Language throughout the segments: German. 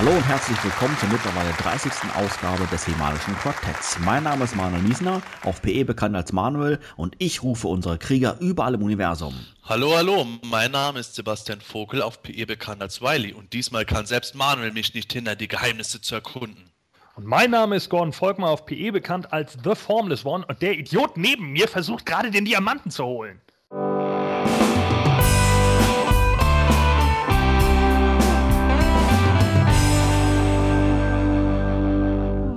Hallo und herzlich willkommen zur mittlerweile 30. Ausgabe des Himalischen Quartetts. Mein Name ist Manuel Niesner, auf PE bekannt als Manuel, und ich rufe unsere Krieger überall im Universum. Hallo, hallo, mein Name ist Sebastian Vogel, auf PE bekannt als Wiley, und diesmal kann selbst Manuel mich nicht hindern, die Geheimnisse zu erkunden. Und mein Name ist Gordon Volkmar, auf PE bekannt als The Formless One, und der Idiot neben mir versucht gerade den Diamanten zu holen.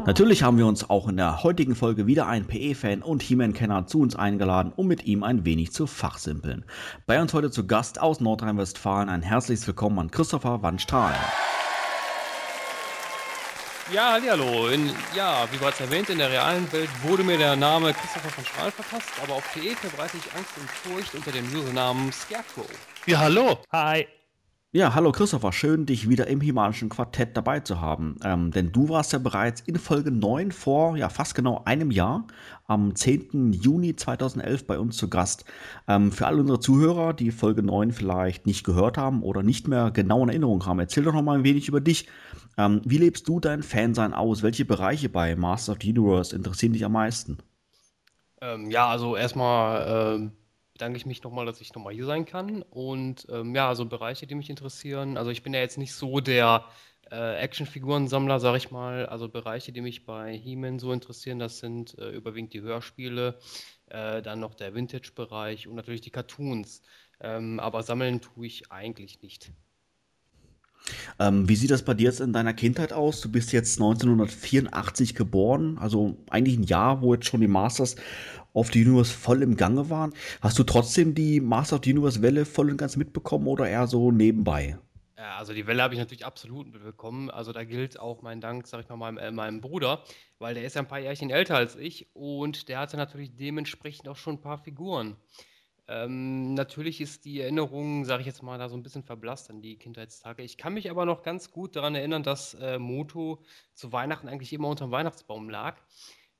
Natürlich haben wir uns auch in der heutigen Folge wieder einen PE-Fan und He-Man-Kenner zu uns eingeladen, um mit ihm ein wenig zu fachsimpeln. Bei uns heute zu Gast aus Nordrhein-Westfalen ein herzliches Willkommen an Christopher Van Strahlen. Ja, hallo. In, ja, wie bereits erwähnt, in der realen Welt wurde mir der Name Christopher von Strahl verfasst, aber auf PE verbreite ich Angst und Furcht unter dem Usernamen Scarecrow. Ja, hallo. Hi. Ja, hallo Christopher, schön dich wieder im Himalischen Quartett dabei zu haben. Ähm, denn du warst ja bereits in Folge 9 vor ja fast genau einem Jahr, am 10. Juni 2011 bei uns zu Gast. Ähm, für alle unsere Zuhörer, die Folge 9 vielleicht nicht gehört haben oder nicht mehr genau in Erinnerung haben, erzähl doch noch mal ein wenig über dich. Ähm, wie lebst du dein Fansein aus? Welche Bereiche bei Masters of the Universe interessieren dich am meisten? Ähm, ja, also erstmal ähm, bedanke ich mich nochmal, dass ich nochmal hier sein kann. Und ähm, ja, also Bereiche, die mich interessieren. Also ich bin ja jetzt nicht so der äh, Actionfigurensammler, sag ich mal. Also Bereiche, die mich bei He-Man so interessieren, das sind äh, überwiegend die Hörspiele, äh, dann noch der Vintage-Bereich und natürlich die Cartoons. Ähm, aber sammeln tue ich eigentlich nicht. Ähm, wie sieht das bei dir jetzt in deiner Kindheit aus? Du bist jetzt 1984 geboren, also eigentlich ein Jahr, wo jetzt schon die Masters of the Universe voll im Gange waren. Hast du trotzdem die Masters of the Universe Welle voll und ganz mitbekommen oder eher so nebenbei? Ja, also die Welle habe ich natürlich absolut mitbekommen. Also da gilt auch mein Dank, sag ich mal, meinem, äh, meinem Bruder, weil der ist ja ein paar Jährchen älter als ich und der hatte natürlich dementsprechend auch schon ein paar Figuren. Ähm, natürlich ist die Erinnerung, sage ich jetzt mal, da so ein bisschen verblasst an die Kindheitstage. Ich kann mich aber noch ganz gut daran erinnern, dass äh, Moto zu Weihnachten eigentlich immer unterm Weihnachtsbaum lag.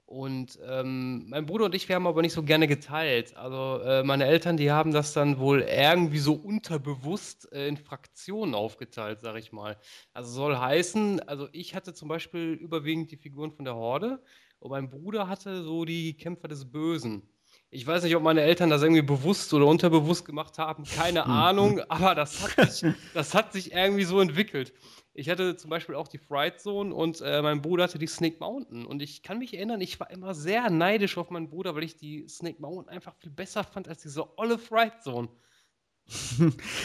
Und ähm, mein Bruder und ich, wir haben aber nicht so gerne geteilt. Also äh, meine Eltern, die haben das dann wohl irgendwie so unterbewusst äh, in Fraktionen aufgeteilt, sag ich mal. Also soll heißen, also ich hatte zum Beispiel überwiegend die Figuren von der Horde und mein Bruder hatte so die Kämpfer des Bösen. Ich weiß nicht, ob meine Eltern das irgendwie bewusst oder unterbewusst gemacht haben, keine Ahnung, aber das hat sich, das hat sich irgendwie so entwickelt. Ich hatte zum Beispiel auch die Fright Zone und äh, mein Bruder hatte die Snake Mountain. Und ich kann mich erinnern, ich war immer sehr neidisch auf meinen Bruder, weil ich die Snake Mountain einfach viel besser fand als diese olle Fright Zone.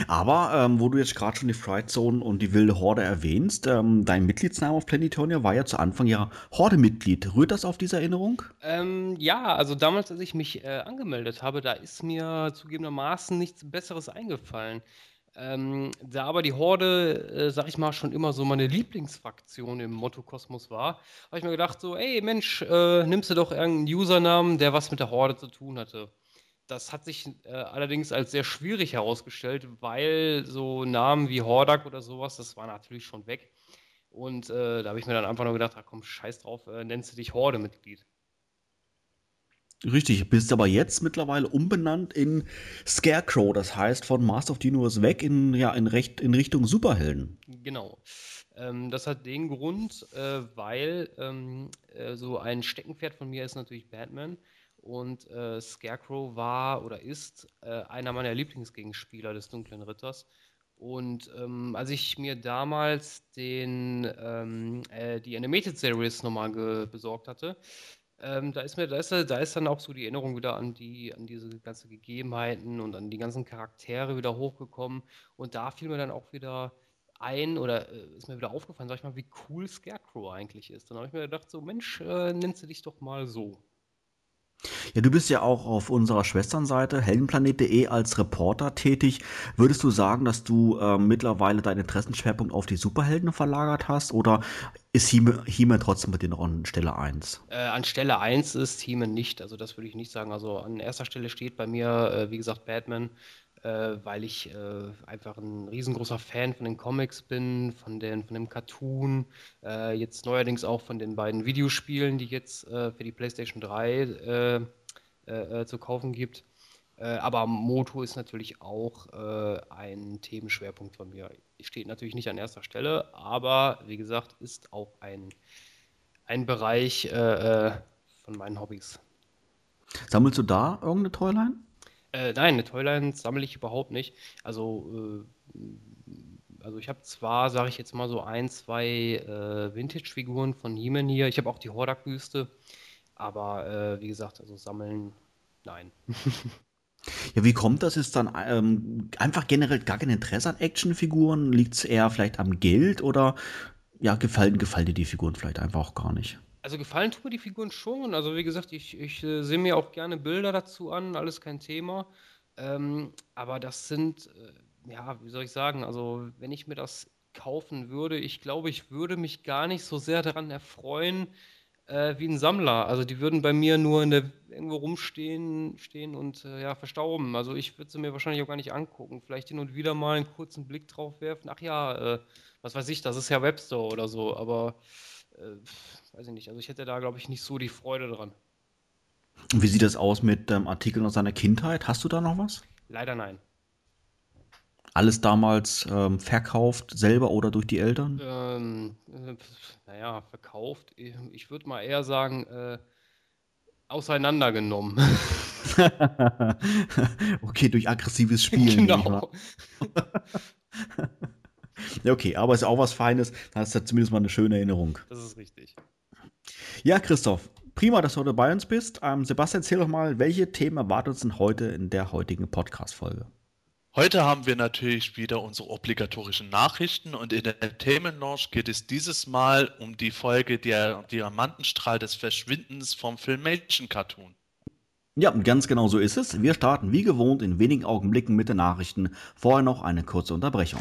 Aber ähm, wo du jetzt gerade schon die Fright Zone und die wilde Horde erwähnst, ähm, dein Mitgliedsname auf Planetonia war ja zu Anfang ja Horde-Mitglied. Rührt das auf diese Erinnerung? Ähm, ja, also damals, als ich mich äh, angemeldet habe, da ist mir zugegebenermaßen nichts Besseres eingefallen. Ähm, da aber die Horde, äh, sag ich mal, schon immer so meine Lieblingsfraktion im Motto-Kosmos war, habe ich mir gedacht, so, ey Mensch, äh, nimmst du doch irgendeinen Usernamen, der was mit der Horde zu tun hatte. Das hat sich äh, allerdings als sehr schwierig herausgestellt, weil so Namen wie Hordak oder sowas, das war natürlich schon weg. Und äh, da habe ich mir dann einfach nur gedacht, ach komm, scheiß drauf, äh, nennst du dich Horde-Mitglied. Richtig, bist aber jetzt mittlerweile umbenannt in Scarecrow, das heißt von Master of the Universe weg in, ja, in, Recht, in Richtung Superhelden. Genau. Ähm, das hat den Grund, äh, weil ähm, äh, so ein Steckenpferd von mir ist natürlich Batman und äh, Scarecrow war oder ist äh, einer meiner Lieblingsgegenspieler des Dunklen Ritters. Und ähm, als ich mir damals den, ähm, äh, die Animated Series nochmal besorgt hatte, ähm, da ist mir, da ist, da ist dann auch so die Erinnerung wieder an die, an diese ganzen Gegebenheiten und an die ganzen Charaktere wieder hochgekommen. Und da fiel mir dann auch wieder ein oder äh, ist mir wieder aufgefallen, sag ich mal, wie cool Scarecrow eigentlich ist. Dann habe ich mir gedacht, so Mensch, äh, nennst du dich doch mal so. Ja, du bist ja auch auf unserer Schwesternseite heldenplanet.de als Reporter tätig. Würdest du sagen, dass du äh, mittlerweile deinen Interessenschwerpunkt auf die Superhelden verlagert hast oder ist He-Man trotzdem bei dir noch an Stelle 1? Äh, an Stelle 1 ist He-Man nicht, also das würde ich nicht sagen. Also an erster Stelle steht bei mir, äh, wie gesagt, Batman, äh, weil ich äh, einfach ein riesengroßer Fan von den Comics bin, von, den, von dem Cartoon, äh, jetzt neuerdings auch von den beiden Videospielen, die jetzt äh, für die PlayStation 3 äh, äh, zu kaufen gibt. aber Moto ist natürlich auch ein Themenschwerpunkt von mir. Steht natürlich nicht an erster Stelle, aber wie gesagt, ist auch ein, ein Bereich von meinen Hobbys. Sammelst du da irgendeine Toyline? Äh, nein, eine Toyline sammle ich überhaupt nicht. Also, äh, also ich habe zwar, sage ich jetzt mal so ein, zwei äh, Vintage-Figuren von He-Man hier. Ich habe auch die Hordak-Büste. Aber äh, wie gesagt, also sammeln, nein. Ja, wie kommt das? Ist dann ähm, einfach generell gar kein Interesse an Actionfiguren? Liegt es eher vielleicht am Geld oder ja, gefallen, gefallen dir die Figuren vielleicht einfach auch gar nicht? Also gefallen tun mir die Figuren schon. Also wie gesagt, ich, ich äh, sehe mir auch gerne Bilder dazu an, alles kein Thema. Ähm, aber das sind, äh, ja, wie soll ich sagen, also wenn ich mir das kaufen würde, ich glaube, ich würde mich gar nicht so sehr daran erfreuen äh, wie ein Sammler. Also die würden bei mir nur in der, irgendwo rumstehen stehen und äh, ja, verstauben. Also ich würde sie mir wahrscheinlich auch gar nicht angucken. Vielleicht hin und wieder mal einen kurzen Blick drauf werfen. Ach ja, äh, was weiß ich, das ist ja Webstore oder so, aber äh, weiß ich nicht. Also ich hätte da, glaube ich, nicht so die Freude dran. Wie sieht das aus mit ähm, Artikeln aus seiner Kindheit? Hast du da noch was? Leider nein. Alles damals ähm, verkauft, selber oder durch die Eltern? Ähm, äh, naja, verkauft. Ich würde mal eher sagen, äh, auseinandergenommen. okay, durch aggressives Spielen. Genau. ja, okay, aber ist auch was Feines. Da hast du zumindest mal eine schöne Erinnerung. Das ist richtig. Ja, Christoph, prima, dass du heute bei uns bist. Ähm, Sebastian, erzähl doch mal, welche Themen erwartet uns denn heute in der heutigen Podcast-Folge? Heute haben wir natürlich wieder unsere obligatorischen Nachrichten und in der Themenlaunch geht es dieses Mal um die Folge der Diamantenstrahl des Verschwindens vom Filmation Cartoon. Ja, ganz genau so ist es. Wir starten wie gewohnt in wenigen Augenblicken mit den Nachrichten. Vorher noch eine kurze Unterbrechung.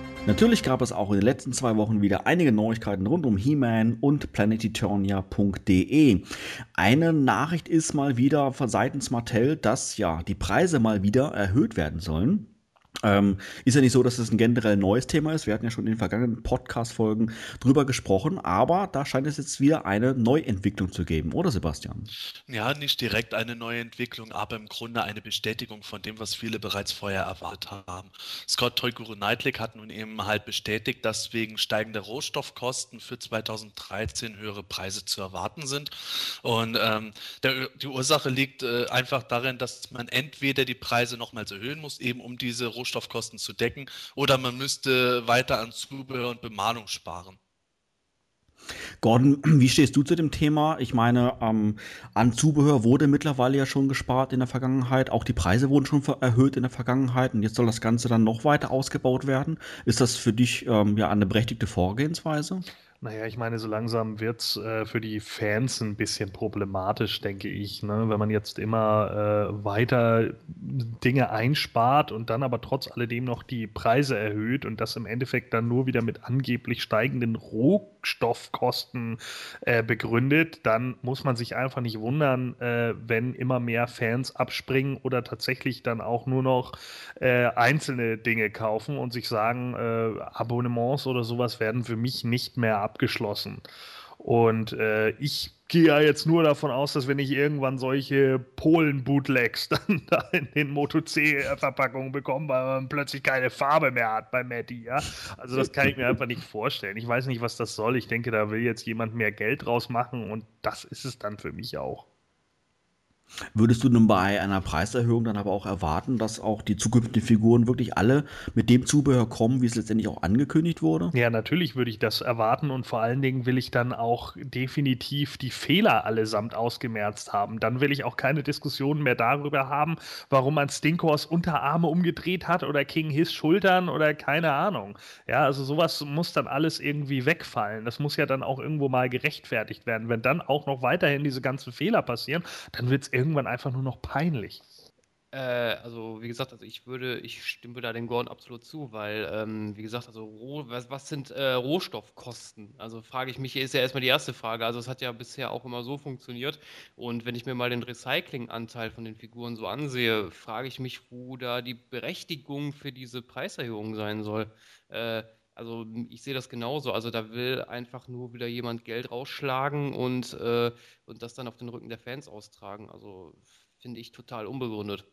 Natürlich gab es auch in den letzten zwei Wochen wieder einige Neuigkeiten rund um He-Man und planeteturnia.de. Eine Nachricht ist mal wieder von seitens Mattel, dass ja die Preise mal wieder erhöht werden sollen. Ähm, ist ja nicht so, dass es ein generell neues Thema ist. Wir hatten ja schon in den vergangenen Podcast-Folgen drüber gesprochen, aber da scheint es jetzt wieder eine Neuentwicklung zu geben, oder Sebastian? Ja, nicht direkt eine Neuentwicklung, aber im Grunde eine Bestätigung von dem, was viele bereits vorher erwartet haben. Scott Toyguru Neitlich hat nun eben halt bestätigt, dass wegen steigender Rohstoffkosten für 2013 höhere Preise zu erwarten sind. Und ähm, der, die Ursache liegt äh, einfach darin, dass man entweder die Preise nochmals erhöhen muss, eben um diese Rohstoffkosten Rohstoffkosten zu decken, oder man müsste weiter an Zubehör und Bemalung sparen. Gordon, wie stehst du zu dem Thema? Ich meine, ähm, an Zubehör wurde mittlerweile ja schon gespart in der Vergangenheit. Auch die Preise wurden schon erhöht in der Vergangenheit und jetzt soll das Ganze dann noch weiter ausgebaut werden. Ist das für dich ähm, ja eine berechtigte Vorgehensweise? Naja, ich meine, so langsam wird es äh, für die Fans ein bisschen problematisch, denke ich. Ne? Wenn man jetzt immer äh, weiter Dinge einspart und dann aber trotz alledem noch die Preise erhöht und das im Endeffekt dann nur wieder mit angeblich steigenden Rohstoffkosten äh, begründet, dann muss man sich einfach nicht wundern, äh, wenn immer mehr Fans abspringen oder tatsächlich dann auch nur noch äh, einzelne Dinge kaufen und sich sagen, äh, Abonnements oder sowas werden für mich nicht mehr ab abgeschlossen. Und äh, ich gehe ja jetzt nur davon aus, dass wenn ich irgendwann solche Polen-Bootlegs dann da in den Moto C-Verpackungen bekomme, weil man plötzlich keine Farbe mehr hat bei Matty, ja. Also das kann ich mir einfach nicht vorstellen. Ich weiß nicht, was das soll. Ich denke, da will jetzt jemand mehr Geld draus machen und das ist es dann für mich auch. Würdest du nun bei einer Preiserhöhung dann aber auch erwarten, dass auch die zukünftigen Figuren wirklich alle mit dem Zubehör kommen, wie es letztendlich auch angekündigt wurde? Ja, natürlich würde ich das erwarten und vor allen Dingen will ich dann auch definitiv die Fehler allesamt ausgemerzt haben. Dann will ich auch keine Diskussionen mehr darüber haben, warum man Stinkors Unterarme umgedreht hat oder King His Schultern oder keine Ahnung. Ja, also sowas muss dann alles irgendwie wegfallen. Das muss ja dann auch irgendwo mal gerechtfertigt werden. Wenn dann auch noch weiterhin diese ganzen Fehler passieren, dann wird es irgendwann einfach nur noch peinlich. Äh, also wie gesagt, also ich würde, ich stimme da dem Gordon absolut zu, weil, ähm, wie gesagt, also Roh, was, was, sind äh, Rohstoffkosten? Also frage ich mich, ist ja erstmal die erste Frage. Also es hat ja bisher auch immer so funktioniert. Und wenn ich mir mal den Recyclinganteil von den Figuren so ansehe, frage ich mich, wo da die Berechtigung für diese Preiserhöhung sein soll. Äh, also ich sehe das genauso. Also da will einfach nur wieder jemand Geld rausschlagen und, äh, und das dann auf den Rücken der Fans austragen. Also finde ich total unbegründet.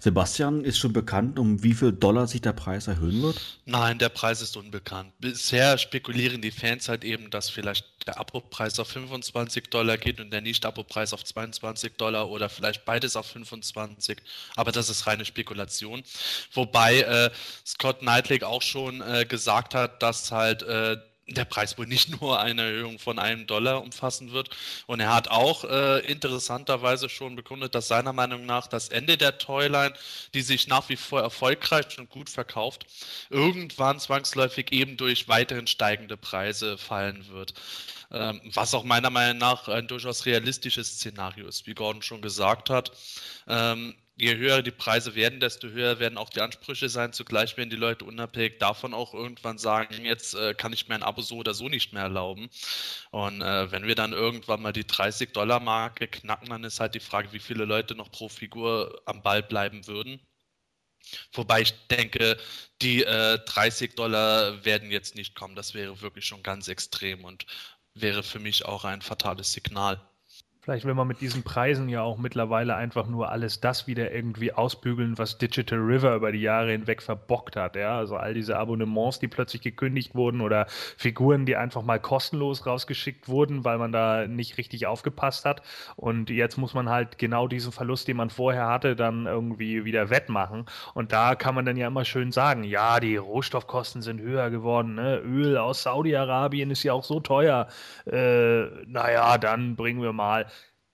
Sebastian, ist schon bekannt, um wie viel Dollar sich der Preis erhöhen wird? Nein, der Preis ist unbekannt. Bisher spekulieren die Fans halt eben, dass vielleicht der Abo-Preis auf 25 Dollar geht und der Nicht-Abo-Preis auf 22 Dollar oder vielleicht beides auf 25. Aber das ist reine Spekulation. Wobei äh, Scott Knightley auch schon äh, gesagt hat, dass halt äh, der Preis wohl nicht nur eine Erhöhung von einem Dollar umfassen wird. Und er hat auch äh, interessanterweise schon bekundet, dass seiner Meinung nach das Ende der Toyline, die sich nach wie vor erfolgreich und gut verkauft, irgendwann zwangsläufig eben durch weiterhin steigende Preise fallen wird. Ähm, was auch meiner Meinung nach ein durchaus realistisches Szenario ist, wie Gordon schon gesagt hat. Ähm, je höher die Preise werden, desto höher werden auch die Ansprüche sein. Zugleich werden die Leute unabhängig davon auch irgendwann sagen, jetzt äh, kann ich mir ein Abo so oder so nicht mehr erlauben. Und äh, wenn wir dann irgendwann mal die 30-Dollar-Marke knacken, dann ist halt die Frage, wie viele Leute noch pro Figur am Ball bleiben würden. Wobei ich denke, die äh, 30 Dollar werden jetzt nicht kommen. Das wäre wirklich schon ganz extrem und wäre für mich auch ein fatales Signal. Vielleicht will man mit diesen Preisen ja auch mittlerweile einfach nur alles das wieder irgendwie ausbügeln, was Digital River über die Jahre hinweg verbockt hat. Ja? Also all diese Abonnements, die plötzlich gekündigt wurden oder Figuren, die einfach mal kostenlos rausgeschickt wurden, weil man da nicht richtig aufgepasst hat. Und jetzt muss man halt genau diesen Verlust, den man vorher hatte, dann irgendwie wieder wettmachen. Und da kann man dann ja immer schön sagen, ja, die Rohstoffkosten sind höher geworden. Ne? Öl aus Saudi-Arabien ist ja auch so teuer. Äh, naja, dann bringen wir mal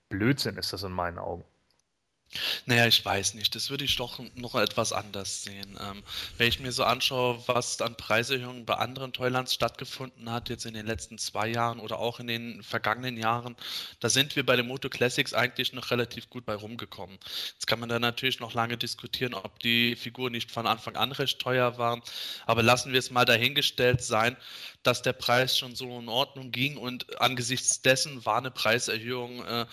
Blödsinn ist das in meinen Augen. Naja, ich weiß nicht. Das würde ich doch noch etwas anders sehen. Ähm, wenn ich mir so anschaue, was an Preiserhöhungen bei anderen Toylands stattgefunden hat, jetzt in den letzten zwei Jahren oder auch in den vergangenen Jahren, da sind wir bei den Moto Classics eigentlich noch relativ gut bei rumgekommen. Jetzt kann man da natürlich noch lange diskutieren, ob die Figuren nicht von Anfang an recht teuer waren. Aber lassen wir es mal dahingestellt sein, dass der Preis schon so in Ordnung ging und angesichts dessen war eine Preiserhöhung äh,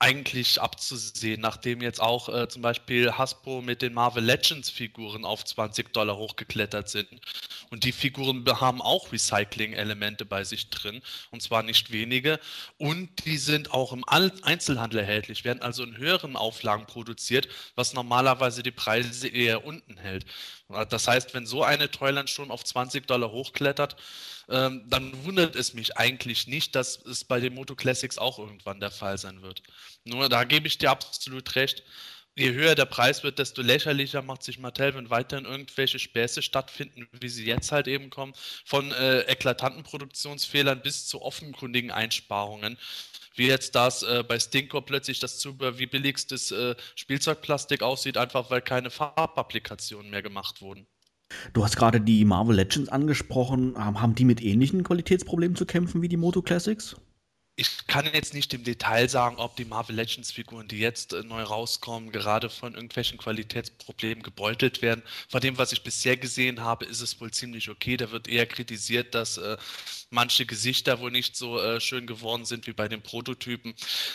eigentlich abzusehen, nachdem jetzt auch äh, zum Beispiel Hasbro mit den Marvel Legends Figuren auf 20 Dollar hochgeklettert sind. Und die Figuren haben auch Recycling-Elemente bei sich drin, und zwar nicht wenige. Und die sind auch im Einzelhandel erhältlich, werden also in höheren Auflagen produziert, was normalerweise die Preise eher unten hält. Das heißt, wenn so eine Toyland schon auf 20 Dollar hochklettert, ähm, dann wundert es mich eigentlich nicht, dass es bei den Moto Classics auch irgendwann der Fall sein wird. Nur da gebe ich dir absolut recht. Je höher der Preis wird, desto lächerlicher macht sich Mattel, wenn weiterhin irgendwelche Späße stattfinden, wie sie jetzt halt eben kommen, von äh, eklatanten Produktionsfehlern bis zu offenkundigen Einsparungen wie jetzt das äh, bei Stinko plötzlich das Zubehör wie billigstes äh, Spielzeugplastik aussieht, einfach weil keine Farbapplikationen mehr gemacht wurden. Du hast gerade die Marvel Legends angesprochen. Haben die mit ähnlichen Qualitätsproblemen zu kämpfen wie die Moto Classics? Ich kann jetzt nicht im Detail sagen, ob die Marvel Legends Figuren, die jetzt äh, neu rauskommen, gerade von irgendwelchen Qualitätsproblemen gebeutelt werden. Von dem, was ich bisher gesehen habe, ist es wohl ziemlich okay. Da wird eher kritisiert, dass äh, manche Gesichter wohl nicht so äh, schön geworden sind wie bei den Prototypen.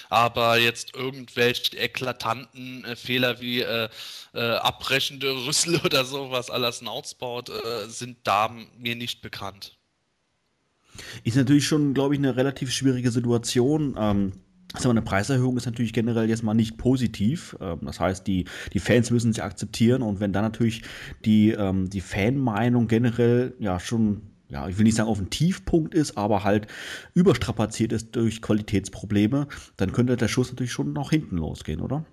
Aber jetzt irgendwelche eklatanten äh, Fehler wie äh, äh, abbrechende Rüssel oder sowas aller Snoutsbaut sind da mir nicht bekannt. Ist natürlich schon, glaube ich, eine relativ schwierige Situation. Ähm, also eine Preiserhöhung ist natürlich generell jetzt mal nicht positiv. Ähm, das heißt, die, die Fans müssen sie akzeptieren und wenn dann natürlich die, ähm, die Fanmeinung generell ja schon, ja, ich will nicht sagen auf dem Tiefpunkt ist, aber halt überstrapaziert ist durch Qualitätsprobleme, dann könnte der Schuss natürlich schon nach hinten losgehen, oder?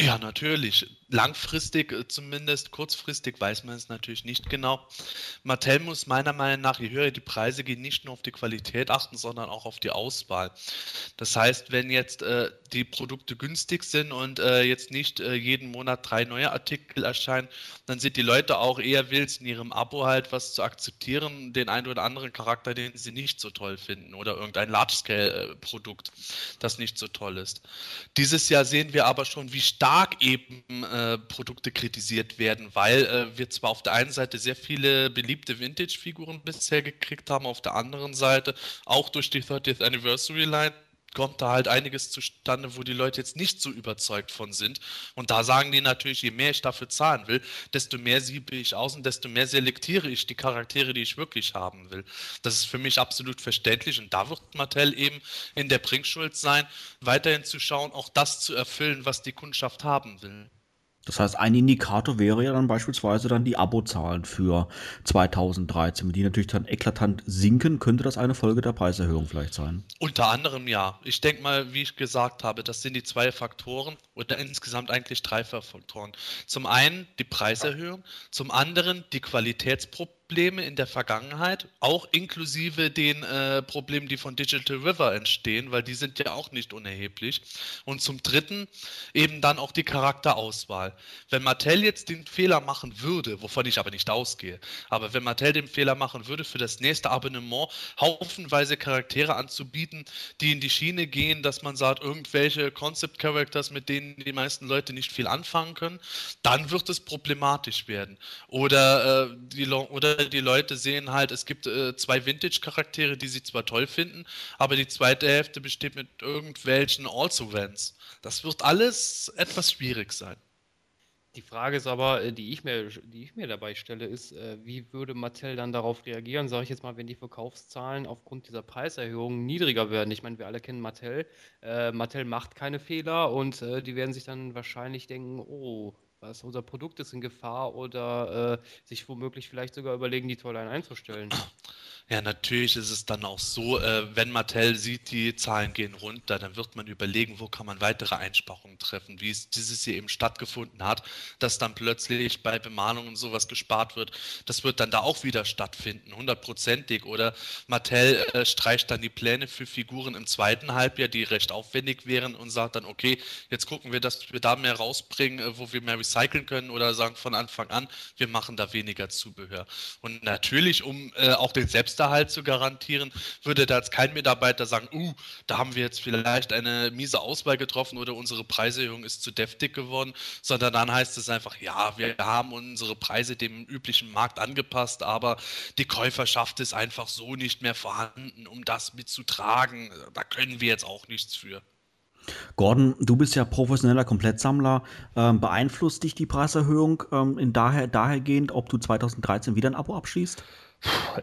Ja, natürlich langfristig äh, zumindest, kurzfristig weiß man es natürlich nicht genau. Mattel muss meiner Meinung nach, je höher die Preise gehen, nicht nur auf die Qualität achten, sondern auch auf die Auswahl. Das heißt, wenn jetzt äh, die Produkte günstig sind und äh, jetzt nicht äh, jeden Monat drei neue Artikel erscheinen, dann sind die Leute auch eher willens, in ihrem Abo halt was zu akzeptieren, den einen oder anderen Charakter, den sie nicht so toll finden oder irgendein Large-Scale-Produkt, das nicht so toll ist. Dieses Jahr sehen wir aber schon, wie stark eben äh, Produkte kritisiert werden, weil äh, wir zwar auf der einen Seite sehr viele beliebte Vintage-Figuren bisher gekriegt haben, auf der anderen Seite auch durch die 30th Anniversary Line kommt da halt einiges zustande, wo die Leute jetzt nicht so überzeugt von sind. Und da sagen die natürlich, je mehr ich dafür zahlen will, desto mehr siebe ich aus und desto mehr selektiere ich die Charaktere, die ich wirklich haben will. Das ist für mich absolut verständlich und da wird Mattel eben in der Bringschuld sein, weiterhin zu schauen, auch das zu erfüllen, was die Kundschaft haben will. Das heißt, ein Indikator wäre ja dann beispielsweise dann die Abozahlen für 2013. Wenn die natürlich dann eklatant sinken, könnte das eine Folge der Preiserhöhung vielleicht sein. Unter anderem ja. Ich denke mal, wie ich gesagt habe, das sind die zwei Faktoren oder insgesamt eigentlich drei Faktoren. Zum einen die Preiserhöhung, zum anderen die Qualitätsprobleme Probleme in der Vergangenheit, auch inklusive den äh, Problemen, die von Digital River entstehen, weil die sind ja auch nicht unerheblich. Und zum Dritten eben dann auch die Charakterauswahl. Wenn Mattel jetzt den Fehler machen würde, wovon ich aber nicht ausgehe, aber wenn Mattel den Fehler machen würde, für das nächste Abonnement haufenweise Charaktere anzubieten, die in die Schiene gehen, dass man sagt, irgendwelche Concept Characters, mit denen die meisten Leute nicht viel anfangen können, dann wird es problematisch werden. Oder, äh, die, oder die Leute sehen halt, es gibt äh, zwei Vintage-Charaktere, die sie zwar toll finden, aber die zweite Hälfte besteht mit irgendwelchen Also-Vans. Das wird alles etwas schwierig sein. Die Frage ist aber, äh, die ich mir, die ich mir dabei stelle, ist, äh, wie würde Mattel dann darauf reagieren, sage ich jetzt mal, wenn die Verkaufszahlen aufgrund dieser Preiserhöhung niedriger werden? Ich meine, wir alle kennen Mattel. Äh, Mattel macht keine Fehler und äh, die werden sich dann wahrscheinlich denken, oh, was unser Produkt ist in Gefahr oder äh, sich womöglich vielleicht sogar überlegen, die Toyline einzustellen. Ja, natürlich ist es dann auch so, äh, wenn Mattel sieht, die Zahlen gehen runter, dann wird man überlegen, wo kann man weitere Einsparungen treffen, wie es dieses Jahr eben stattgefunden hat, dass dann plötzlich bei Bemalungen sowas gespart wird. Das wird dann da auch wieder stattfinden, hundertprozentig. Oder Mattel äh, streicht dann die Pläne für Figuren im zweiten Halbjahr, die recht aufwendig wären und sagt dann, okay, jetzt gucken wir, dass wir da mehr rausbringen, äh, wo wir mehr recyceln können oder sagen von Anfang an, wir machen da weniger Zubehör. Und natürlich, um äh, auch den Selbst Selbsterhalt zu garantieren, würde da jetzt kein Mitarbeiter sagen, uh, da haben wir jetzt vielleicht eine miese Auswahl getroffen oder unsere Preiserhöhung ist zu deftig geworden, sondern dann heißt es einfach, ja, wir haben unsere Preise dem üblichen Markt angepasst, aber die Käuferschaft ist einfach so nicht mehr vorhanden, um das mitzutragen. Da können wir jetzt auch nichts für. Gordon, du bist ja professioneller Komplettsammler. Ähm, beeinflusst dich die Preiserhöhung ähm, in daher, dahergehend, ob du 2013 wieder ein Abo abschließt?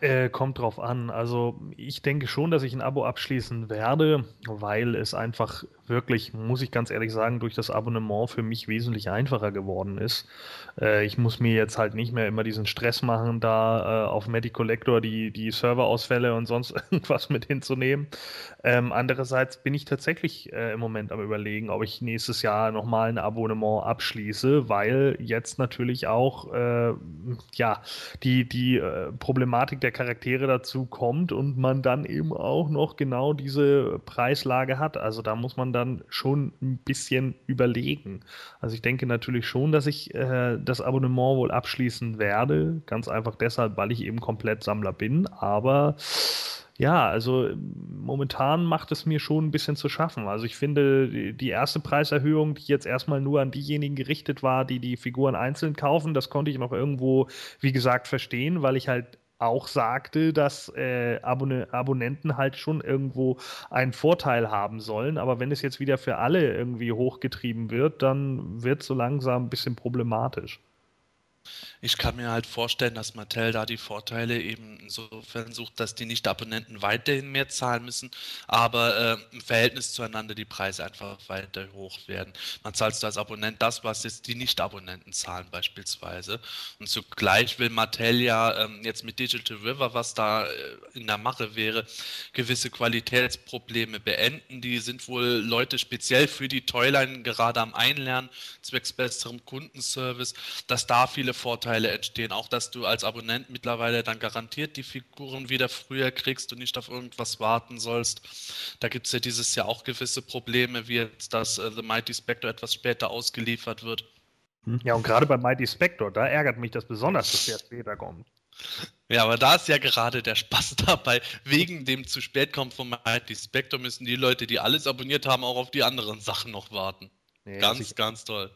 Äh, kommt drauf an. Also ich denke schon, dass ich ein Abo abschließen werde, weil es einfach wirklich, muss ich ganz ehrlich sagen, durch das Abonnement für mich wesentlich einfacher geworden ist. Äh, ich muss mir jetzt halt nicht mehr immer diesen Stress machen, da äh, auf Medicollector die, die Serverausfälle und sonst irgendwas mit hinzunehmen. Ähm, andererseits bin ich tatsächlich äh, im Moment am überlegen, ob ich nächstes Jahr nochmal ein Abonnement abschließe, weil jetzt natürlich auch äh, ja, die, die äh, Problematik der Charaktere dazu kommt und man dann eben auch noch genau diese Preislage hat. Also da muss man dann schon ein bisschen überlegen. Also ich denke natürlich schon, dass ich äh, das Abonnement wohl abschließen werde. Ganz einfach deshalb, weil ich eben komplett Sammler bin. Aber ja, also momentan macht es mir schon ein bisschen zu schaffen. Also ich finde, die erste Preiserhöhung, die jetzt erstmal nur an diejenigen gerichtet war, die die Figuren einzeln kaufen, das konnte ich noch irgendwo, wie gesagt, verstehen, weil ich halt auch sagte, dass äh, Abon Abonnenten halt schon irgendwo einen Vorteil haben sollen. Aber wenn es jetzt wieder für alle irgendwie hochgetrieben wird, dann wird es so langsam ein bisschen problematisch. Ich kann mir halt vorstellen, dass Mattel da die Vorteile eben insofern sucht, dass die Nicht-Abonnenten weiterhin mehr zahlen müssen, aber äh, im Verhältnis zueinander die Preise einfach weiter hoch werden. Man zahlt als Abonnent das, was jetzt die Nicht-Abonnenten zahlen beispielsweise. Und zugleich will Mattel ja ähm, jetzt mit Digital River, was da äh, in der Mache wäre, gewisse Qualitätsprobleme beenden. Die sind wohl Leute speziell für die Toyline gerade am Einlernen, zwecks besserem Kundenservice, dass da viele Vorteile Vorteile entstehen. Auch, dass du als Abonnent mittlerweile dann garantiert die Figuren wieder früher kriegst und nicht auf irgendwas warten sollst. Da gibt es ja dieses Jahr auch gewisse Probleme, wie jetzt, dass äh, The Mighty Spectre etwas später ausgeliefert wird. Hm? Ja, und gerade bei Mighty Spectre, da ärgert mich das besonders, dass der später kommt. Ja, aber da ist ja gerade der Spaß dabei. Wegen dem zu spät kommt von Mighty Spectre müssen die Leute, die alles abonniert haben, auch auf die anderen Sachen noch warten. Nee, ganz, ganz toll.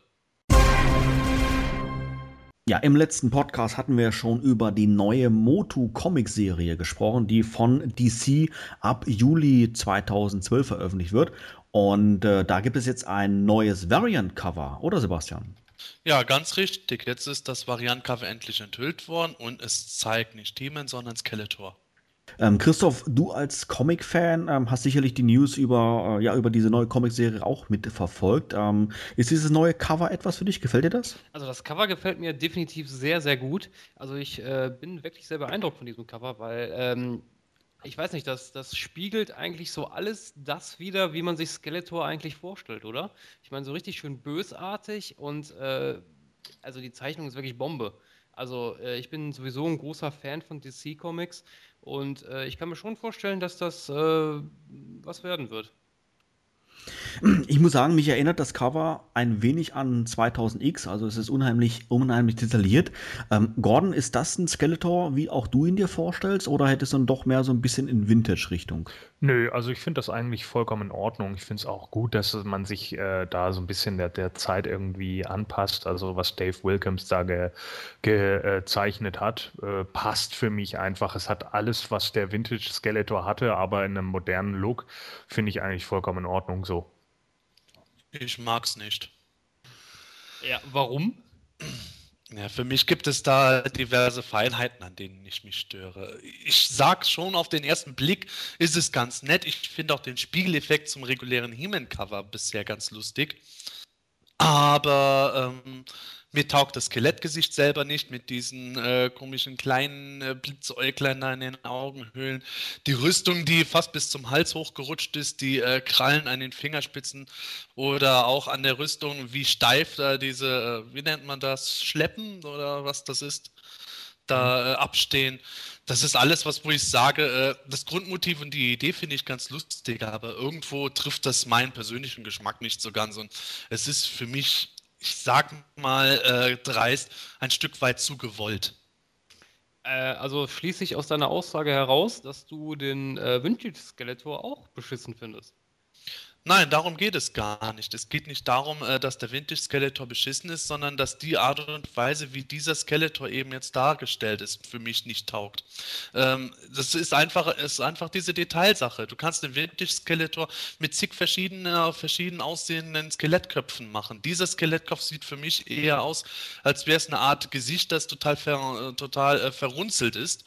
Ja, im letzten Podcast hatten wir schon über die neue Motu-Comic-Serie gesprochen, die von DC ab Juli 2012 veröffentlicht wird. Und äh, da gibt es jetzt ein neues Variant-Cover, oder Sebastian? Ja, ganz richtig. Jetzt ist das Variant-Cover endlich enthüllt worden und es zeigt nicht Demon, sondern Skeletor. Ähm, Christoph, du als Comic-Fan ähm, hast sicherlich die News über, äh, ja, über diese neue Comic-Serie auch mitverfolgt. Ähm, ist dieses neue Cover etwas für dich? Gefällt dir das? Also das Cover gefällt mir definitiv sehr, sehr gut. Also ich äh, bin wirklich sehr beeindruckt von diesem Cover, weil ähm, ich weiß nicht, das, das spiegelt eigentlich so alles das wieder, wie man sich Skeletor eigentlich vorstellt, oder? Ich meine, so richtig schön bösartig und äh, also die Zeichnung ist wirklich Bombe. Also äh, ich bin sowieso ein großer Fan von DC Comics und äh, ich kann mir schon vorstellen, dass das äh, was werden wird. Ich muss sagen, mich erinnert das Cover ein wenig an 2000X, also es ist unheimlich, unheimlich detailliert. Ähm, Gordon, ist das ein Skeletor, wie auch du ihn dir vorstellst, oder hättest du dann doch mehr so ein bisschen in Vintage-Richtung? Nö, also ich finde das eigentlich vollkommen in Ordnung. Ich finde es auch gut, dass man sich äh, da so ein bisschen der, der Zeit irgendwie anpasst. Also was Dave Wilkins da gezeichnet ge, äh, hat, äh, passt für mich einfach. Es hat alles, was der Vintage Skeletor hatte, aber in einem modernen Look, finde ich eigentlich vollkommen in Ordnung so. Ich mag's nicht. Ja, warum? Ja, für mich gibt es da diverse Feinheiten, an denen ich mich störe. Ich sag schon auf den ersten Blick, ist es ganz nett. Ich finde auch den Spiegeleffekt zum regulären He-Man-Cover bisher ganz lustig. Aber ähm, mir taugt das Skelettgesicht selber nicht mit diesen äh, komischen kleinen äh, Blitzäuglein da in den Augenhöhlen. Die Rüstung, die fast bis zum Hals hochgerutscht ist, die äh, Krallen an den Fingerspitzen oder auch an der Rüstung, wie steif da diese, äh, wie nennt man das, Schleppen oder was das ist, da äh, abstehen. Das ist alles, was wo ich sage, äh, das Grundmotiv und die Idee finde ich ganz lustig, aber irgendwo trifft das meinen persönlichen Geschmack nicht so ganz und es ist für mich ich sag mal äh, dreist, ein Stück weit zu gewollt. Äh, also schließe ich aus deiner Aussage heraus, dass du den äh, Vintage-Skeletor auch beschissen findest. Nein, darum geht es gar nicht. Es geht nicht darum, äh, dass der Vintage Skeletor beschissen ist, sondern dass die Art und Weise, wie dieser Skeletor eben jetzt dargestellt ist, für mich nicht taugt. Ähm, das ist einfach, ist einfach diese Detailsache. Du kannst den Vintage Skeletor mit zig verschiedenen, verschieden aussehenden Skelettköpfen machen. Dieser Skelettkopf sieht für mich eher aus, als wäre es eine Art Gesicht, das total, ver, total äh, verrunzelt ist.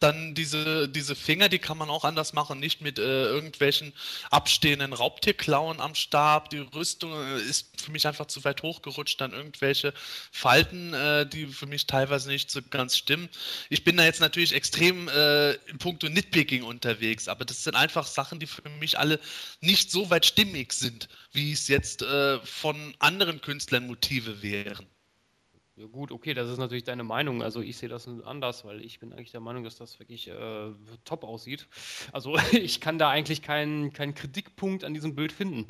Dann diese, diese Finger, die kann man auch anders machen, nicht mit äh, irgendwelchen abstehenden Raubtierklauen am Stab. Die Rüstung äh, ist für mich einfach zu weit hochgerutscht, dann irgendwelche Falten, äh, die für mich teilweise nicht so ganz stimmen. Ich bin da jetzt natürlich extrem äh, in puncto Nitpicking unterwegs, aber das sind einfach Sachen, die für mich alle nicht so weit stimmig sind, wie es jetzt äh, von anderen Künstlern Motive wären. Ja gut, okay, das ist natürlich deine Meinung. Also ich sehe das anders, weil ich bin eigentlich der Meinung, dass das wirklich äh, top aussieht. Also ich kann da eigentlich keinen, keinen Kritikpunkt an diesem Bild finden.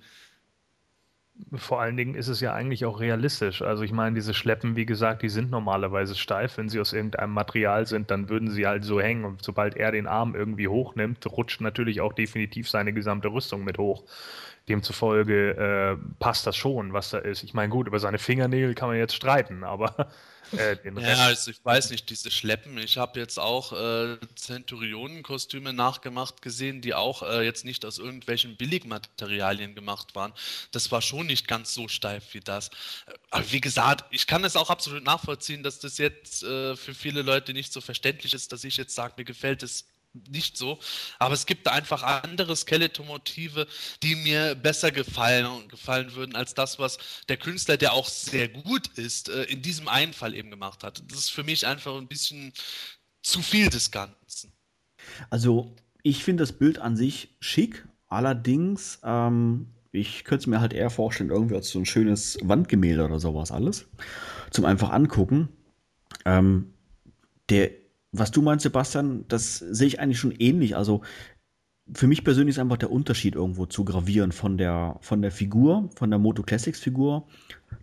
Vor allen Dingen ist es ja eigentlich auch realistisch. Also ich meine, diese Schleppen, wie gesagt, die sind normalerweise steif. Wenn sie aus irgendeinem Material sind, dann würden sie halt so hängen. Und sobald er den Arm irgendwie hochnimmt, rutscht natürlich auch definitiv seine gesamte Rüstung mit hoch. Demzufolge äh, passt das schon, was da ist. Ich meine, gut, über seine Fingernägel kann man jetzt streiten, aber äh, den Rest. Ja, also ich weiß nicht, diese Schleppen. Ich habe jetzt auch äh, Zenturionen-Kostüme nachgemacht gesehen, die auch äh, jetzt nicht aus irgendwelchen Billigmaterialien gemacht waren. Das war schon nicht ganz so steif wie das. Aber wie gesagt, ich kann es auch absolut nachvollziehen, dass das jetzt äh, für viele Leute nicht so verständlich ist, dass ich jetzt sage, mir gefällt es nicht so. Aber es gibt einfach andere Skeleton-Motive, die mir besser gefallen, gefallen würden als das, was der Künstler, der auch sehr gut ist, äh, in diesem einen Fall eben gemacht hat. Das ist für mich einfach ein bisschen zu viel des Ganzen. Also, ich finde das Bild an sich schick, allerdings, ähm, ich könnte es mir halt eher vorstellen, irgendwie als so ein schönes Wandgemälde oder sowas alles. Zum einfach angucken. Ähm, der was du meinst, Sebastian, das sehe ich eigentlich schon ähnlich. Also für mich persönlich ist einfach der Unterschied irgendwo zu gravieren von der, von der Figur, von der Moto Classics Figur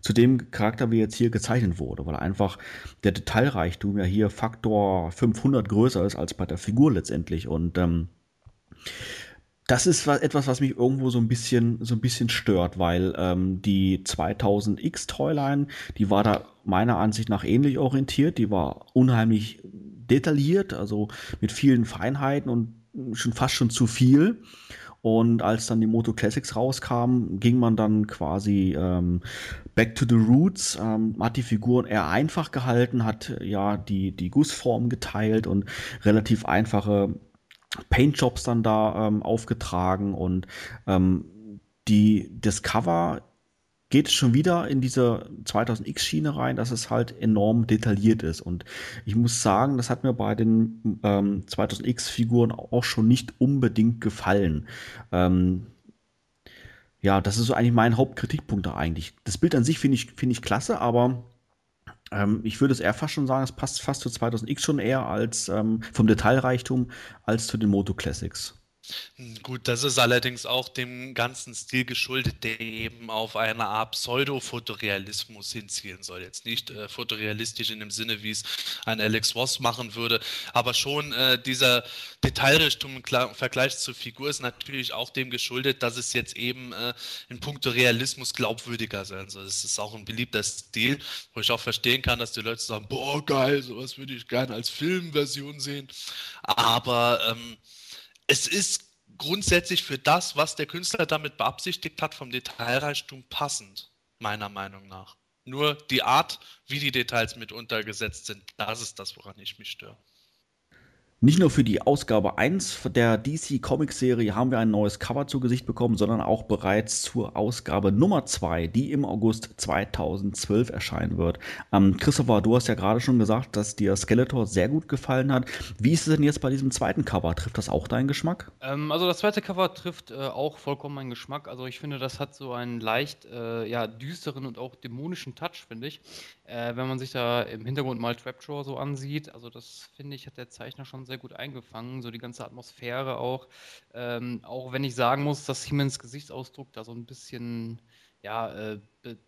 zu dem Charakter, wie jetzt hier gezeichnet wurde, weil einfach der Detailreichtum ja hier Faktor 500 größer ist als bei der Figur letztendlich. Und ähm, das ist etwas, was mich irgendwo so ein bisschen, so ein bisschen stört, weil ähm, die 2000X Toyline, die war da meiner Ansicht nach ähnlich orientiert, die war unheimlich detailliert, also mit vielen Feinheiten und schon fast schon zu viel. Und als dann die Moto Classics rauskam, ging man dann quasi ähm, back to the roots, ähm, hat die Figuren eher einfach gehalten, hat ja die, die Gussform geteilt und relativ einfache Paintjobs dann da ähm, aufgetragen und ähm, die, das Cover geht es schon wieder in diese 2000X-Schiene rein, dass es halt enorm detailliert ist. Und ich muss sagen, das hat mir bei den ähm, 2000X-Figuren auch schon nicht unbedingt gefallen. Ähm, ja, das ist so eigentlich mein Hauptkritikpunkt da eigentlich. Das Bild an sich finde ich, find ich klasse, aber ähm, ich würde es eher fast schon sagen, es passt fast zu 2000X schon eher als ähm, vom Detailreichtum als zu den Moto Classics. Gut, das ist allerdings auch dem ganzen Stil geschuldet, der eben auf eine Art Pseudo-Fotorealismus hinzielen soll. Jetzt nicht äh, fotorealistisch in dem Sinne, wie es ein Alex Ross machen würde, aber schon äh, dieser Detailrichtung im Vergleich zur Figur ist natürlich auch dem geschuldet, dass es jetzt eben äh, in puncto Realismus glaubwürdiger sein soll. Das ist auch ein beliebter Stil, wo ich auch verstehen kann, dass die Leute sagen, boah, geil, sowas würde ich gerne als Filmversion sehen. Aber ähm, es ist grundsätzlich für das, was der Künstler damit beabsichtigt hat, vom Detailreichtum passend, meiner Meinung nach. Nur die Art, wie die Details mit untergesetzt sind, das ist das, woran ich mich störe. Nicht nur für die Ausgabe 1 der DC Comics Serie haben wir ein neues Cover zu Gesicht bekommen, sondern auch bereits zur Ausgabe Nummer 2, die im August 2012 erscheinen wird. Ähm, Christopher, du hast ja gerade schon gesagt, dass dir Skeletor sehr gut gefallen hat. Wie ist es denn jetzt bei diesem zweiten Cover? Trifft das auch deinen Geschmack? Ähm, also das zweite Cover trifft äh, auch vollkommen meinen Geschmack. Also ich finde, das hat so einen leicht äh, ja, düsteren und auch dämonischen Touch, finde ich. Äh, wenn man sich da im Hintergrund mal Trapjaw so ansieht, also das finde ich, hat der Zeichner schon sehr gut eingefangen, so die ganze Atmosphäre auch. Ähm, auch wenn ich sagen muss, dass Siemens Gesichtsausdruck da so ein bisschen ja, äh,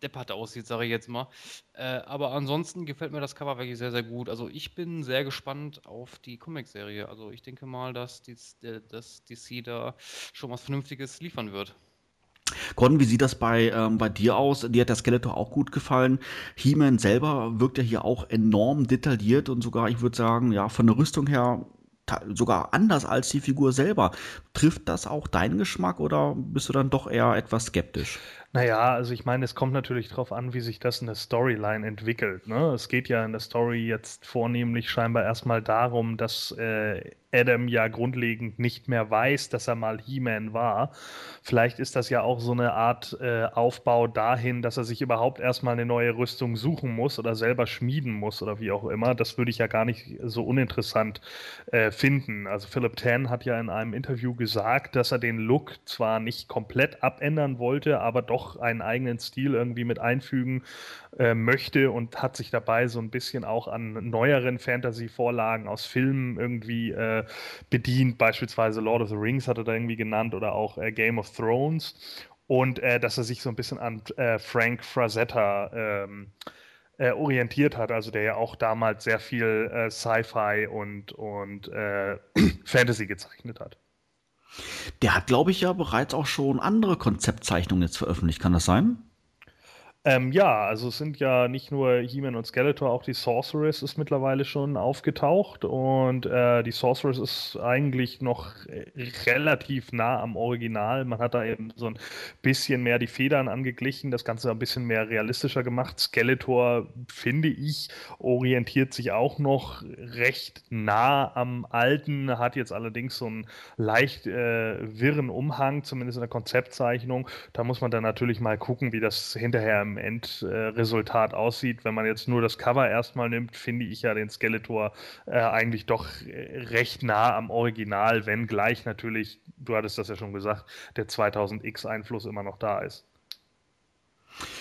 deppert aussieht, sage ich jetzt mal. Äh, aber ansonsten gefällt mir das Cover wirklich sehr, sehr gut. Also ich bin sehr gespannt auf die Comic-Serie. Also ich denke mal, dass, die, äh, dass DC da schon was Vernünftiges liefern wird. Gordon, wie sieht das bei, ähm, bei dir aus? Dir hat der Skeletor auch gut gefallen. He-Man selber wirkt ja hier auch enorm detailliert und sogar, ich würde sagen, ja, von der Rüstung her sogar anders als die Figur selber. Trifft das auch deinen Geschmack oder bist du dann doch eher etwas skeptisch? Naja, also ich meine, es kommt natürlich darauf an, wie sich das in der Storyline entwickelt. Ne? Es geht ja in der Story jetzt vornehmlich scheinbar erstmal darum, dass äh, Adam ja grundlegend nicht mehr weiß, dass er mal He-Man war. Vielleicht ist das ja auch so eine Art äh, Aufbau dahin, dass er sich überhaupt erstmal eine neue Rüstung suchen muss oder selber schmieden muss oder wie auch immer. Das würde ich ja gar nicht so uninteressant äh, finden. Also Philip Tan hat ja in einem Interview gesagt, dass er den Look zwar nicht komplett abändern wollte, aber doch einen eigenen Stil irgendwie mit einfügen äh, möchte und hat sich dabei so ein bisschen auch an neueren Fantasy-Vorlagen aus Filmen irgendwie äh, bedient. Beispielsweise Lord of the Rings hat er da irgendwie genannt oder auch äh, Game of Thrones. Und äh, dass er sich so ein bisschen an äh, Frank Frazetta ähm, orientiert hat, also der ja auch damals sehr viel Sci-Fi und, und Fantasy gezeichnet hat. Der hat, glaube ich, ja bereits auch schon andere Konzeptzeichnungen jetzt veröffentlicht. Kann das sein? Ähm, ja, also es sind ja nicht nur He-Man und Skeletor, auch die Sorceress ist mittlerweile schon aufgetaucht und äh, die Sorceress ist eigentlich noch relativ nah am Original. Man hat da eben so ein bisschen mehr die Federn angeglichen, das Ganze ein bisschen mehr realistischer gemacht. Skeletor, finde ich, orientiert sich auch noch recht nah am Alten, hat jetzt allerdings so einen leicht äh, wirren Umhang, zumindest in der Konzeptzeichnung. Da muss man dann natürlich mal gucken, wie das hinterher im Endresultat aussieht. Wenn man jetzt nur das Cover erstmal nimmt, finde ich ja den Skeletor äh, eigentlich doch recht nah am Original, wenn gleich natürlich, du hattest das ja schon gesagt, der 2000X-Einfluss immer noch da ist.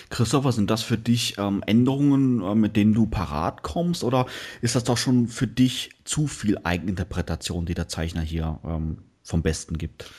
Christopher, sind das für dich ähm, Änderungen, äh, mit denen du parat kommst, oder ist das doch schon für dich zu viel Eigeninterpretation, die der Zeichner hier ähm, vom Besten gibt?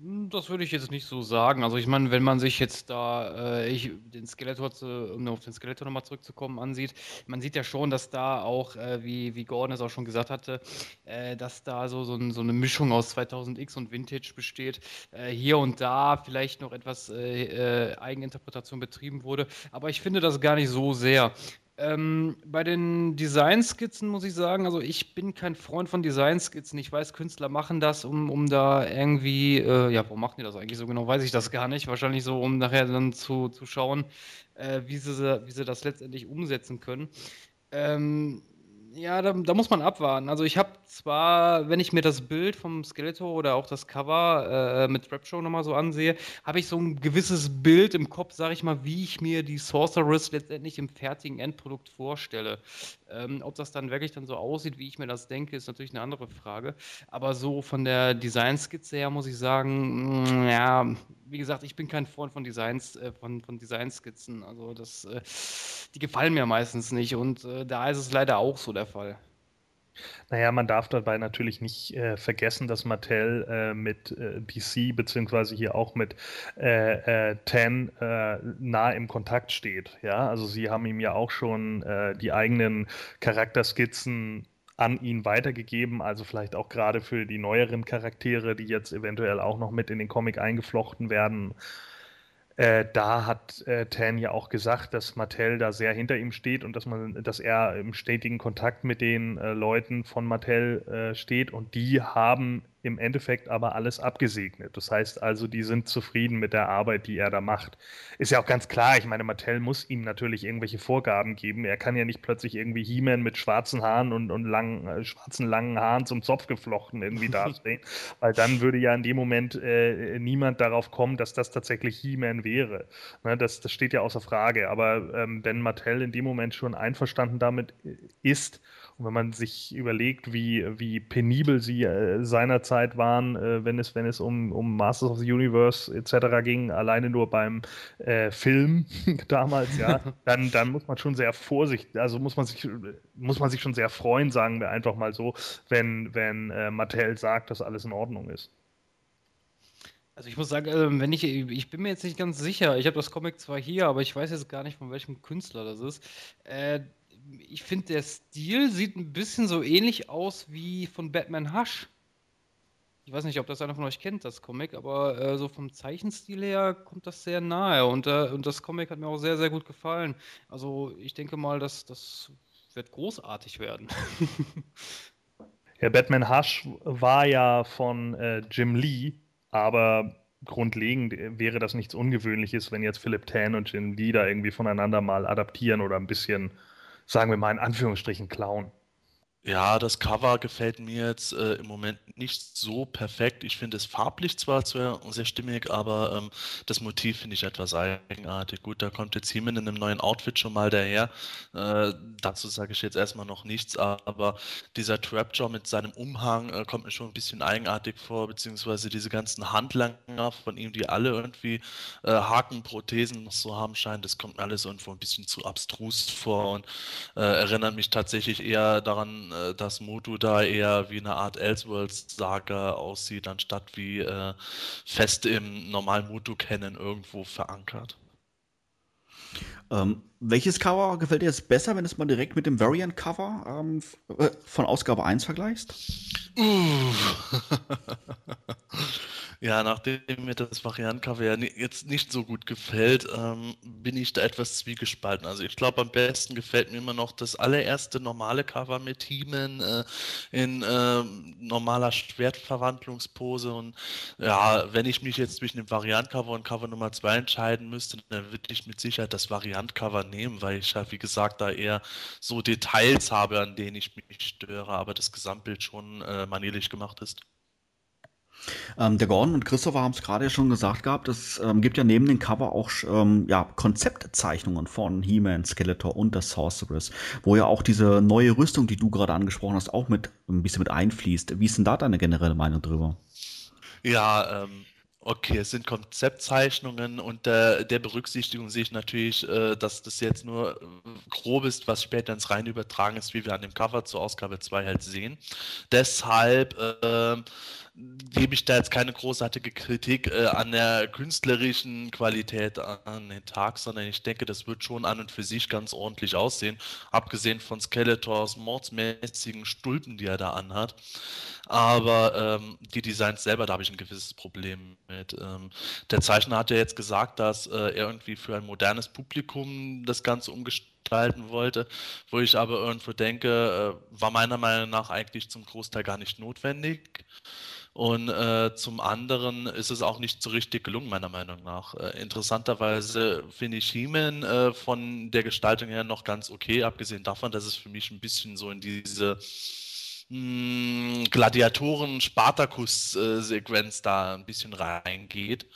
Hm, das würde ich jetzt nicht so sagen. Also ich meine, wenn man sich jetzt da äh, ich, den Skeletor, zu, um auf den Skeletor nochmal zurückzukommen, ansieht, man sieht ja schon, dass da auch, äh, wie, wie Gordon es auch schon gesagt hatte, äh, dass da so, so, ein, so, eine Mischung aus 2000X und Vintage besteht. Äh, hier und da vielleicht noch etwas äh, äh, Eigeninterpretation betrieben wurde, aber ich finde das gar nicht so sehr. Ähm, bei den Designskizzen muss ich sagen, also ich bin kein Freund von Designskizzen. Ich weiß, Künstler machen das, um, um da irgendwie, äh, ja, warum machen die das eigentlich so genau, weiß ich das gar nicht. Wahrscheinlich so, um nachher dann zu, zu schauen, äh, wie, sie, wie sie das letztendlich umsetzen können. Ähm, ja, da, da, muss man abwarten. Also ich habe zwar, wenn ich mir das Bild vom Skeletor oder auch das Cover äh, mit Rap Show nochmal so ansehe, habe ich so ein gewisses Bild im Kopf, sage ich mal, wie ich mir die Sorceress letztendlich im fertigen Endprodukt vorstelle. Ähm, ob das dann wirklich dann so aussieht, wie ich mir das denke, ist natürlich eine andere Frage. Aber so von der Designskizze her muss ich sagen, mh, mm, ja, wie gesagt, ich bin kein Freund von Designs, äh, von, von Designskizzen. Also das, äh, die gefallen mir meistens nicht und äh, da ist es leider auch so der Fall. Naja, man darf dabei natürlich nicht äh, vergessen, dass Mattel äh, mit äh, DC beziehungsweise hier auch mit äh, äh, Ten äh, nah im Kontakt steht. Ja, also sie haben ihm ja auch schon die eigenen Charakterskizzen an ihn weitergegeben, also vielleicht auch gerade für die neueren Charaktere, die jetzt eventuell auch noch mit in den Comic eingeflochten werden. Äh, da hat äh, Tan ja auch gesagt, dass Mattel da sehr hinter ihm steht und dass man, dass er im stetigen Kontakt mit den äh, Leuten von Mattel äh, steht und die haben im Endeffekt aber alles abgesegnet. Das heißt also, die sind zufrieden mit der Arbeit, die er da macht. Ist ja auch ganz klar, ich meine, Mattel muss ihm natürlich irgendwelche Vorgaben geben. Er kann ja nicht plötzlich irgendwie He-Man mit schwarzen Haaren und, und langen, äh, schwarzen langen Haaren zum Zopf geflochten irgendwie dastehen, weil dann würde ja in dem Moment äh, niemand darauf kommen, dass das tatsächlich He-Man wäre. Ne, das, das steht ja außer Frage. Aber ähm, wenn Mattel in dem Moment schon einverstanden damit äh, ist, wenn man sich überlegt, wie, wie penibel sie äh, seinerzeit waren, äh, wenn es, wenn es um, um Masters of the Universe etc. ging, alleine nur beim äh, Film damals, ja, dann, dann muss man schon sehr vorsichtig, also muss man sich, muss man sich schon sehr freuen, sagen wir einfach mal so, wenn, wenn äh, Mattel sagt, dass alles in Ordnung ist. Also ich muss sagen, ähm, wenn ich, ich bin mir jetzt nicht ganz sicher. Ich habe das Comic zwar hier, aber ich weiß jetzt gar nicht, von welchem Künstler das ist. Äh, ich finde, der Stil sieht ein bisschen so ähnlich aus wie von Batman Hush. Ich weiß nicht, ob das einer von euch kennt, das Comic, aber äh, so vom Zeichenstil her kommt das sehr nahe und, äh, und das Comic hat mir auch sehr, sehr gut gefallen. Also ich denke mal, dass das wird großartig werden. ja, Batman Hush war ja von äh, Jim Lee, aber grundlegend wäre das nichts Ungewöhnliches, wenn jetzt Philip Tan und Jin Lee da irgendwie voneinander mal adaptieren oder ein bisschen, sagen wir mal in Anführungsstrichen, klauen. Ja, das Cover gefällt mir jetzt äh, im Moment nicht so perfekt. Ich finde es farblich zwar sehr, sehr stimmig, aber ähm, das Motiv finde ich etwas eigenartig. Gut, da kommt jetzt Heeman in einem neuen Outfit schon mal daher. Äh, dazu sage ich jetzt erstmal noch nichts, aber dieser Trapjaw mit seinem Umhang äh, kommt mir schon ein bisschen eigenartig vor, beziehungsweise diese ganzen Handlanger von ihm, die alle irgendwie äh, Hakenprothesen noch so haben scheinen, das kommt mir alles irgendwo ein bisschen zu abstrus vor und äh, erinnert mich tatsächlich eher daran, äh, dass Motu da eher wie eine Art Elseworlds-Saga aussieht, anstatt wie äh, fest im normalen Motu-Kennen irgendwo verankert. Ähm, welches Cover gefällt dir jetzt besser, wenn du es mal direkt mit dem Variant-Cover ähm, äh, von Ausgabe 1 vergleichst? Uh. Ja, nachdem mir das Variantencover ja jetzt nicht so gut gefällt, ähm, bin ich da etwas zwiegespalten. Also ich glaube, am besten gefällt mir immer noch das allererste normale Cover mit He-Man äh, in äh, normaler Schwertverwandlungspose. Und ja, wenn ich mich jetzt zwischen dem Variantcover und Cover Nummer 2 entscheiden müsste, dann würde ich mit Sicherheit das Variantcover nehmen, weil ich halt, wie gesagt, da eher so Details habe, an denen ich mich störe, aber das Gesamtbild schon äh, manierlich gemacht ist. Ähm, der Gordon und Christopher haben es gerade schon gesagt gehabt, es ähm, gibt ja neben dem Cover auch ähm, ja, Konzeptzeichnungen von He-Man, Skeletor und der Sorceress, wo ja auch diese neue Rüstung, die du gerade angesprochen hast, auch mit ein bisschen mit einfließt. Wie ist denn da deine generelle Meinung drüber? Ja, ähm, Okay, es sind Konzeptzeichnungen und äh, der Berücksichtigung sehe ich natürlich, äh, dass das jetzt nur äh, grob ist, was später ins Reine übertragen ist, wie wir an dem Cover zur Ausgabe 2 halt sehen. Deshalb äh, gebe ich da jetzt keine großartige Kritik äh, an der künstlerischen Qualität an den Tag, sondern ich denke, das wird schon an und für sich ganz ordentlich aussehen, abgesehen von Skeletors mordsmäßigen Stulpen, die er da anhat. Aber ähm, die Designs selber, da habe ich ein gewisses Problem mit. Ähm, der Zeichner hat ja jetzt gesagt, dass äh, er irgendwie für ein modernes Publikum das Ganze umgestalten wollte, wo ich aber irgendwo denke, äh, war meiner Meinung nach eigentlich zum Großteil gar nicht notwendig. Und äh, zum anderen ist es auch nicht so richtig gelungen, meiner Meinung nach. Äh, interessanterweise finde ich He-Man äh, von der Gestaltung her noch ganz okay, abgesehen davon, dass es für mich ein bisschen so in diese hm, Gladiatoren-Spartakus-Sequenz da ein bisschen reingeht.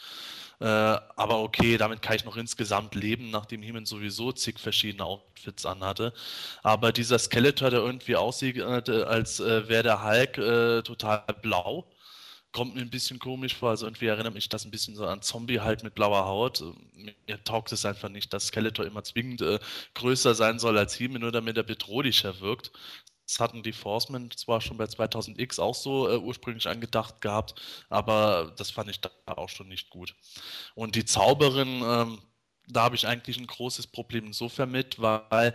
Äh, aber okay, damit kann ich noch insgesamt leben, nachdem Heeman sowieso zig verschiedene Outfits anhatte. Aber dieser Skeletor, der irgendwie aussieht, äh, als äh, wäre der Hulk äh, total blau, kommt mir ein bisschen komisch vor. Also irgendwie erinnert mich das ein bisschen so an Zombie halt mit blauer Haut. Mir taugt es einfach nicht, dass Skeletor immer zwingend äh, größer sein soll als he nur damit er bedrohlicher wirkt. Das hatten die Forcemen zwar schon bei 2000X auch so äh, ursprünglich angedacht gehabt, aber das fand ich da auch schon nicht gut. Und die Zauberin, ähm, da habe ich eigentlich ein großes Problem insofern mit, weil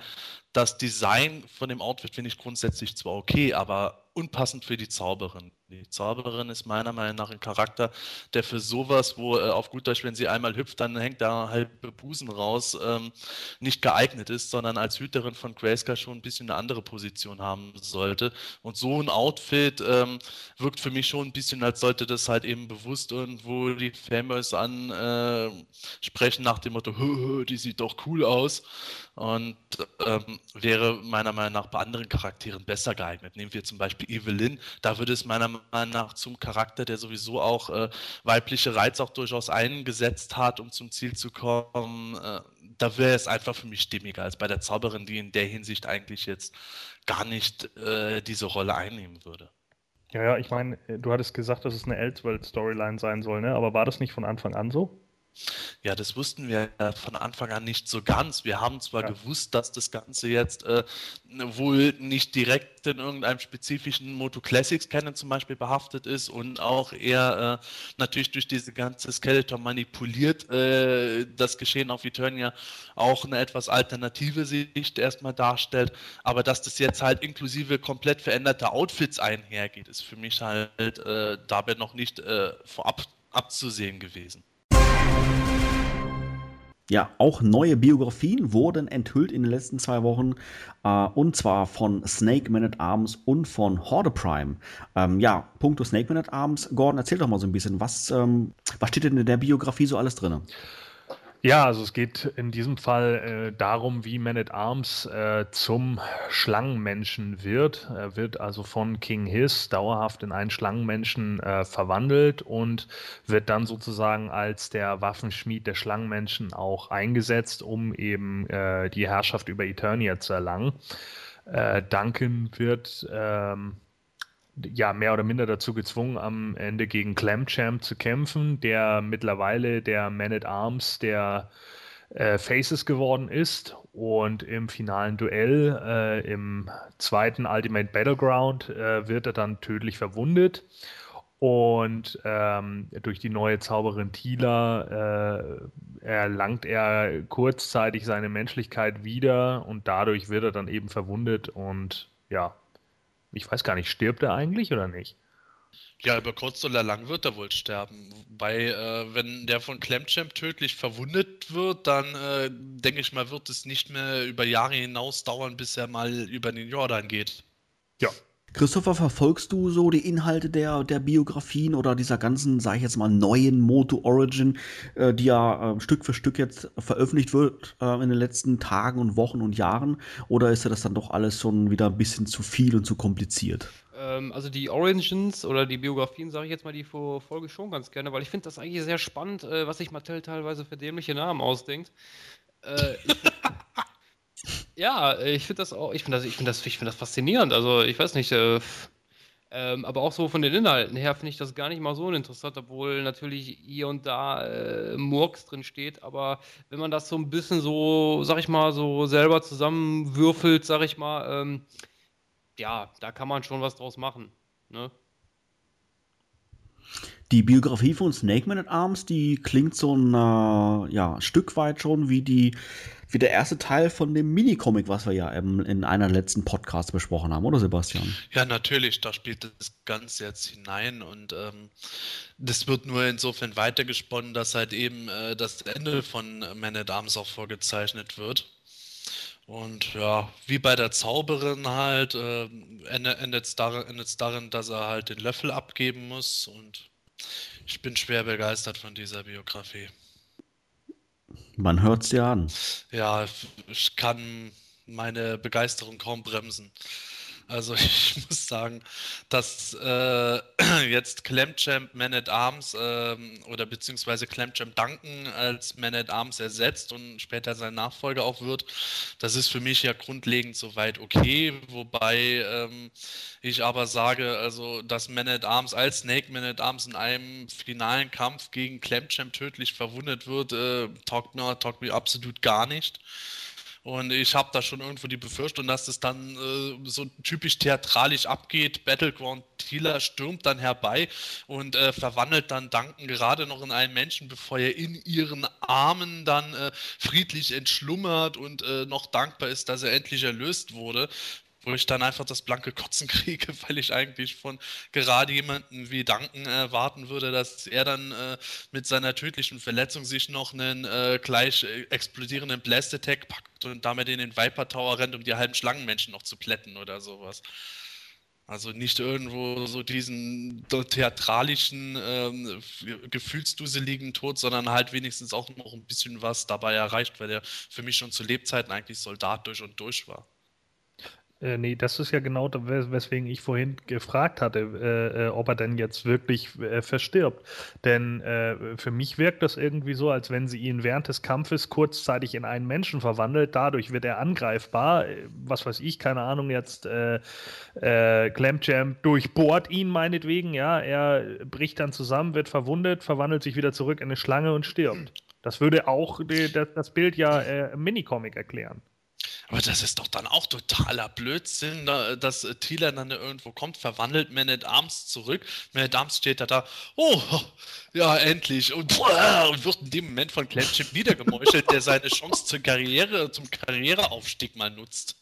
das Design von dem Outfit finde ich grundsätzlich zwar okay, aber unpassend für die Zauberin. Die Zauberin ist meiner Meinung nach ein Charakter, der für sowas, wo äh, auf gut Deutsch, wenn sie einmal hüpft, dann hängt da halbe Busen raus, ähm, nicht geeignet ist, sondern als Hüterin von Grayskull schon ein bisschen eine andere Position haben sollte. Und so ein Outfit ähm, wirkt für mich schon ein bisschen, als sollte das halt eben bewusst irgendwo die Fanboys ansprechen äh, nach dem Motto, die sieht doch cool aus. Und ähm, wäre meiner Meinung nach bei anderen Charakteren besser geeignet. Nehmen wir zum Beispiel Evelyn, da würde es meiner Meinung nach zum Charakter, der sowieso auch äh, weibliche Reiz auch durchaus eingesetzt hat, um zum Ziel zu kommen, äh, da wäre es einfach für mich stimmiger als bei der Zauberin, die in der Hinsicht eigentlich jetzt gar nicht äh, diese Rolle einnehmen würde. Ja, ja, ich meine, du hattest gesagt, dass es eine Elseworld-Storyline sein soll, ne? aber war das nicht von Anfang an so? Ja, das wussten wir von Anfang an nicht so ganz. Wir haben zwar ja. gewusst, dass das Ganze jetzt äh, wohl nicht direkt in irgendeinem spezifischen Moto Classics Canon zum Beispiel behaftet ist und auch eher äh, natürlich durch diese ganze Skeleton manipuliert äh, das Geschehen auf Eternia auch eine etwas alternative Sicht erstmal darstellt. Aber dass das jetzt halt inklusive komplett veränderte Outfits einhergeht, ist für mich halt äh, dabei noch nicht äh, vorab abzusehen gewesen. Ja, auch neue Biografien wurden enthüllt in den letzten zwei Wochen. Äh, und zwar von Snake Man at Arms und von Horde Prime. Ähm, ja, punkto Snake Man at Arms. Gordon, erzähl doch mal so ein bisschen, was, ähm, was steht denn in der Biografie so alles drin? Ja, also es geht in diesem Fall äh, darum, wie Man at Arms äh, zum Schlangenmenschen wird. Er wird also von King Hiss dauerhaft in einen Schlangenmenschen äh, verwandelt und wird dann sozusagen als der Waffenschmied der Schlangenmenschen auch eingesetzt, um eben äh, die Herrschaft über Eternia zu erlangen. Äh, Duncan wird ähm, ja mehr oder minder dazu gezwungen, am Ende gegen Clamchamp zu kämpfen, der mittlerweile der Man at Arms der äh, Faces geworden ist und im finalen Duell äh, im zweiten Ultimate Battleground äh, wird er dann tödlich verwundet und ähm, durch die neue Zauberin Tila äh, erlangt er kurzzeitig seine Menschlichkeit wieder und dadurch wird er dann eben verwundet und ja, ich weiß gar nicht, stirbt er eigentlich oder nicht? Ja, über kurz oder lang wird er wohl sterben. Wobei, äh, wenn der von Clemchamp tödlich verwundet wird, dann äh, denke ich mal, wird es nicht mehr über Jahre hinaus dauern, bis er mal über den Jordan geht. Ja, Christopher, verfolgst du so die Inhalte der, der Biografien oder dieser ganzen, sag ich jetzt mal, neuen Moto Origin, äh, die ja äh, Stück für Stück jetzt veröffentlicht wird äh, in den letzten Tagen und Wochen und Jahren? Oder ist das dann doch alles schon wieder ein bisschen zu viel und zu kompliziert? Ähm, also die Origins oder die Biografien, sage ich jetzt mal, die Folge schon ganz gerne, weil ich finde das eigentlich sehr spannend, äh, was sich Mattel teilweise für dämliche Namen ausdenkt. Äh, Ja, ich finde das auch, ich finde das, ich finde das, ich finde das faszinierend. Also ich weiß nicht, äh, ähm, aber auch so von den Inhalten her finde ich das gar nicht mal so interessant, obwohl natürlich hier und da äh, Murks drin steht. Aber wenn man das so ein bisschen so, sag ich mal, so selber zusammenwürfelt, sag ich mal, ähm, ja, da kann man schon was draus machen. Ne? Die Biografie von Snake Man at Arms, die klingt so ein ja, Stück weit schon wie die wie der erste Teil von dem Minicomic, was wir ja ähm, in einer letzten Podcast besprochen haben, oder Sebastian? Ja, natürlich, da spielt das Ganze jetzt hinein und ähm, das wird nur insofern weitergesponnen, dass halt eben äh, das Ende von Man at Arms auch vorgezeichnet wird. Und ja, wie bei der Zauberin halt, äh, endet es darin, darin, dass er halt den Löffel abgeben muss und ich bin schwer begeistert von dieser Biografie. Man hört es ja an. Ja, ich kann meine Begeisterung kaum bremsen. Also ich muss sagen, dass äh, jetzt Clamchamp Man at Arms äh, oder beziehungsweise Clamchamp Duncan als Man at Arms ersetzt und später sein Nachfolger auch wird, das ist für mich ja grundlegend soweit okay, wobei ähm, ich aber sage, also dass Man at Arms als Snake Man at Arms in einem finalen Kampf gegen Clamchamp tödlich verwundet wird, äh, taugt, mir, taugt mir absolut gar nicht. Und ich habe da schon irgendwo die Befürchtung, dass das dann äh, so typisch theatralisch abgeht. Battleground Thieler stürmt dann herbei und äh, verwandelt dann Duncan gerade noch in einen Menschen, bevor er in ihren Armen dann äh, friedlich entschlummert und äh, noch dankbar ist, dass er endlich erlöst wurde wo ich dann einfach das blanke Kotzen kriege, weil ich eigentlich von gerade jemanden wie Duncan erwarten würde, dass er dann äh, mit seiner tödlichen Verletzung sich noch einen äh, gleich äh, explodierenden Blast Attack packt und damit in den Viper Tower rennt, um die halben Schlangenmenschen noch zu plätten oder sowas. Also nicht irgendwo so diesen theatralischen, ähm, gefühlsduseligen Tod, sondern halt wenigstens auch noch ein bisschen was dabei erreicht, weil er für mich schon zu Lebzeiten eigentlich Soldat durch und durch war. Äh, nee, das ist ja genau, weswegen ich vorhin gefragt hatte, äh, äh, ob er denn jetzt wirklich äh, verstirbt. Denn äh, für mich wirkt das irgendwie so, als wenn sie ihn während des Kampfes kurzzeitig in einen Menschen verwandelt. Dadurch wird er angreifbar. Äh, was weiß ich, keine Ahnung, jetzt äh, Clamjam durchbohrt ihn meinetwegen. Ja, er bricht dann zusammen, wird verwundet, verwandelt sich wieder zurück in eine Schlange und stirbt. Das würde auch das, das Bild ja im Minicomic erklären. Aber das ist doch dann auch totaler Blödsinn, dass Thieler dann irgendwo kommt, verwandelt Man at Arms zurück. Man at Arms steht da da, oh, ja, endlich. Und, und wird in dem Moment von Clanchip wieder gemeuchelt, der seine Chance zur Karriere, zum Karriereaufstieg mal nutzt.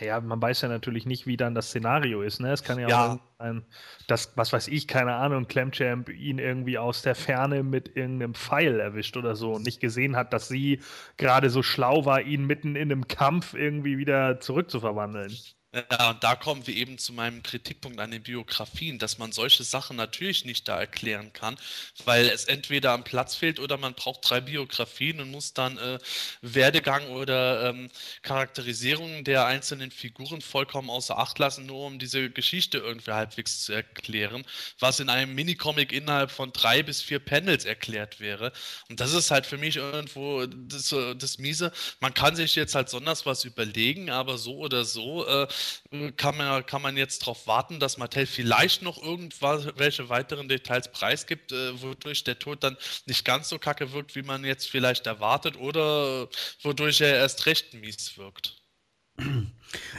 Ja, man weiß ja natürlich nicht, wie dann das Szenario ist. Ne? Es kann ja, Ja. auch sein, dass, was weiß ich, keine Ahnung, Clamchamp ihn irgendwie aus der Ferne mit irgendeinem Pfeil erwischt oder so und nicht gesehen hat, dass sie gerade so schlau war, ihn mitten in einem Kampf irgendwie wieder zurückzuverwandeln. Ja, und da kommen wir eben zu meinem Kritikpunkt an den Biografien, dass man solche Sachen natürlich nicht da erklären kann, weil es entweder am Platz fehlt oder man braucht drei Biografien und muss dann äh, Werdegang oder ähm, Charakterisierung der einzelnen Figuren vollkommen außer Acht lassen, nur um diese Geschichte irgendwie halbwegs zu erklären, was in einem Minicomic innerhalb von drei bis vier Panels erklärt wäre. Und das ist halt für mich irgendwo das, äh, das Miese. Man kann sich jetzt halt sonders was überlegen, aber so oder so äh, kann man, kann man jetzt darauf warten, dass Mattel vielleicht noch irgendwelche weiteren Details preisgibt, äh, wodurch der Tod dann nicht ganz so kacke wirkt, wie man jetzt vielleicht erwartet, oder wodurch er erst recht mies wirkt.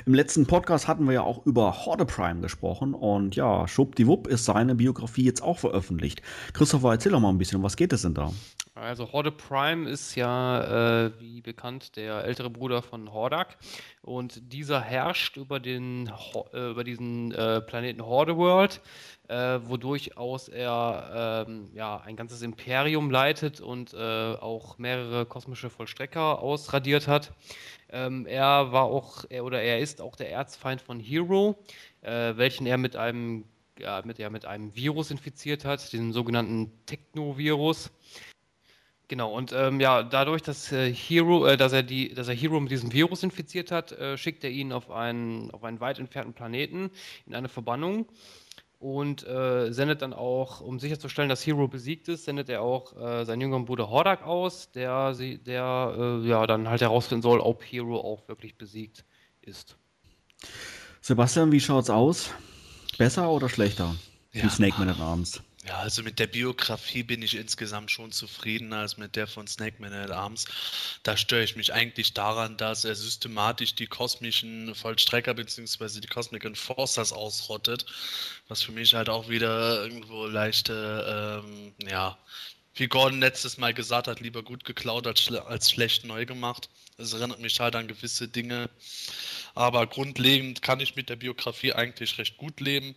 Im letzten Podcast hatten wir ja auch über Horde Prime gesprochen und ja, schwuppdiwupp ist seine Biografie jetzt auch veröffentlicht. Christopher, erzähl doch mal ein bisschen, was geht es denn da? Also Horde Prime ist ja, äh, wie bekannt, der ältere Bruder von Hordak und dieser herrscht über, den, äh, über diesen äh, Planeten Horde World, äh, wodurch aus er ähm, ja, ein ganzes Imperium leitet und äh, auch mehrere kosmische Vollstrecker ausradiert hat. Ähm, er war auch, er, oder er ist auch der Erzfeind von Hero, äh, welchen er mit einem, ja, mit, ja, mit einem Virus infiziert hat, den sogenannten Technovirus. Genau, und ähm, ja, dadurch, dass äh, Hero, äh, dass er die, dass er Hero mit diesem Virus infiziert hat, äh, schickt er ihn auf einen, auf einen weit entfernten Planeten in eine Verbannung und äh, sendet dann auch, um sicherzustellen, dass Hero besiegt ist, sendet er auch äh, seinen jüngeren Bruder Hordak aus, der sie, der äh, ja dann halt herausfinden soll, ob Hero auch wirklich besiegt ist. Sebastian, wie schaut's aus? Besser oder schlechter? Ja. Die Snake Man at Arms. Ja, also mit der Biografie bin ich insgesamt schon zufriedener als mit der von Snake Man at Arms. Da störe ich mich eigentlich daran, dass er systematisch die kosmischen Vollstrecker bzw. die Cosmic Enforcers ausrottet, was für mich halt auch wieder irgendwo leichte, ähm, ja, wie Gordon letztes Mal gesagt hat, lieber gut geklaut als, schle als schlecht neu gemacht. Das erinnert mich halt an gewisse Dinge. Aber grundlegend kann ich mit der Biografie eigentlich recht gut leben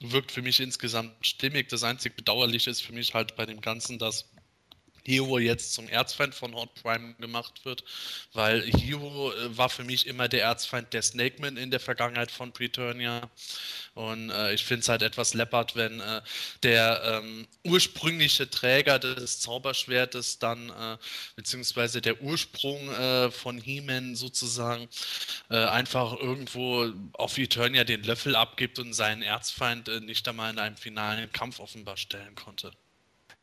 wirkt für mich insgesamt stimmig. Das einzig Bedauerliche ist für mich halt bei dem Ganzen, dass Hero jetzt zum Erzfeind von Hot Prime gemacht wird, weil Hero äh, war für mich immer der Erzfeind der Snakeman in der Vergangenheit von Preturnia. Und äh, ich finde es halt etwas läppert, wenn äh, der ähm, ursprüngliche Träger des Zauberschwertes dann, äh, beziehungsweise der Ursprung äh, von He-Man sozusagen, einfach irgendwo auf Eternia den Löffel abgibt und seinen Erzfeind nicht einmal in einem finalen Kampf offenbar stellen konnte.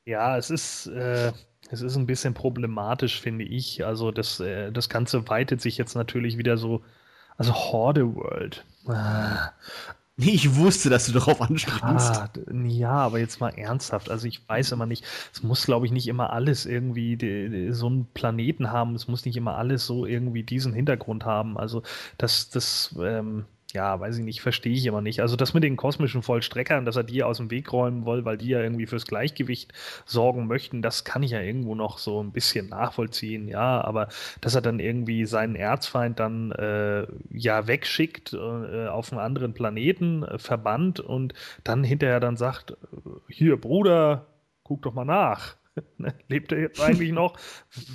Ja, es ist, äh, es ist ein bisschen problematisch, finde ich. Also das, äh, das Ganze weitet sich jetzt natürlich wieder so, also Horde World. Ah, Ich wusste, dass du darauf anspringst. ah, d- ja, aber jetzt mal ernsthaft. Also ich weiß immer nicht, es muss, glaube ich, nicht immer alles irgendwie de, de, so einen Planeten haben. Es muss nicht immer alles so irgendwie diesen Hintergrund haben. Also das, das, ähm, ja, weiß ich nicht, verstehe ich immer nicht. Also das mit den kosmischen Vollstreckern, dass er die aus dem Weg räumen will, weil die ja irgendwie fürs Gleichgewicht sorgen möchten, das kann ich ja irgendwo noch so ein bisschen nachvollziehen, ja, aber dass er dann irgendwie seinen Erzfeind dann äh, ja wegschickt äh, auf einen anderen Planeten, äh, verbannt und dann hinterher dann sagt, äh, hier Bruder, guck doch mal nach. Ne, Lebt er jetzt eigentlich noch?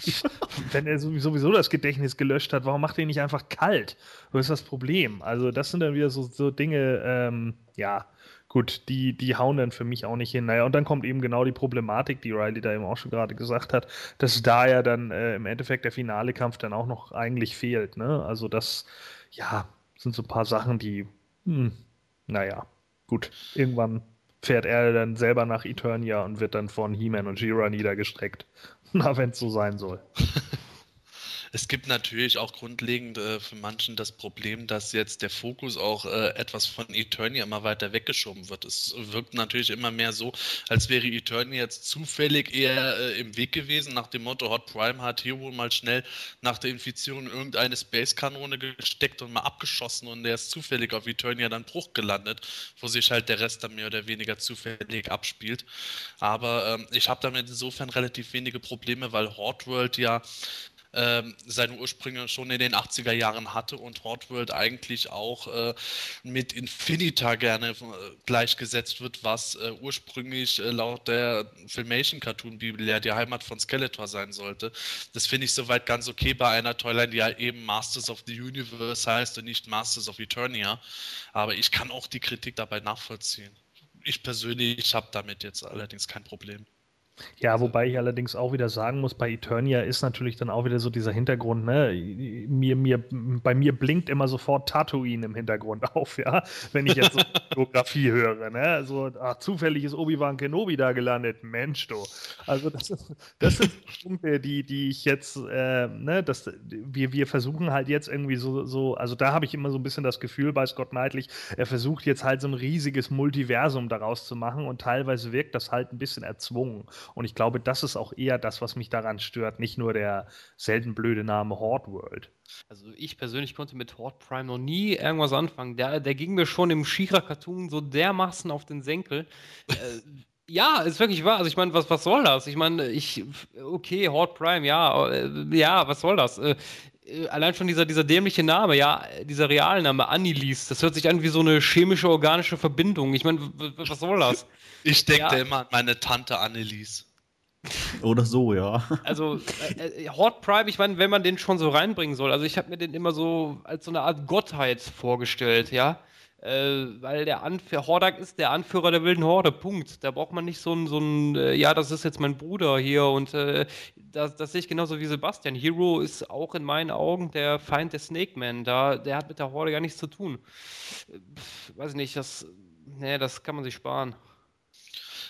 Wenn er sowieso das Gedächtnis gelöscht hat, warum macht er ihn nicht einfach kalt? Wo ist das Problem? Also, das sind dann wieder so, so Dinge, ähm, ja, gut, die, die hauen dann für mich auch nicht hin. Naja, und dann kommt eben genau die Problematik, die Riley da eben auch schon gerade gesagt hat, dass da ja dann äh, im Endeffekt der finale Kampf dann auch noch eigentlich fehlt. Ne? Also, das, ja, sind so ein paar Sachen, die, hm, naja, gut, irgendwann fährt er dann selber nach Eternia und wird dann von He-Man und She-Ra niedergestreckt. Na, wenn es so sein soll. Es gibt natürlich auch grundlegend äh, für manchen das Problem, dass jetzt der Fokus auch äh, etwas von Eternia immer weiter weggeschoben wird. Es wirkt natürlich immer mehr so, als wäre Eternia jetzt zufällig eher äh, im Weg gewesen, nach dem Motto Hot Prime hat Hero mal schnell nach der Infizierung irgendeine Space-Kanone gesteckt und mal abgeschossen und der ist zufällig auf Eternia dann Bruch gelandet, wo sich halt der Rest dann mehr oder weniger zufällig abspielt. Aber ähm, ich habe damit insofern relativ wenige Probleme, weil Horde World ja seine Ursprünge schon in den 80er Jahren hatte und Horde World eigentlich auch äh, mit Infinita gerne äh, gleichgesetzt wird, was äh, ursprünglich laut der Filmation Cartoon Bibel ja die Heimat von Skeletor sein sollte. Das finde ich soweit ganz okay bei einer Toyline, die ja eben Masters of the Universe heißt und nicht Masters of Eternia. Aber ich kann auch die Kritik dabei nachvollziehen. Ich persönlich habe damit jetzt allerdings kein Problem. Ja, wobei ich allerdings auch wieder sagen muss, bei Eternia ist natürlich dann auch wieder so dieser Hintergrund, ne? Mir, mir, bei mir blinkt immer sofort Tatooine im Hintergrund auf, ja, wenn ich jetzt so Biografie höre, ne? Also, ach, zufällig ist Obi-Wan Kenobi da gelandet, Mensch, du. Also, das, ist, das sind Punkte, die, die ich jetzt, äh, ne, das, wir, wir versuchen halt jetzt irgendwie so, so also da habe ich immer so ein bisschen das Gefühl bei Scott Knightley, er versucht jetzt halt so ein riesiges Multiversum daraus zu machen und teilweise wirkt das halt ein bisschen erzwungen. Und ich glaube, das ist auch eher das, was mich daran stört, nicht nur der selten blöde Name Horde World. Also ich persönlich konnte mit Horde Prime noch nie irgendwas anfangen. Der, der ging mir schon im Shira-Cartoon so dermaßen auf den Senkel. äh, ja, ist wirklich wahr. Also ich meine, was, was soll das? Ich meine, ich, okay, Horde Prime, ja, äh, ja, was soll das? Äh, allein schon dieser, dieser dämliche Name, ja, dieser Realname, Annelies, das hört sich an wie so eine chemische, organische Verbindung. Ich meine, was soll das? Ich denke ja. immer an meine Tante Annelies. Oder so, ja. Also, äh, äh, Horde Prime, ich meine, wenn man den schon so reinbringen soll, also ich habe mir den immer so als so eine Art Gottheit vorgestellt, ja. Äh, weil der Anführer, Hordak ist der Anführer der wilden Horde, Punkt. Da braucht man nicht so ein, so ein äh, ja, das ist jetzt mein Bruder hier und äh, das, das sehe ich genauso wie Sebastian. Hero ist auch in meinen Augen der Feind der Snake Man. Da, der hat mit der Horde gar nichts zu tun. Pff, weiß ich nicht, das, nee, das kann man sich sparen.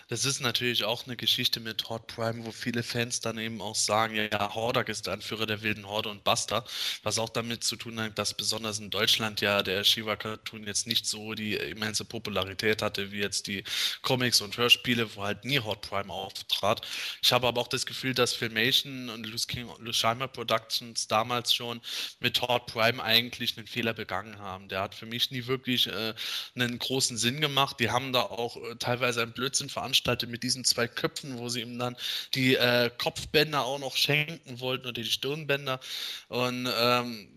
Das ist natürlich auch eine Geschichte mit Horde Prime, wo viele Fans dann eben auch sagen, ja, ja, Hordak ist der Anführer der wilden Horde und Buster, was auch damit zu tun hat, dass besonders in Deutschland ja der Shiva-Cartoon jetzt nicht so die immense Popularität hatte, wie jetzt die Comics und Hörspiele, wo halt nie Horde Prime auftrat. Ich habe aber auch das Gefühl, dass Filmation und Lusheimer Productions damals schon mit Horde Prime eigentlich einen Fehler begangen haben. Der hat für mich nie wirklich äh, einen großen Sinn gemacht. Die haben da auch äh, teilweise einen Blödsinn veranstaltet veranstaltet mit diesen zwei Köpfen, wo sie ihm dann die äh, Kopfbänder auch noch schenken wollten oder die Stirnbänder. Und ähm,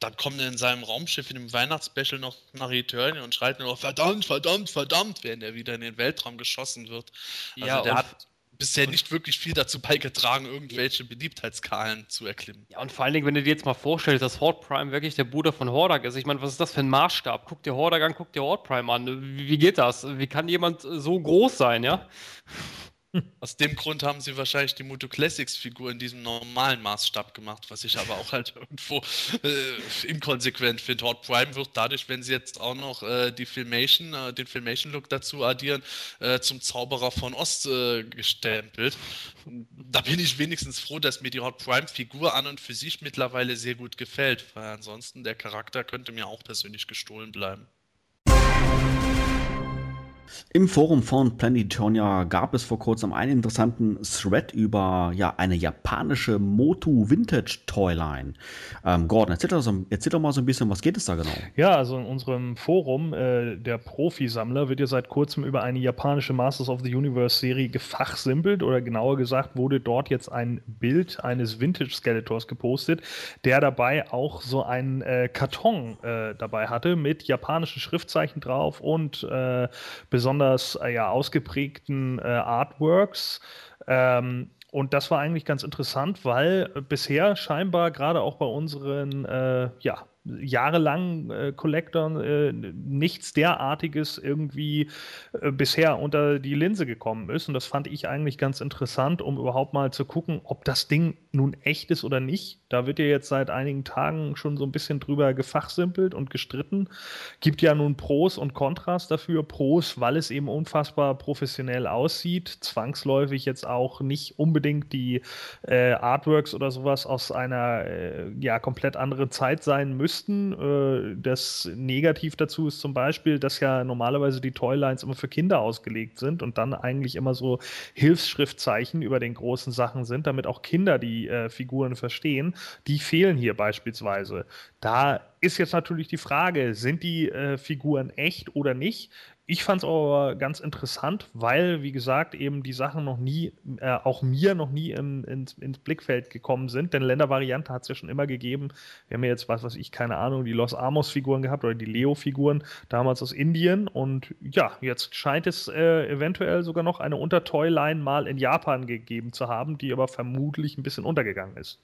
dann kommt er in seinem Raumschiff in dem Weihnachtsspecial noch nach Eternia und schreit nur verdammt, verdammt, verdammt, während er wieder in den Weltraum geschossen wird. Also ja, der hat bisher nicht wirklich viel dazu beigetragen, irgendwelche Beliebtheitskalen zu erklimmen. Ja, und vor allen Dingen, wenn du dir jetzt mal vorstellst, dass Horde Prime wirklich der Bruder von Hordak ist. Ich meine, was ist das für ein Maßstab? Guck dir Hordak an, guck dir Horde Prime an. Wie, geht das? Wie kann jemand so groß sein, ja? Aus dem Grund haben sie wahrscheinlich die Moto Classics Figur in diesem normalen Maßstab gemacht, was ich aber auch halt irgendwo äh, inkonsequent finde. Hot Prime wird dadurch, wenn sie jetzt auch noch äh, die Filmation, äh, den Filmation Look dazu addieren, äh, zum Zauberer von Ost äh, gestempelt. Da bin ich wenigstens froh, dass mir die Hot Prime Figur an und für sich mittlerweile sehr gut gefällt, weil ansonsten der Charakter könnte mir auch persönlich gestohlen bleiben. Im Forum von Planetonia gab es vor kurzem einen interessanten Thread über ja, eine japanische Motu Vintage Toyline. Ähm, Gordon, erzähl doch, so, erzähl doch, mal so ein bisschen, was geht es da genau? Ja, also in unserem Forum, äh, der Profisammler, wird ja seit kurzem über eine japanische Masters of the Universe Serie gefachsimpelt oder genauer gesagt wurde dort jetzt ein Bild eines Vintage Skeletors gepostet, der dabei auch so einen äh, Karton äh, dabei hatte mit japanischen Schriftzeichen drauf und äh, besonders äh, ja, ausgeprägten äh, Artworks. Ähm, und das war eigentlich ganz interessant, weil bisher scheinbar gerade auch bei unseren äh, ja, jahrelang äh, Collectern äh, nichts derartiges irgendwie äh, bisher unter die Linse gekommen ist. Und das fand ich eigentlich ganz interessant, um überhaupt mal zu gucken, ob das Ding nun echt ist oder nicht. Da wird ja jetzt seit einigen Tagen schon so ein bisschen drüber gefachsimpelt und gestritten. Gibt ja nun Pros und Kontras dafür. Pros, weil es eben unfassbar professionell aussieht, zwangsläufig jetzt auch nicht unbedingt die äh, Artworks oder sowas aus einer äh, ja komplett anderen Zeit sein müssen müssten. Äh, das Negativ dazu ist zum Beispiel, dass ja normalerweise die Toylines immer für Kinder ausgelegt sind und dann eigentlich immer so Hilfsschriftzeichen über den großen Sachen sind, damit auch Kinder die äh, Figuren verstehen. Die fehlen hier beispielsweise. Da ist jetzt natürlich die Frage, sind die äh, Figuren echt oder nicht? Ich fand es aber ganz interessant, weil, wie gesagt, eben die Sachen noch nie, äh, auch mir noch nie im, ins, ins, Blickfeld gekommen sind. Denn Ländervariante hat es ja schon immer gegeben. Wir haben ja jetzt, was weiß ich, keine Ahnung, die Los Amos-Figuren gehabt oder die Leo-Figuren, damals aus Indien. Und ja, jetzt scheint es äh, eventuell sogar noch eine Untertoy-Line mal in Japan gegeben zu haben, die aber vermutlich ein bisschen untergegangen ist.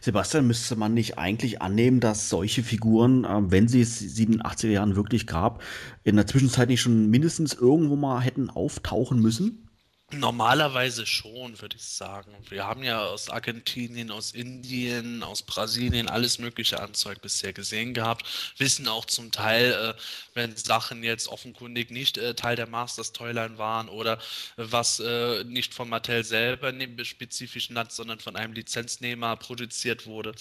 Sebastian, müsste man nicht eigentlich annehmen, dass solche Figuren, äh, wenn sie es in den 80er Jahren wirklich gab, in der Zwischenzeit nicht schon mindestens irgendwo mal hätten auftauchen müssen? Normalerweise schon, würde ich sagen. Wir haben ja aus Argentinien, aus Indien, aus Brasilien alles mögliche Anzeug bisher gesehen gehabt. Wissen auch zum Teil, äh, wenn Sachen jetzt offenkundig nicht äh, Teil der Masters Toyline waren oder äh, was äh, nicht von Mattel selber in dem spezifischen Land, sondern von einem Lizenznehmer produziert wurde.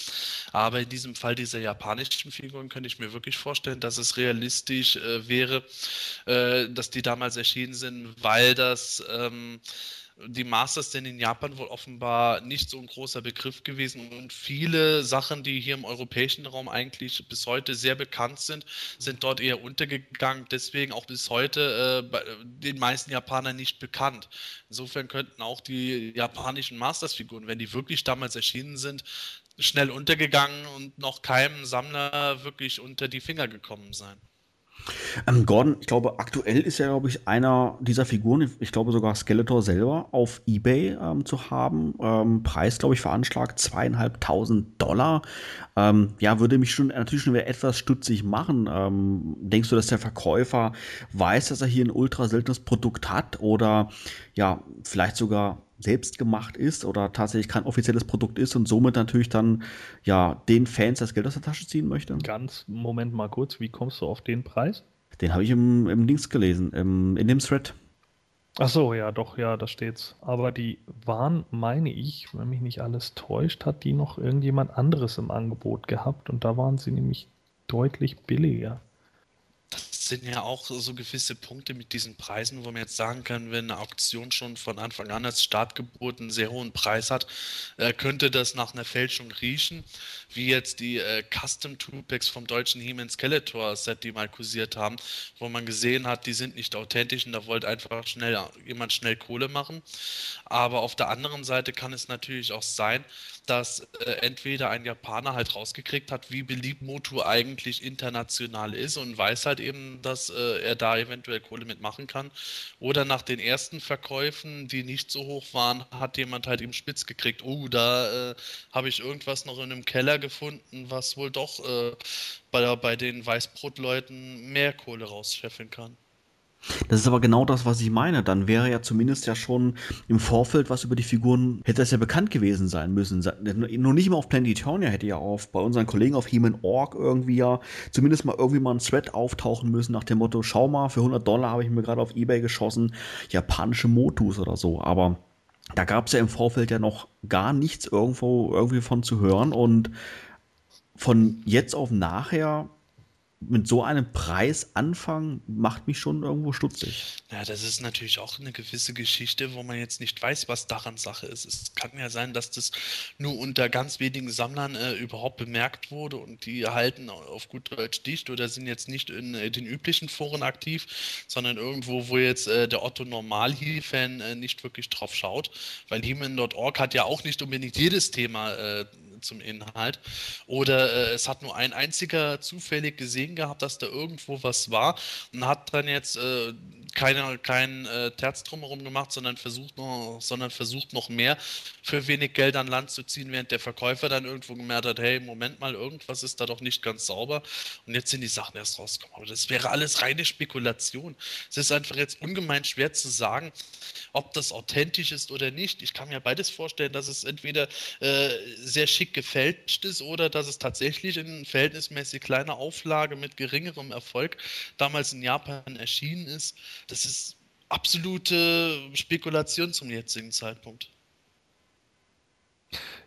Aber in diesem Fall dieser japanischen Figuren könnte ich mir wirklich vorstellen, dass es realistisch äh, wäre, äh, dass die damals erschienen sind, weil das ähm, die Masters sind in Japan wohl offenbar nicht so ein großer Begriff gewesen und viele Sachen, die hier im europäischen Raum eigentlich bis heute sehr bekannt sind, sind dort eher untergegangen, deswegen auch bis heute äh, den meisten Japanern nicht bekannt. Insofern könnten auch die japanischen Masters-Figuren, wenn die wirklich damals erschienen sind, schnell untergegangen und noch keinem Sammler wirklich unter die Finger gekommen sein. Ähm, Gordon, ich glaube, aktuell ist ja, glaube ich, einer dieser Figuren, ich glaube sogar Skeletor selber, auf Ebay ähm, zu haben. Ähm, Preis, glaube ich, veranschlagt zweieinhalbtausend Dollar. Ähm, ja, würde mich schon natürlich schon wieder etwas stutzig machen. Ähm, denkst du, dass der Verkäufer weiß, dass er hier ein ultra seltenes Produkt hat oder ja, vielleicht sogar selbst gemacht ist oder tatsächlich kein offizielles Produkt ist und somit natürlich dann ja den Fans das Geld aus der Tasche ziehen möchte. Ganz, Moment mal kurz, wie kommst du auf den Preis? Den habe ich im, im Links gelesen, im, in dem Thread. Ach so, ja, doch, ja, da steht's. Aber die waren, meine ich, wenn mich nicht alles täuscht, hat die noch irgendjemand anderes im Angebot gehabt und da waren sie nämlich deutlich billiger sind ja auch so gewisse Punkte mit diesen Preisen, wo man jetzt sagen kann, wenn eine Auktion schon von Anfang an als Startgebot einen sehr hohen Preis hat, äh, könnte das nach einer Fälschung riechen, wie jetzt die äh, Custom Two-Packs vom deutschen He-Man Skeletor Set, die mal kursiert haben, wo man gesehen hat, die sind nicht authentisch und da wollte einfach schnell jemand schnell Kohle machen. Aber auf der anderen Seite kann es natürlich auch sein, dass äh, entweder ein Japaner halt rausgekriegt hat, wie beliebt Motu eigentlich international ist und weiß halt eben, dass äh, er da eventuell Kohle mitmachen kann. Oder nach den ersten Verkäufen, die nicht so hoch waren, hat jemand halt eben spitz gekriegt, oh, da äh, habe ich irgendwas noch in einem Keller gefunden, was wohl doch äh, bei, bei den Weißbrotleuten mehr Kohle rausscheffeln kann. Das ist aber genau das, was ich meine. Dann wäre ja zumindest ja schon im Vorfeld was über die Figuren, hätte das ja bekannt gewesen sein müssen. Nur nicht mal auf Planet Eternia hätte ja auch bei unseren Kollegen auf He-Man Org irgendwie ja zumindest mal irgendwie mal ein Thread auftauchen müssen nach dem Motto, schau mal, für 100 Dollar habe ich mir gerade auf Ebay geschossen, japanische Motus oder so. Aber da gab es ja im Vorfeld ja noch gar nichts irgendwo irgendwie von zu hören und von jetzt auf nachher mit so einem Preis anfangen, macht mich schon irgendwo stutzig. Ja, das ist natürlich auch eine gewisse Geschichte, wo man jetzt nicht weiß, was daran Sache ist. Es kann ja sein, dass das nur unter ganz wenigen Sammlern äh, überhaupt bemerkt wurde und die erhalten auf gut Deutsch dicht oder sind jetzt nicht in äh, den üblichen Foren aktiv, sondern irgendwo, wo jetzt äh, der Otto Normal-Fan äh, nicht wirklich drauf schaut, weil Heman.org hat ja auch nicht unbedingt jedes Thema äh, zum Inhalt. Oder äh, es hat nur ein einziger zufällig gesehen gehabt, dass da irgendwo was war und hat dann jetzt äh, keine, kein äh, Terz drumherum gemacht, sondern versucht, noch, sondern versucht noch mehr für wenig Geld an Land zu ziehen, während der Verkäufer dann irgendwo gemerkt hat, hey, Moment mal, irgendwas ist da doch nicht ganz sauber. Und jetzt sind die Sachen erst rausgekommen. Aber das wäre alles reine Spekulation. Es ist einfach jetzt ungemein schwer zu sagen, ob das authentisch ist oder nicht. Ich kann mir beides vorstellen, dass es entweder äh, sehr schick gefälscht ist oder dass es tatsächlich in verhältnismäßig kleiner Auflage mit geringerem Erfolg damals in Japan erschienen ist. Das ist absolute Spekulation zum jetzigen Zeitpunkt.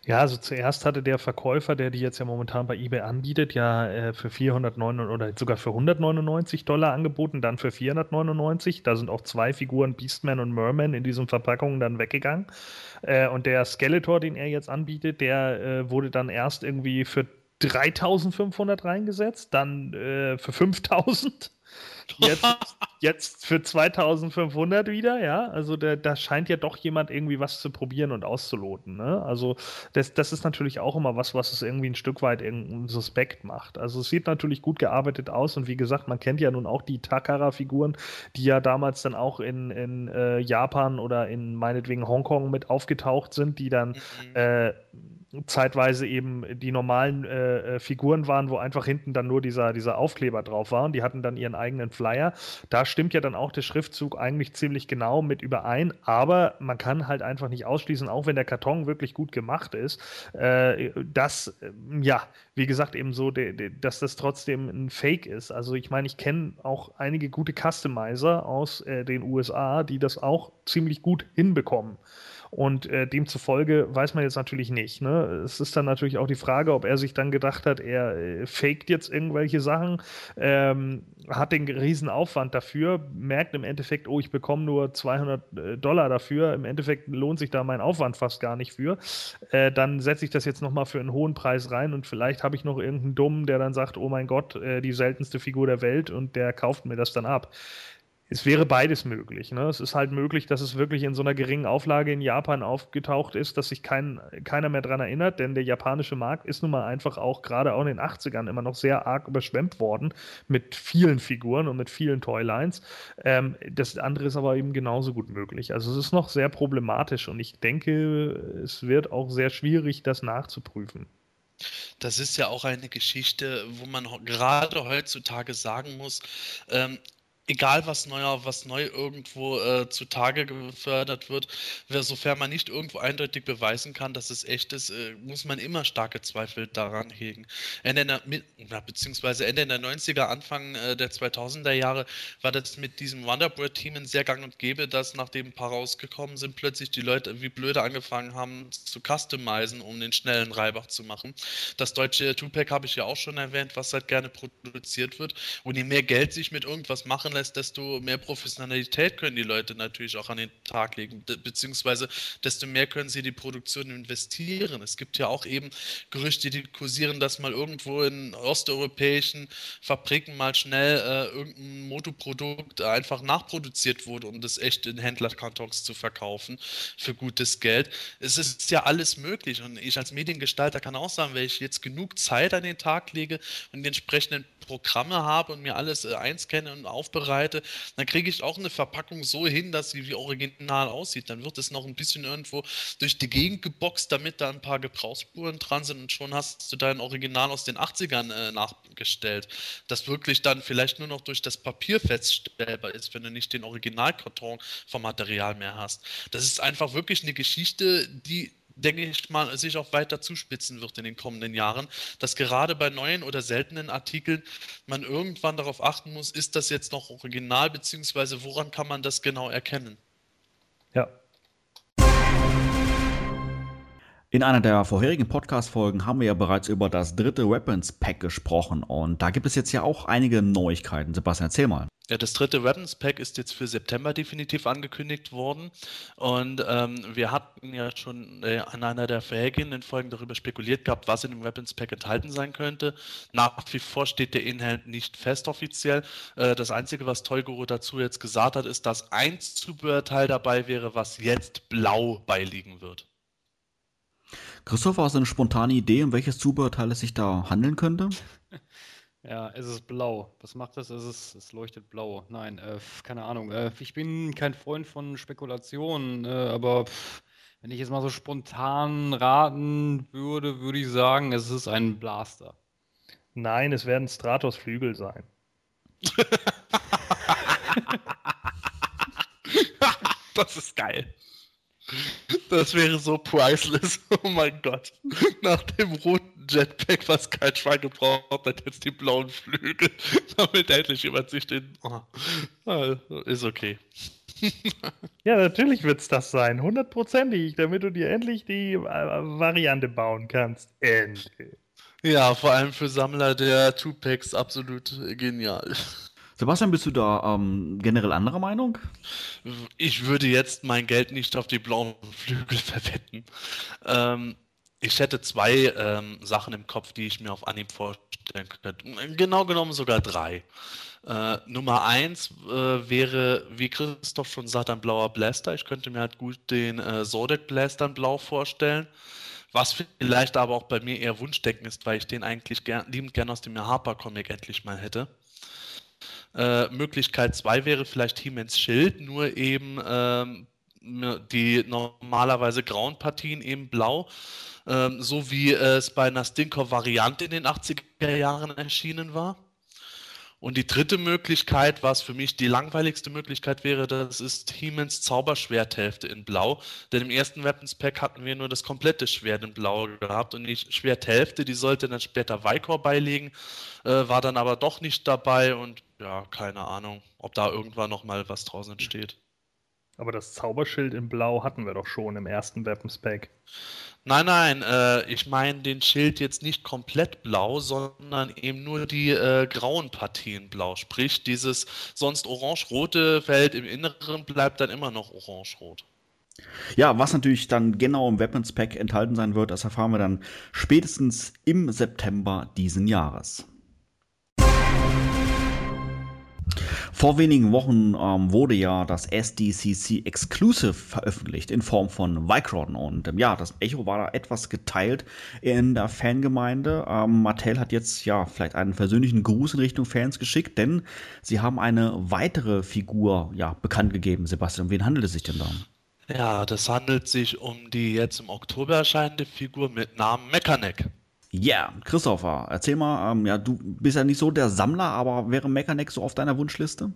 Ja, also zuerst hatte der Verkäufer, der die jetzt ja momentan bei eBay anbietet, ja äh, für 409 oder sogar für 199 Dollar angeboten, dann für 499. Da sind auch zwei Figuren, Beastman und Merman, in diesen Verpackungen dann weggegangen. Äh, und der Skeletor, den er jetzt anbietet, der äh, wurde dann erst irgendwie für 3500 reingesetzt, dann äh, für 5000 Jetzt, jetzt für 2500 wieder, ja. Also da, da scheint ja doch jemand irgendwie was zu probieren und auszuloten. Ne? Also das, das ist natürlich auch immer was, was es irgendwie ein Stück weit suspekt macht. Also es sieht natürlich gut gearbeitet aus und wie gesagt, man kennt ja nun auch die Takara-Figuren, die ja damals dann auch in, in äh, Japan oder in meinetwegen Hongkong mit aufgetaucht sind, die dann mhm. äh, zeitweise eben die normalen äh, äh, Figuren waren, wo einfach hinten dann nur dieser, dieser Aufkleber drauf war und die hatten dann ihren eigenen Flyer. Da stimmt ja dann auch der Schriftzug eigentlich ziemlich genau mit überein, aber man kann halt einfach nicht ausschließen, auch wenn der Karton wirklich gut gemacht ist, äh, dass, äh, ja, wie gesagt, eben so, de, de, dass das trotzdem ein Fake ist. Also ich meine, ich kenne auch einige gute Customizer aus äh, den USA, die das auch ziemlich gut hinbekommen. Und äh, demzufolge weiß man jetzt natürlich nicht. Ne? Es ist dann natürlich auch die Frage, ob er sich dann gedacht hat, er äh, faked jetzt irgendwelche Sachen, ähm, hat den riesen Aufwand dafür, merkt im Endeffekt, oh, ich bekomme nur 200 äh, Dollar dafür. Im Endeffekt lohnt sich da mein Aufwand fast gar nicht für. Äh, dann setze ich das jetzt nochmal für einen hohen Preis rein und vielleicht habe ich noch irgendeinen Dummen, der dann sagt, oh mein Gott, äh, die seltenste Figur der Welt und der kauft mir das dann ab es wäre beides möglich. Ne? Es ist halt möglich, dass es wirklich in so einer geringen Auflage in Japan aufgetaucht ist, dass sich kein, keiner mehr daran erinnert, denn der japanische Markt ist nun mal einfach auch gerade auch in den 80ern immer noch sehr arg überschwemmt worden mit vielen Figuren und mit vielen Toylines. Ähm, das andere ist aber eben genauso gut möglich. Also es ist noch sehr problematisch und ich denke, es wird auch sehr schwierig, das nachzuprüfen. Das ist ja auch eine Geschichte, wo man gerade heutzutage sagen muss, ähm, egal was neuer, was neu irgendwo äh, zutage gefördert wird, sofern man nicht irgendwo eindeutig beweisen kann, dass es echt ist, äh, muss man immer starke Zweifel daran hegen. Ende der, beziehungsweise Ende der 90er, Anfang äh, der 2000er Jahre war das mit diesem Wonderboy-Team ein sehr gang und gäbe, dass nachdem ein paar rausgekommen sind, plötzlich die Leute wie blöde angefangen haben zu customizen, um den schnellen Reibach zu machen. Das deutsche Tupac habe ich ja auch schon erwähnt, was halt gerne produziert wird. Und je mehr Geld sich mit irgendwas machen lässt, desto mehr Professionalität können die Leute natürlich auch an den Tag legen, beziehungsweise desto mehr können sie die Produktion investieren. Es gibt ja auch eben Gerüchte, die kursieren, dass mal irgendwo in osteuropäischen Fabriken mal schnell äh, irgendein Motoprodukt einfach nachproduziert wurde, um das echt in Händlerkartons zu verkaufen für gutes Geld. Es ist ja alles möglich und ich als Mediengestalter kann auch sagen, wenn ich jetzt genug Zeit an den Tag lege und die entsprechenden Programme habe und mir alles äh, einscanne und aufbereite, dann kriege ich auch eine Verpackung so hin, dass sie wie original aussieht. Dann wird es noch ein bisschen irgendwo durch die Gegend geboxt, damit da ein paar Gebrauchsspuren dran sind und schon hast du dein Original aus den 80ern äh, nachgestellt. Das wirklich dann vielleicht nur noch durch das Papier feststellbar ist, wenn du nicht den Originalkarton vom Material mehr hast. Das ist einfach wirklich eine Geschichte, die denke ich mal, sich auch weiter zuspitzen wird in den kommenden Jahren, dass gerade bei neuen oder seltenen Artikeln man irgendwann darauf achten muss, ist das jetzt noch original, beziehungsweise woran kann man das genau erkennen? Ja. In einer der vorherigen Podcast-Folgen haben wir ja bereits über das dritte Weapons Pack gesprochen und da gibt es jetzt ja auch einige Neuigkeiten. Sebastian, erzähl mal. Ja, das dritte Weapons Pack ist jetzt für September definitiv angekündigt worden. Und ähm, wir hatten ja schon äh, an einer der vorhergehenden Folgen darüber spekuliert gehabt, was in dem Weapons Pack enthalten sein könnte. Nach wie vor steht der Inhalt nicht fest offiziell. Äh, das Einzige, was Toyguru dazu jetzt gesagt hat, ist, dass ein Zubehörteil dabei wäre, was jetzt blau beiliegen wird. Christopher, hast du eine spontane Idee, um welches Zubehörteil es sich da handeln könnte? Ja, es ist blau. Was macht das? Es, ist, es leuchtet blau. Nein, äh, keine Ahnung. Äh, ich bin kein Freund von Spekulationen, äh, aber pff, wenn ich jetzt mal so spontan raten würde, würde ich sagen, es ist ein Blaster. Nein, es werden Stratos-Flügel sein. das ist geil. Das wäre so priceless. Oh mein Gott. Nach dem roten Jetpack, was kein Schwein gebraucht hat, jetzt die blauen Flügel. Damit endlich jemand sich den. Oh. Ah, ist okay. ja, natürlich wird es das sein. Hundertprozentig, damit du dir endlich die äh, Variante bauen kannst. Endlich. Ja, vor allem für Sammler der Two-Packs absolut genial. Sebastian, bist du da ähm, generell anderer Meinung? Ich würde jetzt mein Geld nicht auf die blauen Flügel verwetten. Ähm, ich hätte zwei ähm, Sachen im Kopf, die ich mir auf Anhieb vorstellen könnte. Genau genommen sogar drei. Äh, Nummer eins äh, wäre, wie Christoph schon sagt, ein blauer Blaster. Ich könnte mir halt gut den äh, Zodiac Blaster in blau vorstellen. Was vielleicht aber auch bei mir eher Wunschdenken ist, weil ich den eigentlich gern, liebend gern aus dem Harper-Comic endlich mal hätte. Äh, Möglichkeit 2 wäre vielleicht He-Mans Schild, nur eben ähm, die normalerweise grauen Partien eben blau, ähm, so wie es bei einer Stinkor-Variante in den 80er Jahren erschienen war. Und die dritte Möglichkeit, was für mich die langweiligste Möglichkeit wäre, das ist He-Mans Zauberschwerthälfte in Blau. Denn im ersten Weapons Pack hatten wir nur das komplette Schwert in Blau gehabt und die Schwerthälfte, die sollte dann später Vikor beilegen, äh, war dann aber doch nicht dabei und ja, keine Ahnung, ob da irgendwann nochmal was draußen entsteht. Aber das Zauberschild in Blau hatten wir doch schon im ersten Weapons Pack. Nein, nein, äh, ich meine den Schild jetzt nicht komplett blau, sondern eben nur die äh, grauen Partien blau. Sprich, dieses sonst orange-rote Feld im Inneren bleibt dann immer noch orange-rot. Ja, was natürlich dann genau im Weapons Pack enthalten sein wird, das erfahren wir dann spätestens im September diesen Jahres. Vor wenigen Wochen ähm, wurde ja das SDCC Exclusive veröffentlicht in Form von Vicron und ähm, ja, das Echo war da etwas geteilt in der Fangemeinde. Ähm, Mattel hat jetzt ja vielleicht einen persönlichen Gruß in Richtung Fans geschickt, denn sie haben eine weitere Figur ja bekannt gegeben. Sebastian, um wen handelt es sich denn da? Ja, das handelt sich um die jetzt im Oktober erscheinende Figur mit Namen Mechanic. Ja, yeah. Christopher, erzähl mal, ähm, ja, du bist ja nicht so der Sammler, aber wäre Mechanic so auf deiner Wunschliste?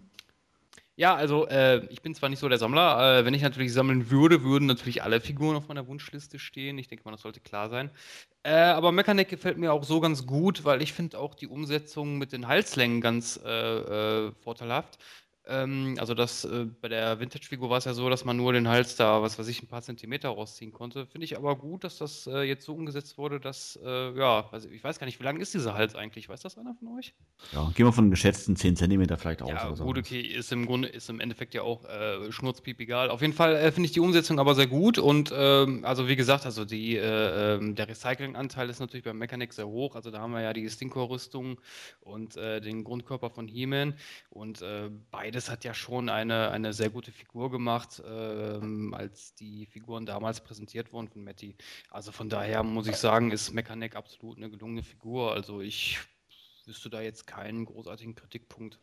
Ja, also äh, ich bin zwar nicht so der Sammler, äh, wenn ich natürlich sammeln würde, würden natürlich alle Figuren auf meiner Wunschliste stehen. Ich denke mal, das sollte klar sein. Äh, aber Mechanic gefällt mir auch so ganz gut, weil ich finde auch die Umsetzung mit den Halslängen ganz äh, äh, vorteilhaft. Ähm, also das äh, bei der Vintage-Figur war es ja so, dass man nur den Hals da, was weiß ich, ein paar Zentimeter rausziehen konnte. Finde ich aber gut, dass das äh, jetzt so umgesetzt wurde, dass, äh, ja, also ich weiß gar nicht, wie lang ist dieser Hals eigentlich? Weiß das einer von euch? Ja, gehen wir von geschätzten 10 Zentimeter vielleicht aus. Ja, gut, okay, ist im Grunde, ist im Endeffekt ja auch äh, schnurzpiep egal. Auf jeden Fall äh, finde ich die Umsetzung aber sehr gut und ähm, also wie gesagt, also die, äh, ähm, der Recycling-Anteil ist natürlich beim Mechanic sehr hoch. Also da haben wir ja die Stinkor-Rüstung und den Grundkörper von He-Man und beide beides hat ja schon eine, eine sehr gute Figur gemacht, ähm, als die Figuren damals präsentiert wurden von Matty. Also von daher muss ich sagen, ist Mechanic absolut eine gelungene Figur. Also ich wüsste da jetzt keinen großartigen Kritikpunkt.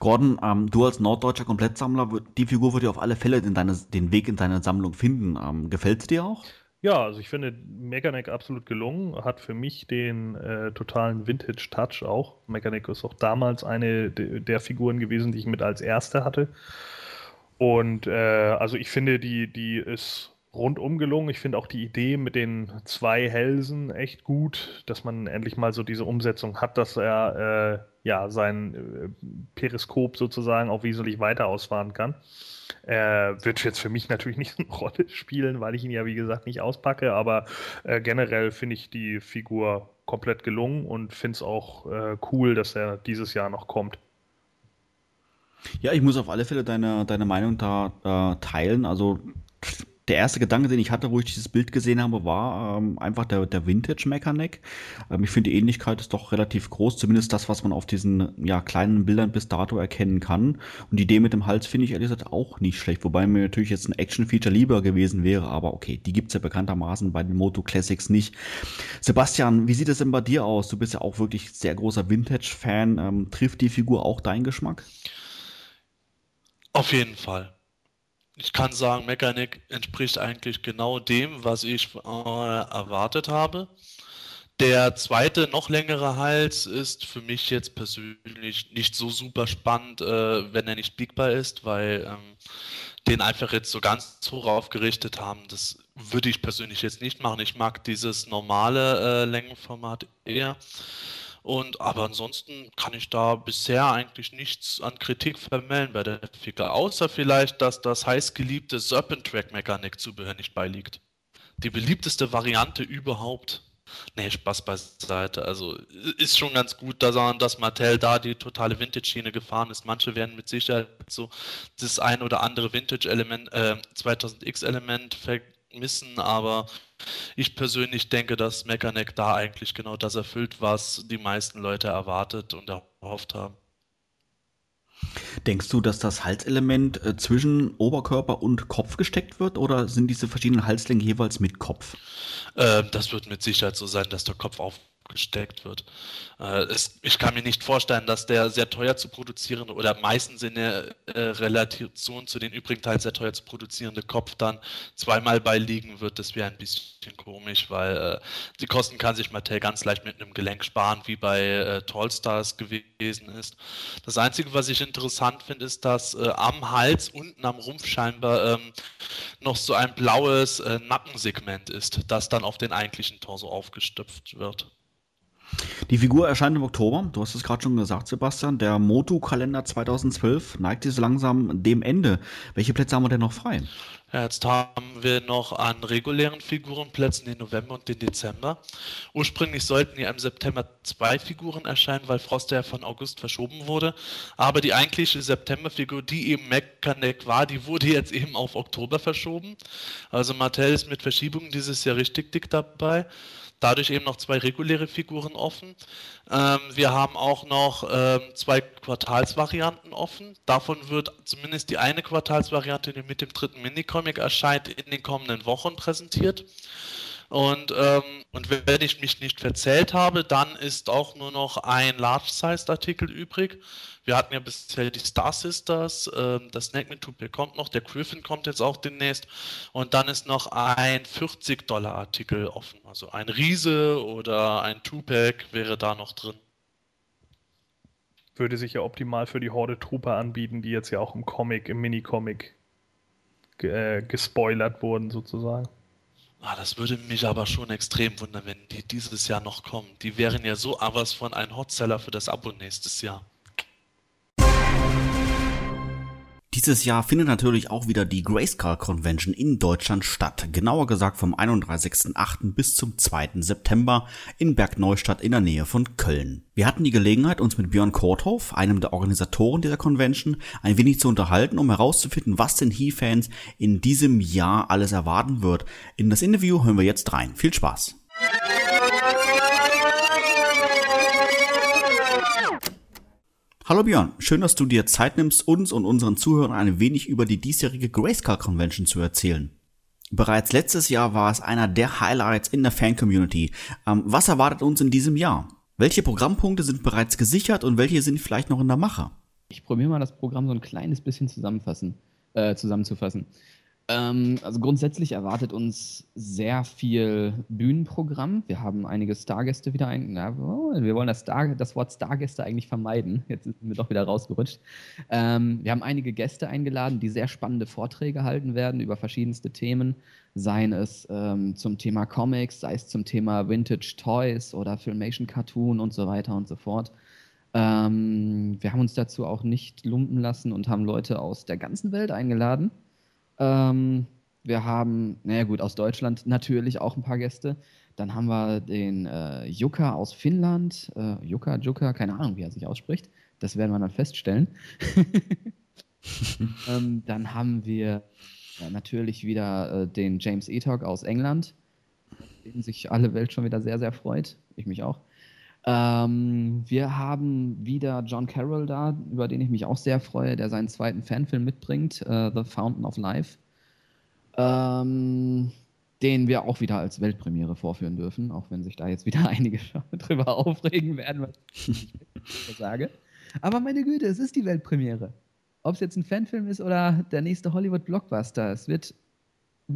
Gordon, ähm, du als norddeutscher Komplettsammler, die Figur wird ja auf alle Fälle deine, den Weg in deine Sammlung finden. Ähm, Gefällt es dir auch? Ja, also ich finde Mechanic absolut gelungen, hat für mich den äh, totalen Vintage-Touch auch. Mechanic ist auch damals eine de der Figuren gewesen, die ich mit als erste hatte. Und äh, also ich finde, die, die ist rundum gelungen. Ich finde auch die Idee mit den zwei Hälsen echt gut, dass man endlich mal so diese Umsetzung hat, dass er äh, ja sein äh, Periskop sozusagen auch wesentlich weiter ausfahren kann. Äh, wird jetzt für mich natürlich nicht eine Rolle spielen, weil ich ihn ja, wie gesagt, nicht auspacke, aber äh, generell finde ich die Figur komplett gelungen und finde es auch äh, cool, dass er dieses Jahr noch kommt. Ja, ich muss auf alle Fälle deine, deine Meinung da äh, teilen. Also der erste Gedanke, den ich hatte, wo ich dieses Bild gesehen habe, war ähm, einfach der, der Vintage-Mechanic. Ähm, ich finde, die Ähnlichkeit ist doch relativ groß, zumindest das, was man auf diesen ja, kleinen Bildern bis dato erkennen kann. Und die Idee mit dem Hals finde ich ehrlich gesagt auch nicht schlecht, wobei mir natürlich jetzt ein Action-Feature lieber gewesen wäre, aber okay, die gibt es ja bekanntermaßen bei den Moto Classics nicht. Sebastian, wie sieht es denn bei dir aus? Du bist ja auch wirklich sehr großer Vintage-Fan. Ähm, trifft die Figur auch deinen Geschmack? Auf jeden Fall ich kann sagen, Mechanic entspricht eigentlich genau dem, was ich äh, erwartet habe. Der zweite, noch längere Hals ist für mich jetzt persönlich nicht so super spannend, äh, wenn er nicht biegbar ist, weil ähm, den einfach jetzt so ganz hoch aufgerichtet haben. Das würde ich persönlich jetzt nicht machen. Ich mag dieses normale äh, Längenformat eher. Und aber ansonsten kann ich da bisher eigentlich nichts an Kritik vermelden bei der Figur, außer vielleicht, dass das heißgeliebte Serpent Track Mechanik Zubehör nicht beiliegt. Die beliebteste Variante überhaupt. Nee, Spaß beiseite. Also ist schon ganz gut, dass, dass Mattel da die totale Vintage-Schiene gefahren ist. Manche werden mit Sicherheit so das ein oder andere Vintage-Element, äh, 2000X-Element missen, aber ich persönlich denke, dass Mechaneck da eigentlich genau das erfüllt, was die meisten Leute erwartet und erhofft haben. Denkst du, dass das Halselement äh, zwischen Oberkörper und Kopf gesteckt wird oder sind diese verschiedenen Halslängen jeweils mit Kopf? Äh, das wird mit Sicherheit so sein, dass der Kopf auf gesteckt wird. Äh, es, ich kann mir nicht vorstellen, dass der sehr teuer zu produzierende oder meistens in der äh, Relation zu den übrigen Teilen sehr teuer zu produzierende Kopf dann zweimal beiliegen wird. Das wäre ein bisschen komisch, weil äh, die Kosten kann sich Mattel ganz leicht mit einem Gelenk sparen, wie bei äh, Tallstars gewesen ist. Das Einzige, was ich interessant finde, ist, dass äh, am Hals, unten am Rumpf scheinbar ähm, noch so ein blaues äh, Nackensegment ist, das dann auf den eigentlichen Torso aufgestüpft wird. Die Figur erscheint im Oktober, du hast es gerade schon gesagt, Sebastian. Der Motu-Kalender 2012 neigt sich langsam dem Ende. Welche Plätze haben wir denn noch frei? Jetzt haben wir noch an regulären Figurenplätzen den November und den Dezember. Ursprünglich sollten ja im September zwei Figuren erscheinen, weil Frost ja von August verschoben wurde. Aber die eigentliche Septemberfigur, die eben Mechanic war, die wurde jetzt eben auf Oktober verschoben. Also Mattel ist mit Verschiebungen dieses Jahr richtig dick dabei dadurch eben noch zwei reguläre Figuren offen. Ähm, wir haben auch noch ähm, zwei Quartalsvarianten offen. Davon wird zumindest die eine Quartalsvariante, die mit dem dritten Minicomic erscheint, in den kommenden Wochen präsentiert. Und, ähm, und wenn ich mich nicht verzählt habe, dann ist auch nur noch ein Large-Sized-Artikel übrig. Wir hatten ja bisher die Star Sisters, ähm, das Snackman Tupac kommt noch, der Griffin kommt jetzt auch demnächst. Und dann ist noch ein 40-Dollar-Artikel offen. Also ein Riese oder ein Tupac wäre da noch drin. Würde sich ja optimal für die Horde Trooper anbieten, die jetzt ja auch im Comic, im Mini-Comic äh, gespoilert wurden, sozusagen. Ah, das würde mich aber schon extrem wundern, wenn die dieses Jahr noch kommen. Die wären ja so was von ein Hotseller für das Abo nächstes Jahr. Dieses Jahr findet natürlich auch wieder die Grayscale Convention in Deutschland statt. Genauer gesagt vom 31.08. bis zum 2. September in Bergneustadt in der Nähe von Köln. Wir hatten die Gelegenheit, uns mit Björn Korthoff, einem der Organisatoren dieser Convention, ein wenig zu unterhalten, um herauszufinden, was den He-Fans in diesem Jahr alles erwarten wird. In das Interview hören wir jetzt rein. Viel Spaß! Hallo Björn, schön, dass du dir Zeit nimmst, uns und unseren Zuhörern ein wenig über die diesjährige Grayscale Convention zu erzählen. Bereits letztes Jahr war es einer der Highlights in der Fan-Community. Ähm, was erwartet uns in diesem Jahr? Welche Programmpunkte sind bereits gesichert und welche sind vielleicht noch in der Mache? Ich probiere mal das Programm so ein kleines bisschen zusammenfassen, äh, zusammenzufassen. Ähm, also grundsätzlich erwartet uns sehr viel Bühnenprogramm. Wir haben einige Stargäste wieder ein. Na, oh, wir wollen das, Star, das Wort Stargäste eigentlich vermeiden. Jetzt sind wir doch wieder rausgerutscht. Ähm, wir haben einige Gäste eingeladen, die sehr spannende Vorträge halten werden über verschiedenste Themen. Seien es ähm, zum Thema Comics, sei es zum Thema Vintage Toys oder Filmation Cartoon und so weiter und so fort. Ähm, wir haben uns dazu auch nicht lumpen lassen und haben Leute aus der ganzen Welt eingeladen ähm, wir haben, naja gut, aus Deutschland natürlich auch ein paar Gäste. Dann haben wir den äh, Jukka aus Finnland. Äh, Jukka, Jukka, keine Ahnung, wie er sich ausspricht. Das werden wir dann feststellen. ähm, dann haben wir ja, natürlich wieder äh, den James Etok aus England, den sich alle Welt schon wieder sehr, sehr freut. Ich mich auch. Ähm, wir haben wieder John Carroll da, über den ich mich auch sehr freue, der seinen zweiten Fanfilm mitbringt, äh, The Fountain of Life. Ähm, den wir auch wieder als Weltpremiere vorführen dürfen, auch wenn sich da jetzt wieder einige drüber aufregen werden, was ich sage. Aber meine Güte, es ist die Weltpremiere. Ob es jetzt ein Fanfilm ist oder der nächste Hollywood-Blockbuster, es wird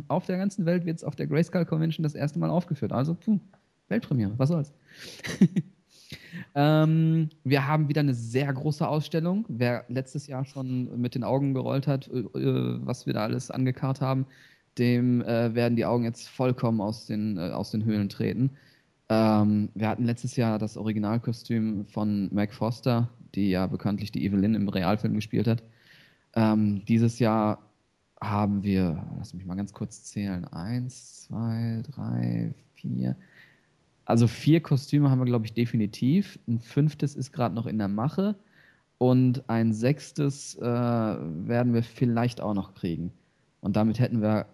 auf der ganzen Welt wird es auf der Grayscale Convention das erste Mal aufgeführt. Also, puh, Weltpremiere, was soll's. Ähm, wir haben wieder eine sehr große Ausstellung. Wer letztes Jahr schon mit den Augen gerollt hat, äh, äh, was wir da alles angekarrt haben, dem äh, werden die Augen jetzt vollkommen aus den, äh, aus den Höhlen treten. Ähm, wir hatten letztes Jahr das Originalkostüm von Meg Foster, die ja bekanntlich die Evelyn im Realfilm gespielt hat. Ähm, dieses Jahr haben wir, lass mich mal ganz kurz zählen, eins, zwei, drei, vier, also vier Kostüme haben wir, glaube ich, definitiv. Ein fünftes ist gerade noch in der Mache. Und ein sechstes äh, werden wir vielleicht auch noch kriegen. Und damit hätten wir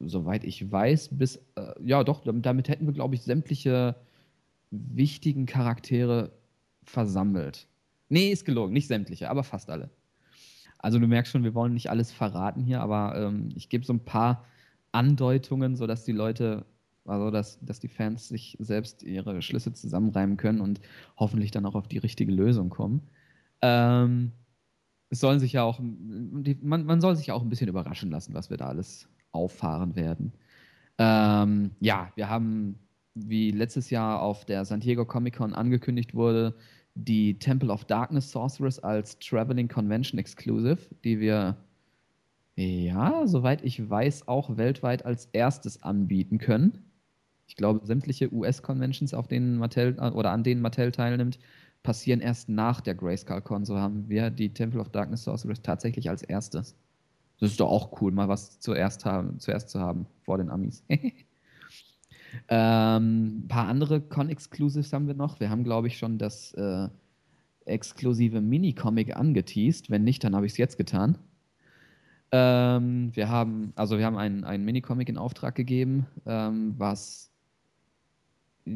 soweit ich weiß, bis, äh, ja doch, damit hätten wir, glaube ich, sämtliche wichtigen Charaktere versammelt. Nee, ist gelogen, nicht sämtliche, aber fast alle. Also du merkst schon, wir wollen nicht alles verraten hier, aber ähm, ich gebe so ein paar Andeutungen, sodass die Leute, also dass, dass die Fans sich selbst ihre Schlüsse zusammenreimen können und hoffentlich dann auch auf die richtige Lösung kommen. Ähm, es sollen sich ja auch, die, man, man soll sich auch ein bisschen überraschen lassen, was wir da alles auffahren werden. Ähm, ja, wir haben, wie letztes Jahr auf der San Diego Comic Con angekündigt wurde, die Temple of Darkness Sorceress als Traveling Convention Exclusive, die wir, ja, soweit ich weiß, auch weltweit als erstes anbieten können. Ich glaube, sämtliche US-Conventions, auf denen Mattel oder an denen Mattel teilnimmt, passieren erst nach der Grayskull Con. So haben wir die Temple of Darkness Sorceress tatsächlich als erstes. Das ist doch auch cool, mal was zuerst, haben, zuerst zu haben vor den Amis. Ähm, ein paar andere Con-Exclusives haben wir noch. Wir haben, glaube ich, schon das äh, exklusive Mini-Comic angeteased. Wenn nicht, dann habe ich es jetzt getan. Ähm, wir haben, also wir haben einen, einen Mini-Comic in Auftrag gegeben, ähm, was.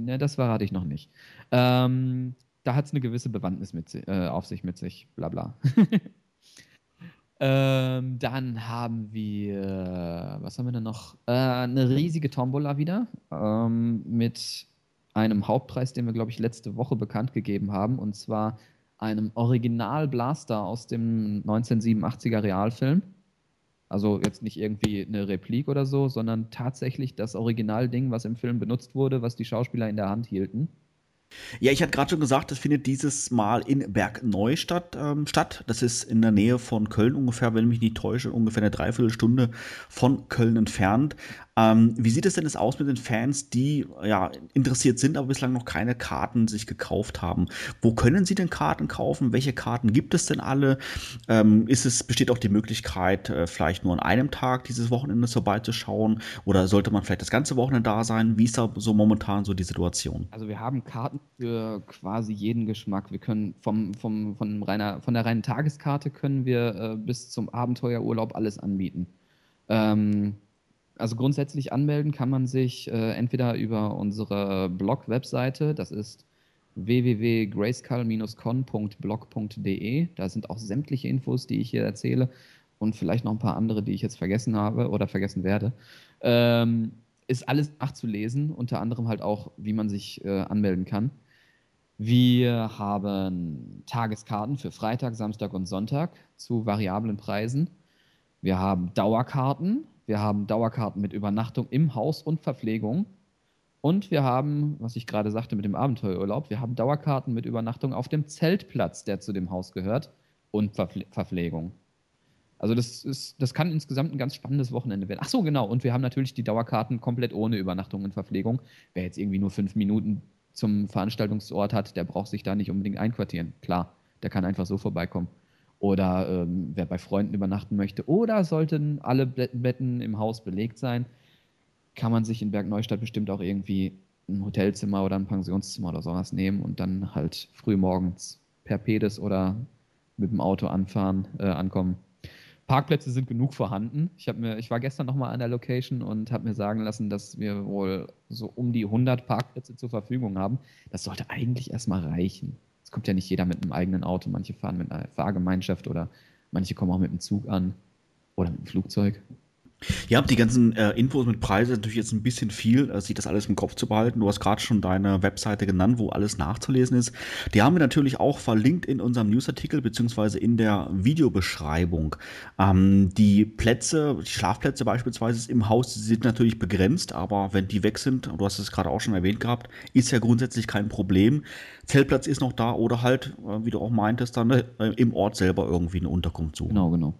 Ne, das verrate ich noch nicht. Ähm, da hat es eine gewisse Bewandtnis mit, äh, auf sich mit sich, bla bla. Ähm, dann haben wir, was haben wir denn noch? Äh, eine riesige Tombola wieder ähm, mit einem Hauptpreis, den wir, glaube ich, letzte Woche bekannt gegeben haben, und zwar einem Original Blaster aus dem 1987er Realfilm. Also jetzt nicht irgendwie eine Replik oder so, sondern tatsächlich das Originalding, was im Film benutzt wurde, was die Schauspieler in der Hand hielten. Ja, ich hatte gerade schon gesagt, das findet dieses Mal in Bergneustadt ähm, statt. Das ist in der Nähe von Köln ungefähr, wenn ich mich nicht täusche, ungefähr eine Dreiviertelstunde von Köln entfernt. Ähm, wie sieht es denn jetzt aus mit den Fans, die ja interessiert sind, aber bislang noch keine Karten sich gekauft haben? Wo können sie denn Karten kaufen? Welche Karten gibt es denn alle? Ähm, ist es, besteht auch die Möglichkeit, äh, vielleicht nur an einem Tag dieses Wochenende vorbeizuschauen? Oder sollte man vielleicht das ganze Wochenende da sein? Wie ist da so momentan so die Situation? Also wir haben Karten für quasi jeden Geschmack. Wir können vom, vom, von, reiner, von der reinen Tageskarte können wir äh, bis zum Abenteuerurlaub alles anbieten. Ähm, also grundsätzlich anmelden kann man sich äh, entweder über unsere Blog-Webseite, das ist www.grayskull-con.blog.de. Da sind auch sämtliche Infos, die ich hier erzähle und vielleicht noch ein paar andere, die ich jetzt vergessen habe oder vergessen werde. Ähm, ist alles nachzulesen, unter anderem halt auch, wie man sich äh, anmelden kann. Wir haben Tageskarten für Freitag, Samstag und Sonntag zu variablen Preisen. Wir haben Dauerkarten wir haben Dauerkarten mit Übernachtung im Haus und Verpflegung. Und wir haben, was ich gerade sagte mit dem Abenteuerurlaub, wir haben Dauerkarten mit Übernachtung auf dem Zeltplatz, der zu dem Haus gehört, und Verpfle Verpflegung. Also das, ist, das kann insgesamt ein ganz spannendes Wochenende werden. Ach so, genau. Und wir haben natürlich die Dauerkarten komplett ohne Übernachtung und Verpflegung. Wer jetzt irgendwie nur fünf Minuten zum Veranstaltungsort hat, der braucht sich da nicht unbedingt einquartieren. Klar, der kann einfach so vorbeikommen oder ähm, wer bei Freunden übernachten möchte oder sollten alle Betten im Haus belegt sein, kann man sich in Bergneustadt bestimmt auch irgendwie ein Hotelzimmer oder ein Pensionszimmer oder sowas nehmen und dann halt früh morgens per Pedis oder mit dem Auto anfahren, äh, ankommen. Parkplätze sind genug vorhanden. Ich, mir, ich war gestern nochmal an der Location und habe mir sagen lassen, dass wir wohl so um die 100 Parkplätze zur Verfügung haben. Das sollte eigentlich erstmal reichen kommt ja nicht jeder mit einem eigenen Auto. Manche fahren mit einer Fahrgemeinschaft oder manche kommen auch mit dem Zug an oder mit dem Flugzeug. Ja, die ganzen äh, Infos mit Preisen natürlich jetzt ein bisschen viel, äh, sich das alles im Kopf zu behalten. Du hast gerade schon deine Webseite genannt, wo alles nachzulesen ist. Die haben wir natürlich auch verlinkt in unserem Newsartikel beziehungsweise in der Videobeschreibung. Ähm, die Plätze, die Schlafplätze beispielsweise im Haus sind natürlich begrenzt, aber wenn die weg sind, du hast es gerade auch schon erwähnt gehabt, ist ja grundsätzlich kein Problem. Zeltplatz ist noch da oder halt, äh, wie du auch meintest, dann äh, im Ort selber irgendwie eine Unterkunft suchen. Genau, genau.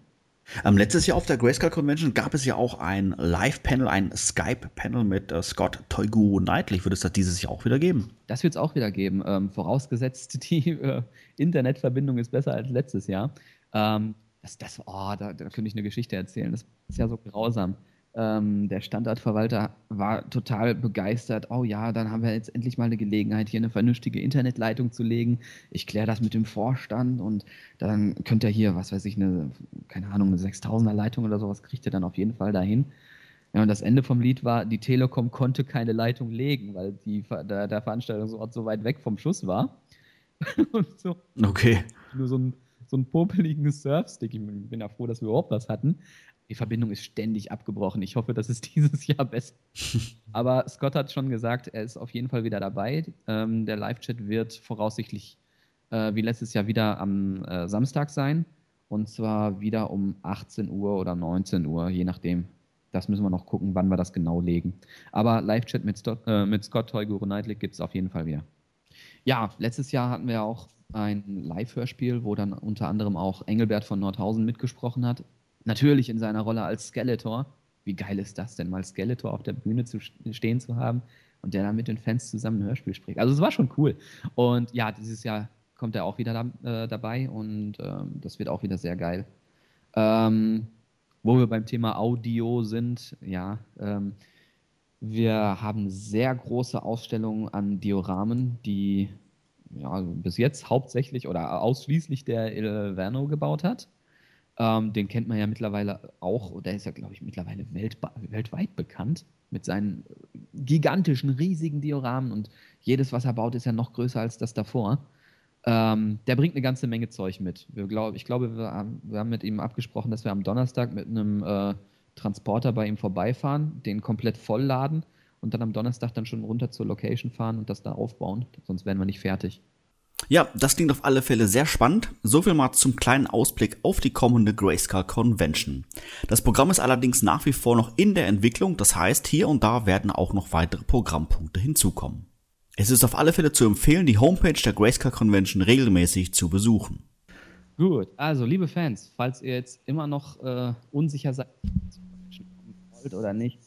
Ähm, letztes Jahr auf der Grayscale Convention gab es ja auch ein Live-Panel, ein Skype-Panel mit äh, Scott Toigu Knightley. Würde es das dieses Jahr auch wieder geben? Das wird es auch wieder geben, ähm, vorausgesetzt die äh, Internetverbindung ist besser als letztes Jahr. Ähm, das, das, oh, da, da könnte ich eine Geschichte erzählen. Das ist ja so grausam. Ähm, der Standortverwalter war total begeistert. Oh ja, dann haben wir jetzt endlich mal eine Gelegenheit, hier eine vernünftige Internetleitung zu legen. Ich kläre das mit dem Vorstand und dann könnt ihr hier, was weiß ich, eine, keine Ahnung, eine 6000er Leitung oder sowas kriegt ihr dann auf jeden Fall dahin. Ja, und das Ende vom Lied war, die Telekom konnte keine Leitung legen, weil die, der, der Veranstaltungsort so weit weg vom Schuss war. so. Okay. Nur so ein, so ein popeligen Surfstick. Ich bin ja froh, dass wir überhaupt was hatten. Die Verbindung ist ständig abgebrochen. Ich hoffe, das ist dieses Jahr besser. Aber Scott hat schon gesagt, er ist auf jeden Fall wieder dabei. Ähm, der Live-Chat wird voraussichtlich äh, wie letztes Jahr wieder am äh, Samstag sein. Und zwar wieder um 18 Uhr oder 19 Uhr, je nachdem, das müssen wir noch gucken, wann wir das genau legen. Aber Live-Chat mit, äh, mit Scott Teuguru Nightlick gibt es auf jeden Fall wieder. Ja, letztes Jahr hatten wir auch ein Live-Hörspiel, wo dann unter anderem auch Engelbert von Nordhausen mitgesprochen hat. Natürlich in seiner Rolle als Skeletor. Wie geil ist das denn, mal Skeletor auf der Bühne zu stehen zu haben und der dann mit den Fans zusammen ein Hörspiel spricht. Also es war schon cool. Und ja, dieses Jahr kommt er auch wieder da, äh, dabei und ähm, das wird auch wieder sehr geil. Ähm, wo wir beim Thema Audio sind, ja, ähm, wir haben sehr große Ausstellungen an Dioramen, die ja, bis jetzt hauptsächlich oder ausschließlich der Il Verno gebaut hat. Ähm, den kennt man ja mittlerweile auch, der ist ja, glaube ich, mittlerweile weltweit bekannt mit seinen gigantischen, riesigen Dioramen und jedes, was er baut, ist ja noch größer als das davor. Ähm, der bringt eine ganze Menge Zeug mit. Glaub, ich glaube, wir haben, wir haben, mit ihm abgesprochen, dass wir am Donnerstag mit einem äh, Transporter bei ihm vorbeifahren, den komplett vollladen und dann am Donnerstag dann schon runter zur Location fahren und das da aufbauen. Sonst wären wir nicht fertig. Ja, das klingt auf alle Fälle sehr spannend. So viel mal zum kleinen Ausblick auf die kommende Grayscale Convention. Das Programm ist allerdings nach wie vor noch in der Entwicklung, das heißt, hier und da werden auch noch weitere Programmpunkte hinzukommen. Es ist auf alle Fälle zu empfehlen, die Homepage der Grayscale Convention regelmäßig zu besuchen. Gut, also liebe Fans, falls ihr jetzt immer noch äh, unsicher seid, wollt oder nicht,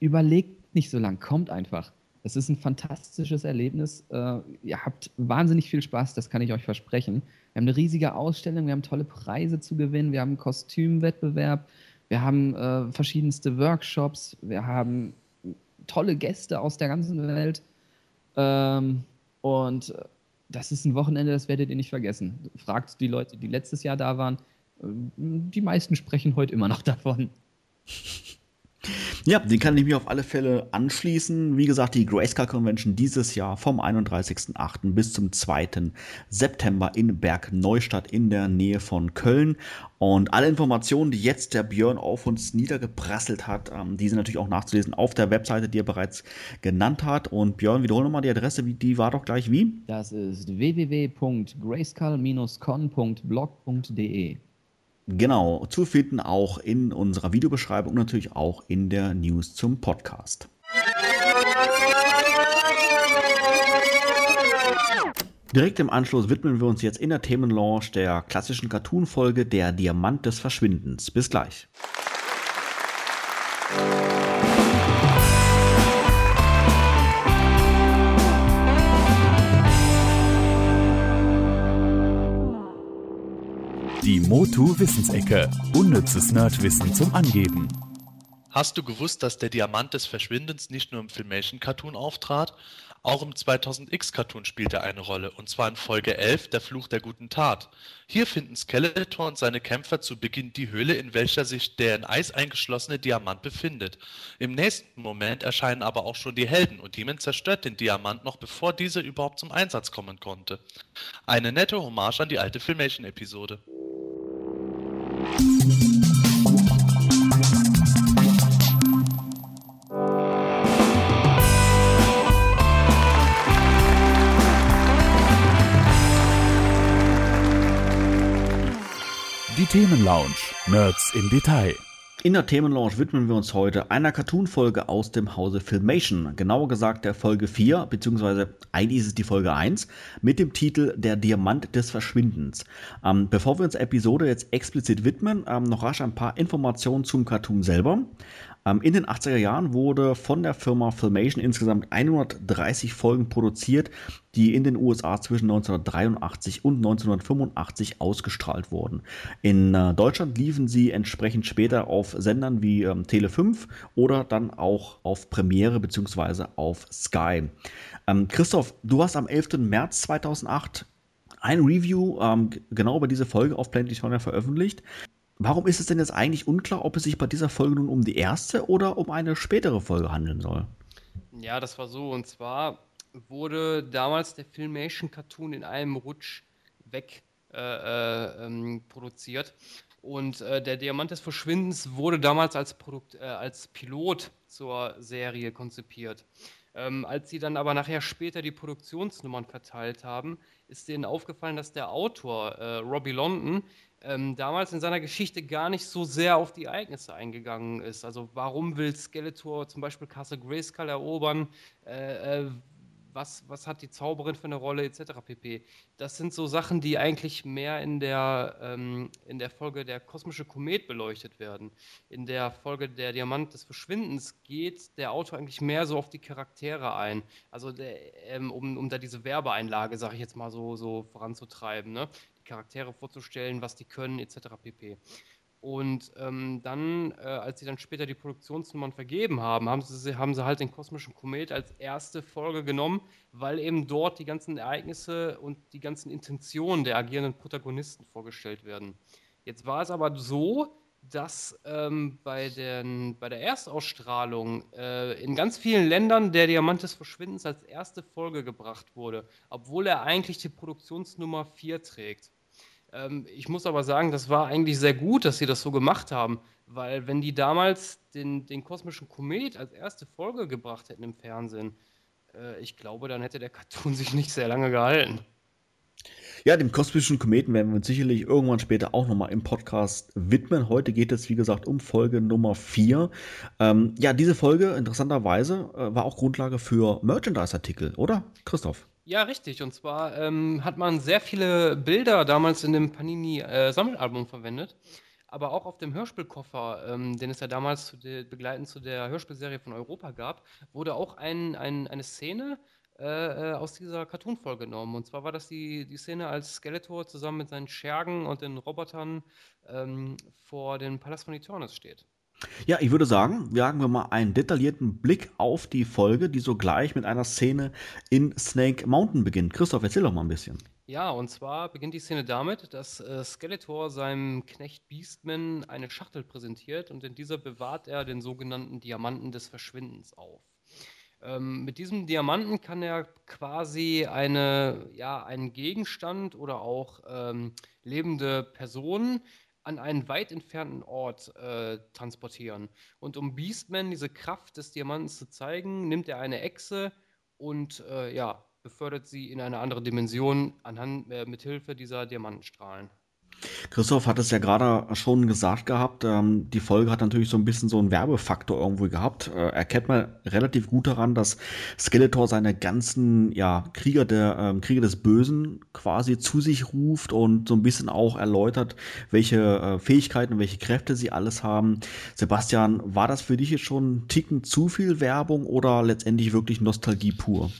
überlegt nicht so lang, kommt einfach. Es ist ein fantastisches Erlebnis. Äh, ihr habt wahnsinnig viel Spaß, das kann ich euch versprechen. Wir haben eine riesige Ausstellung, wir haben tolle Preise zu gewinnen, wir haben einen Kostümwettbewerb, wir haben äh, verschiedenste Workshops, wir haben tolle Gäste aus der ganzen Welt. Ähm, und das ist ein Wochenende, das werdet ihr nicht vergessen. Fragt die Leute, die letztes Jahr da waren. Ähm, die meisten sprechen heute immer noch davon. Ja, den kann ich mir auf alle Fälle anschließen. Wie gesagt, die Grayscale Convention dieses Jahr vom 31.08. bis zum 2. September in Bergneustadt in der Nähe von Köln. Und alle Informationen, die jetzt der Björn auf uns niedergeprasselt hat, ähm, die sind natürlich auch nachzulesen auf der Webseite, die er bereits genannt hat. Und Björn, wiederhole nochmal die Adresse, die war doch gleich wie? Das ist www.grayscale-con.blog.de. Genau, zu finden auch in unserer Videobeschreibung und natürlich auch in der News zum Podcast. Direkt im Anschluss widmen wir uns jetzt in der Themenlaunch der klassischen Cartoon-Folge Der Diamant des Verschwindens. Bis gleich. Die Motu Wissensecke. Unnützes Nerdwissen zum Angeben. Hast du gewusst, dass der Diamant des Verschwindens nicht nur im Filmation-Cartoon auftrat? Auch im 2000X-Cartoon spielt er eine Rolle, und zwar in Folge 11, Der Fluch der guten Tat. Hier finden Skeletor und seine Kämpfer zu Beginn die Höhle, in welcher sich der in Eis eingeschlossene Diamant befindet. Im nächsten Moment erscheinen aber auch schon die Helden, und Demon zerstört den Diamant noch bevor dieser überhaupt zum Einsatz kommen konnte. Eine nette Hommage an die alte Filmation-Episode. Die Themenlounge. Nerds im Detail. In der Themenlaunch widmen wir uns heute einer Cartoon-Folge aus dem Hause Filmation, genauer gesagt der Folge 4, beziehungsweise eigentlich ist es die Folge 1, mit dem Titel Der Diamant des Verschwindens. Ähm, bevor wir uns Episode jetzt explizit widmen, ähm, noch rasch ein paar Informationen zum Cartoon selber. Ähm, in den 80er Jahren wurde von der Firma Filmation insgesamt 130 Folgen produziert, die in den USA zwischen 1983 und 1985 ausgestrahlt wurden. In äh, Deutschland liefen sie entsprechend später auf Sendern wie ähm, Tele 5 oder dann auch auf Premiere bzw. auf Sky. Ähm, Christoph, du hast am 11. März 2008 ein Review ähm, genau über diese Folge auf Planet Eternia veröffentlicht. Warum ist es denn jetzt eigentlich unklar, ob es sich bei dieser Folge nun um die erste oder um eine spätere Folge handeln soll? Ja, das war so. Und zwar wurde damals der Filmation-Cartoon in einem Rutsch weg äh, äh, ähm, produziert. Und äh, der Diamant des Verschwindens wurde damals als, Produkt, äh, als Pilot zur Serie konzipiert. Ähm, als sie dann aber nachher später die Produktionsnummern verteilt haben, ist denen aufgefallen, dass der Autor äh, Robbie London ähm, damals in seiner Geschichte gar nicht so sehr auf die Ereignisse eingegangen ist. Also warum will Skeletor zum Beispiel Castle Grayskull erobern? Äh, äh, was, was hat die Zauberin für eine Rolle, etc. pp. Das sind so Sachen, die eigentlich mehr in der, ähm, in der Folge der kosmische Komet beleuchtet werden. In der Folge der Diamant des Verschwindens geht der Autor eigentlich mehr so auf die Charaktere ein. Also der, ähm, um, um da diese Werbeeinlage, sage ich jetzt mal so, so voranzutreiben. Ne? Charaktere vorzustellen, was die können, etc. pp. Und ähm, dann, äh, als sie dann später die Produktionsnummern vergeben haben, haben sie, haben sie halt den kosmischen Komet als erste Folge genommen, weil eben dort die ganzen Ereignisse und die ganzen Intentionen der agierenden Protagonisten vorgestellt werden. Jetzt war es aber so, dass ähm, bei, den, bei der Erstausstrahlung äh, in ganz vielen Ländern der Diamant des Verschwindens als erste Folge gebracht wurde, obwohl er eigentlich die Produktionsnummer 4 trägt. Ähm, ich muss aber sagen, das war eigentlich sehr gut, dass sie das so gemacht haben, weil wenn die damals den, den kosmischen Komet als erste Folge gebracht hätten im Fernsehen, äh, ich glaube, dann hätte der Cartoon sich nicht sehr lange gehalten. Ja, dem kosmischen Kometen werden wir uns sicherlich irgendwann später auch nochmal im Podcast widmen. Heute geht es, wie gesagt, um Folge Nummer 4. Ähm, ja, diese Folge, interessanterweise, äh, war auch Grundlage für Merchandise-Artikel, oder, Christoph? Ja, richtig. Und zwar ähm, hat man sehr viele Bilder damals in dem Panini-Sammelalbum äh, verwendet, aber auch auf dem Hörspielkoffer, ähm, den es ja damals zu begleitend zu der Hörspielserie von Europa gab, wurde auch ein, ein, eine Szene äh, äh aus dieser Cartoon-Folge genommen. Und zwar war das die, die Szene, als Skeletor zusammen mit seinen Schergen und den Robotern ähm, vor dem Palast von Eternis steht. Ja, ich würde sagen, wagen wir mal einen detaillierten Blick auf die Folge, die sogleich mit einer Szene in Snake Mountain beginnt. Christoph, erzähl doch mal ein bisschen. Ja, und zwar beginnt die Szene damit, dass äh, Skeletor seinem Knecht Beastman eine Schachtel präsentiert und in dieser bewahrt er den sogenannten Diamanten des Verschwindens auf. Ähm, mit diesem Diamanten kann er quasi eine, ja, einen Gegenstand oder auch ähm, lebende Personen an einen weit entfernten Ort äh, transportieren. Und um Beastman diese Kraft des Diamanten zu zeigen, nimmt er eine Echse und äh, ja, befördert sie in eine andere Dimension anhand, äh, mithilfe dieser Diamantenstrahlen. Christoph hat es ja gerade schon gesagt gehabt, ähm, die Folge hat natürlich so ein bisschen so einen Werbefaktor irgendwo gehabt. Äh, erkennt man relativ gut daran, dass Skeletor seine ganzen ja, Krieger, der, ähm, Krieger des Bösen quasi zu sich ruft und so ein bisschen auch erläutert, welche äh, Fähigkeiten, welche Kräfte sie alles haben. Sebastian, war das für dich jetzt schon ein Ticken zu viel Werbung oder letztendlich wirklich Nostalgie pur?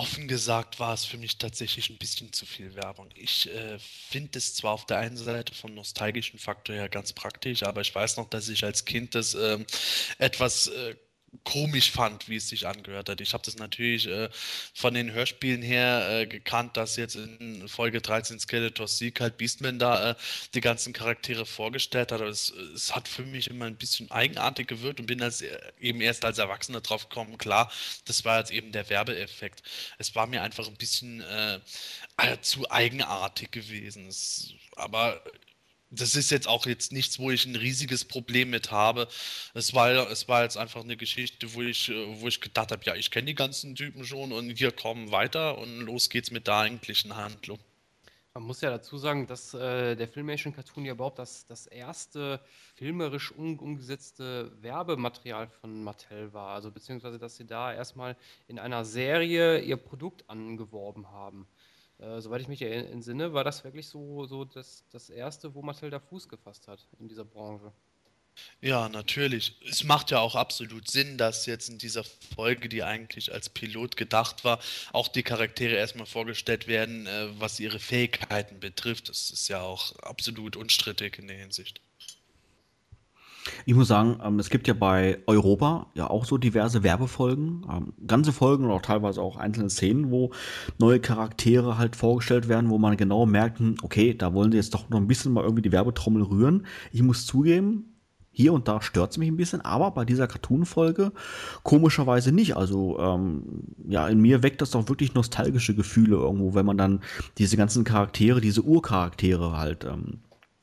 Offen gesagt war es für mich tatsächlich ein bisschen zu viel Werbung. Ich äh, finde es zwar auf der einen Seite vom nostalgischen Faktor her ganz praktisch, aber ich weiß noch, dass ich als Kind das ähm, etwas äh, komisch fand, wie es sich angehört hat. Ich habe das natürlich äh, von den Hörspielen her äh, gekannt, dass jetzt in Folge 13 Skeletors Sieg halt Beastman da äh, die ganzen Charaktere vorgestellt hat. Aber es, es, hat für mich immer ein bisschen eigenartig gewirkt und bin als, äh, eben erst als Erwachsener drauf gekommen, klar, das war jetzt eben der Werbeeffekt. Es war mir einfach ein bisschen äh, äh, zu eigenartig gewesen. Es, aber das ist jetzt auch jetzt nichts, wo ich ein riesiges Problem mit habe. Es war, es war jetzt einfach eine Geschichte, wo ich, wo ich gedacht habe, ja, ich kenne die ganzen Typen schon und hier kommen weiter und los geht's mit der eigentlichen Handlung. Man muss ja dazu sagen, dass äh, der Filmation Cartoon ja überhaupt das, das erste filmerisch um, umgesetzte Werbematerial von Mattel war. Also beziehungsweise, dass sie da erstmal in einer Serie ihr Produkt angeworben haben. Äh, soweit ich mich entsinne, war das wirklich so, so das, das erste, wo Mattel Fuß gefasst hat in dieser Branche. Ja, natürlich. Es macht ja auch absolut Sinn, dass jetzt in dieser Folge, die eigentlich als Pilot gedacht war, auch die Charaktere erstmal vorgestellt werden, äh, was ihre Fähigkeiten betrifft. Das ist ja auch absolut unstrittig in der Hinsicht. Ich muss sagen, ähm, es gibt ja bei Europa ja auch so diverse Werbefolgen, ähm, ganze Folgen und auch teilweise auch einzelne Szenen, wo neue Charaktere halt vorgestellt werden, wo man genau merkt, hm, okay, da wollen sie jetzt doch noch ein bisschen mal irgendwie die Werbetrommel rühren. Ich muss zugeben, hier und da stört es mich ein bisschen, aber bei dieser Cartoon-Folge komischerweise nicht. Also ähm, ja, in mir weckt das doch wirklich nostalgische Gefühle irgendwo, wenn man dann diese ganzen Charaktere, diese Urcharaktere halt ähm,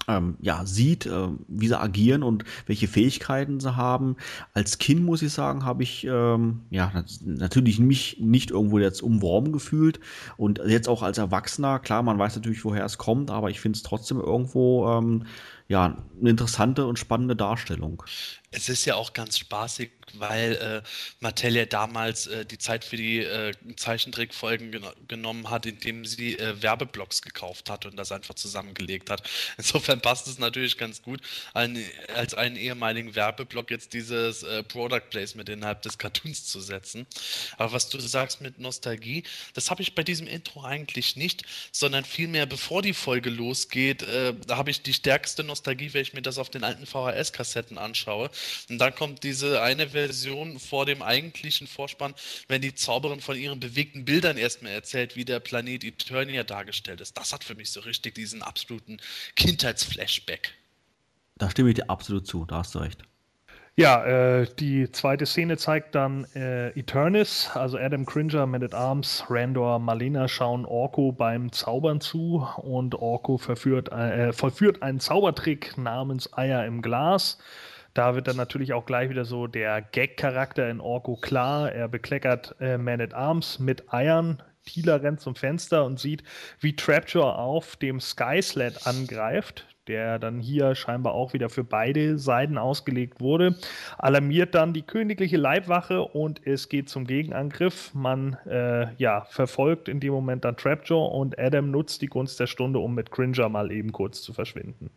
ähm, ja, sieht, äh, wie sie agieren und welche Fähigkeiten sie haben. Als Kind, muss ich sagen, habe ich ähm, ja natürlich mich nicht irgendwo jetzt umworben gefühlt. Und jetzt auch als Erwachsener, klar, man weiß natürlich, woher es kommt, aber ich finde es trotzdem irgendwo ähm, ja, eine interessante und spannende Darstellung. Es ist ja auch ganz spaßig, weil äh, Mattel ja damals äh, die Zeit für die äh, Zeichentrickfolgen gen genommen hat, indem sie äh, Werbeblocks gekauft hat und das einfach zusammengelegt hat. Insofern passt es natürlich ganz gut, ein, als einen ehemaligen Werbeblock jetzt dieses äh, Product Placement innerhalb des Cartoons zu setzen. Aber was du sagst mit Nostalgie, das habe ich bei diesem Intro eigentlich nicht, sondern vielmehr bevor die Folge losgeht, äh, da habe ich die stärkste Nostalgie, wenn ich mir das auf den alten VHS-Kassetten anschaue. Und dann kommt diese eine Version vor dem eigentlichen Vorspann, wenn die Zauberin von ihren bewegten Bildern erstmal erzählt, wie der Planet Eternia dargestellt ist. Das hat für mich so richtig diesen absoluten Kindheitsflashback. Da stimme ich dir absolut zu, da hast du recht. Ja, äh, die zweite Szene zeigt dann äh, Eternis, also Adam Cringer, Man at Arms, Randor, Malena schauen Orko beim Zaubern zu und Orko verführt, äh, vollführt einen Zaubertrick namens Eier im Glas. Da wird dann natürlich auch gleich wieder so der Gag-Charakter in Orko klar. Er bekleckert äh, Man at Arms mit Eiern. Tila rennt zum Fenster und sieht, wie Trapjaw auf dem Skysled angreift, der dann hier scheinbar auch wieder für beide Seiten ausgelegt wurde, alarmiert dann die königliche Leibwache und es geht zum Gegenangriff. Man äh, ja, verfolgt in dem Moment dann Trapjaw und Adam nutzt die Gunst der Stunde, um mit Cringer mal eben kurz zu verschwinden.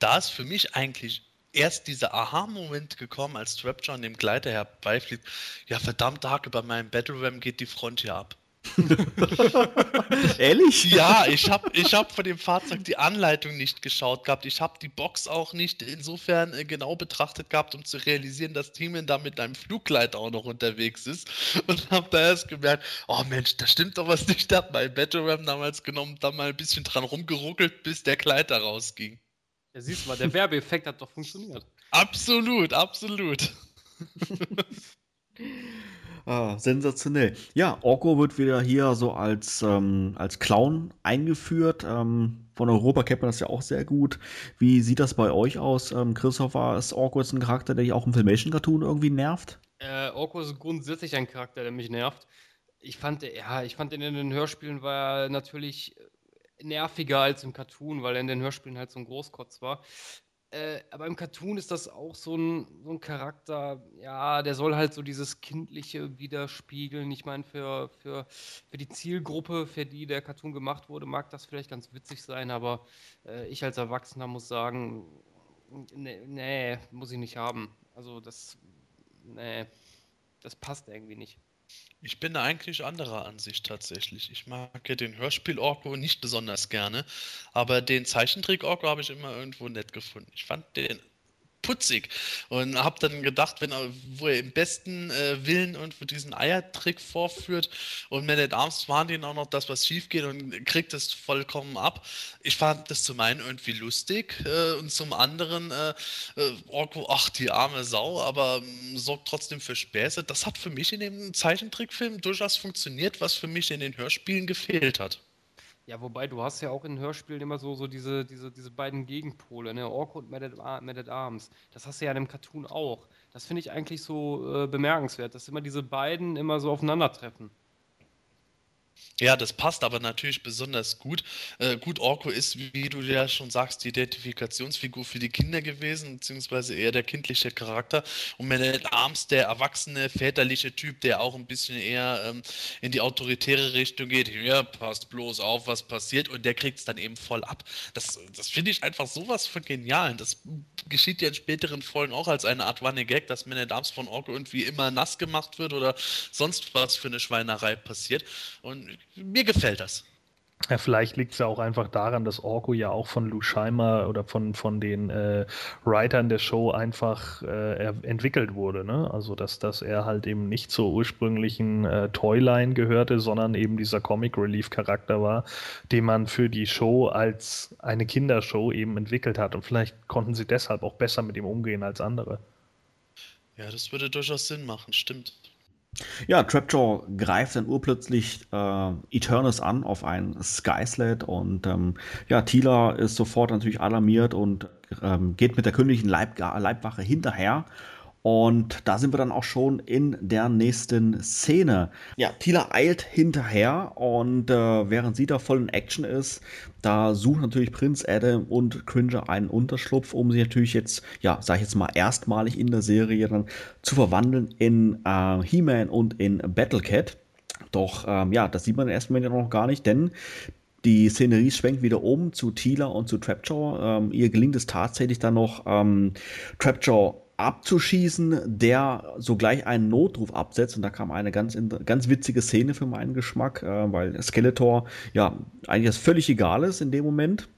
Da ist für mich eigentlich erst dieser Aha-Moment gekommen, als Trapjaw an dem Gleiter herbeifliegt. Ja, verdammt, Hake, bei meinem Battle Ram geht die Front hier ab. Ehrlich? Ja, ich habe ich hab von dem Fahrzeug die Anleitung nicht geschaut gehabt. Ich habe die Box auch nicht insofern äh, genau betrachtet gehabt, um zu realisieren, dass Timen da mit einem Fluggleiter auch noch unterwegs ist. Und habe da erst gemerkt, oh Mensch, da stimmt doch was nicht. Da hat mein Battle Ram damals genommen, da mal ein bisschen dran rumgeruckelt, bis der Gleiter rausging. Ja, siehst du mal, der Werbeeffekt hat doch funktioniert. Absolut, absolut. ah, sensationell. Ja, Orko wird wieder hier so als, ähm, als Clown eingeführt. Ähm, von Europa kennt man das ja auch sehr gut. Wie sieht das bei euch aus? Ähm, Christopher, ist Orko jetzt ein Charakter, der dich auch im Filmation-Cartoon irgendwie nervt? Äh, Orko ist grundsätzlich ein Charakter, der mich nervt. Ich fand, ja, ich fand ihn in den Hörspielen war er natürlich nerviger als im Cartoon, weil er in den Hörspielen halt so ein Großkotz war. Äh, aber im Cartoon ist das auch so ein, so ein Charakter, ja, der soll halt so dieses Kindliche widerspiegeln. Ich meine, für, für, für die Zielgruppe, für die der Cartoon gemacht wurde, mag das vielleicht ganz witzig sein, aber äh, ich als Erwachsener muss sagen, nee, nee, muss ich nicht haben. Also das, nee, das passt irgendwie nicht. Ich bin eigentlich anderer Ansicht tatsächlich. Ich mag ja den Hörspiel-Orko nicht besonders gerne, aber den Zeichentrick-Orko habe ich immer irgendwo nett gefunden. Ich fand den putzig und habe dann gedacht, wenn er, wo er im besten äh, Willen und diesen Eiertrick vorführt und Man at Arms waren denen auch noch das, was schief geht und kriegt es vollkommen ab. Ich fand das zum einen irgendwie lustig äh, und zum anderen äh, äh Orko, ach die arme Sau, aber ähm, sorgt trotzdem für Späße. Das hat für mich in dem Zeichentrickfilm durchaus funktioniert, was für mich in den Hörspielen gefehlt hat. Ja, wobei du hast ja auch in Hörspielen immer so, so diese, diese, diese beiden Gegenpole, ne? Orko und Mad at, Mad at Arms. Das hast du ja in dem Cartoon auch. Das finde ich eigentlich so äh, bemerkenswert, dass immer diese beiden immer so aufeinandertreffen. Ja, das passt aber natürlich besonders gut. Äh, gut, Orko ist, wie du ja schon sagst, die Identifikationsfigur für die Kinder gewesen, beziehungsweise eher der kindliche Charakter. Und Man at Arms der erwachsene, väterliche Typ, der auch ein bisschen eher ähm, in die autoritäre Richtung geht. Ja, passt bloß auf, was passiert. Und der kriegt es dann eben voll ab. Das, das finde ich einfach sowas von genial. Das geschieht ja in späteren Folgen auch als eine Art Running Gag, dass Man at Arms von Orko irgendwie immer nass gemacht wird oder sonst was für eine Schweinerei passiert. Und mir gefällt das. Ja, vielleicht liegt es ja auch einfach daran, dass Orko ja auch von Lou Scheimer oder von, von den äh, Writern der Show einfach äh, entwickelt wurde. Ne? Also, dass, dass er halt eben nicht zur ursprünglichen äh, Toyline gehörte, sondern eben dieser Comic Relief Charakter war, den man für die Show als eine Kindershow eben entwickelt hat. Und vielleicht konnten sie deshalb auch besser mit ihm umgehen als andere. Ja, das würde durchaus Sinn machen, stimmt. Ja, Trapjaw greift dann urplötzlich äh, Eternus an auf ein Skyslet und ähm, ja, Tila ist sofort natürlich alarmiert und ähm, geht mit der königlichen Leib Leibwache hinterher und da sind wir dann auch schon in der nächsten Szene. Ja, Tila eilt hinterher und äh, während sie da voll in Action ist, da sucht natürlich Prinz Adam und Cringer einen Unterschlupf, um sie natürlich jetzt, ja, sag ich jetzt mal, erstmalig in der Serie dann zu verwandeln in äh, He-Man und in Battlecat. Doch ähm, ja, das sieht man erstmal ja noch gar nicht, denn die Szenerie schwenkt wieder um zu Tila und zu Trapjaw. Ähm, ihr gelingt es tatsächlich dann noch, ähm, Trapjaw abzuschießen, der sogleich einen Notruf absetzt. Und da kam eine ganz, ganz witzige Szene für meinen Geschmack, äh, weil Skeletor ja eigentlich das völlig egal ist in dem Moment,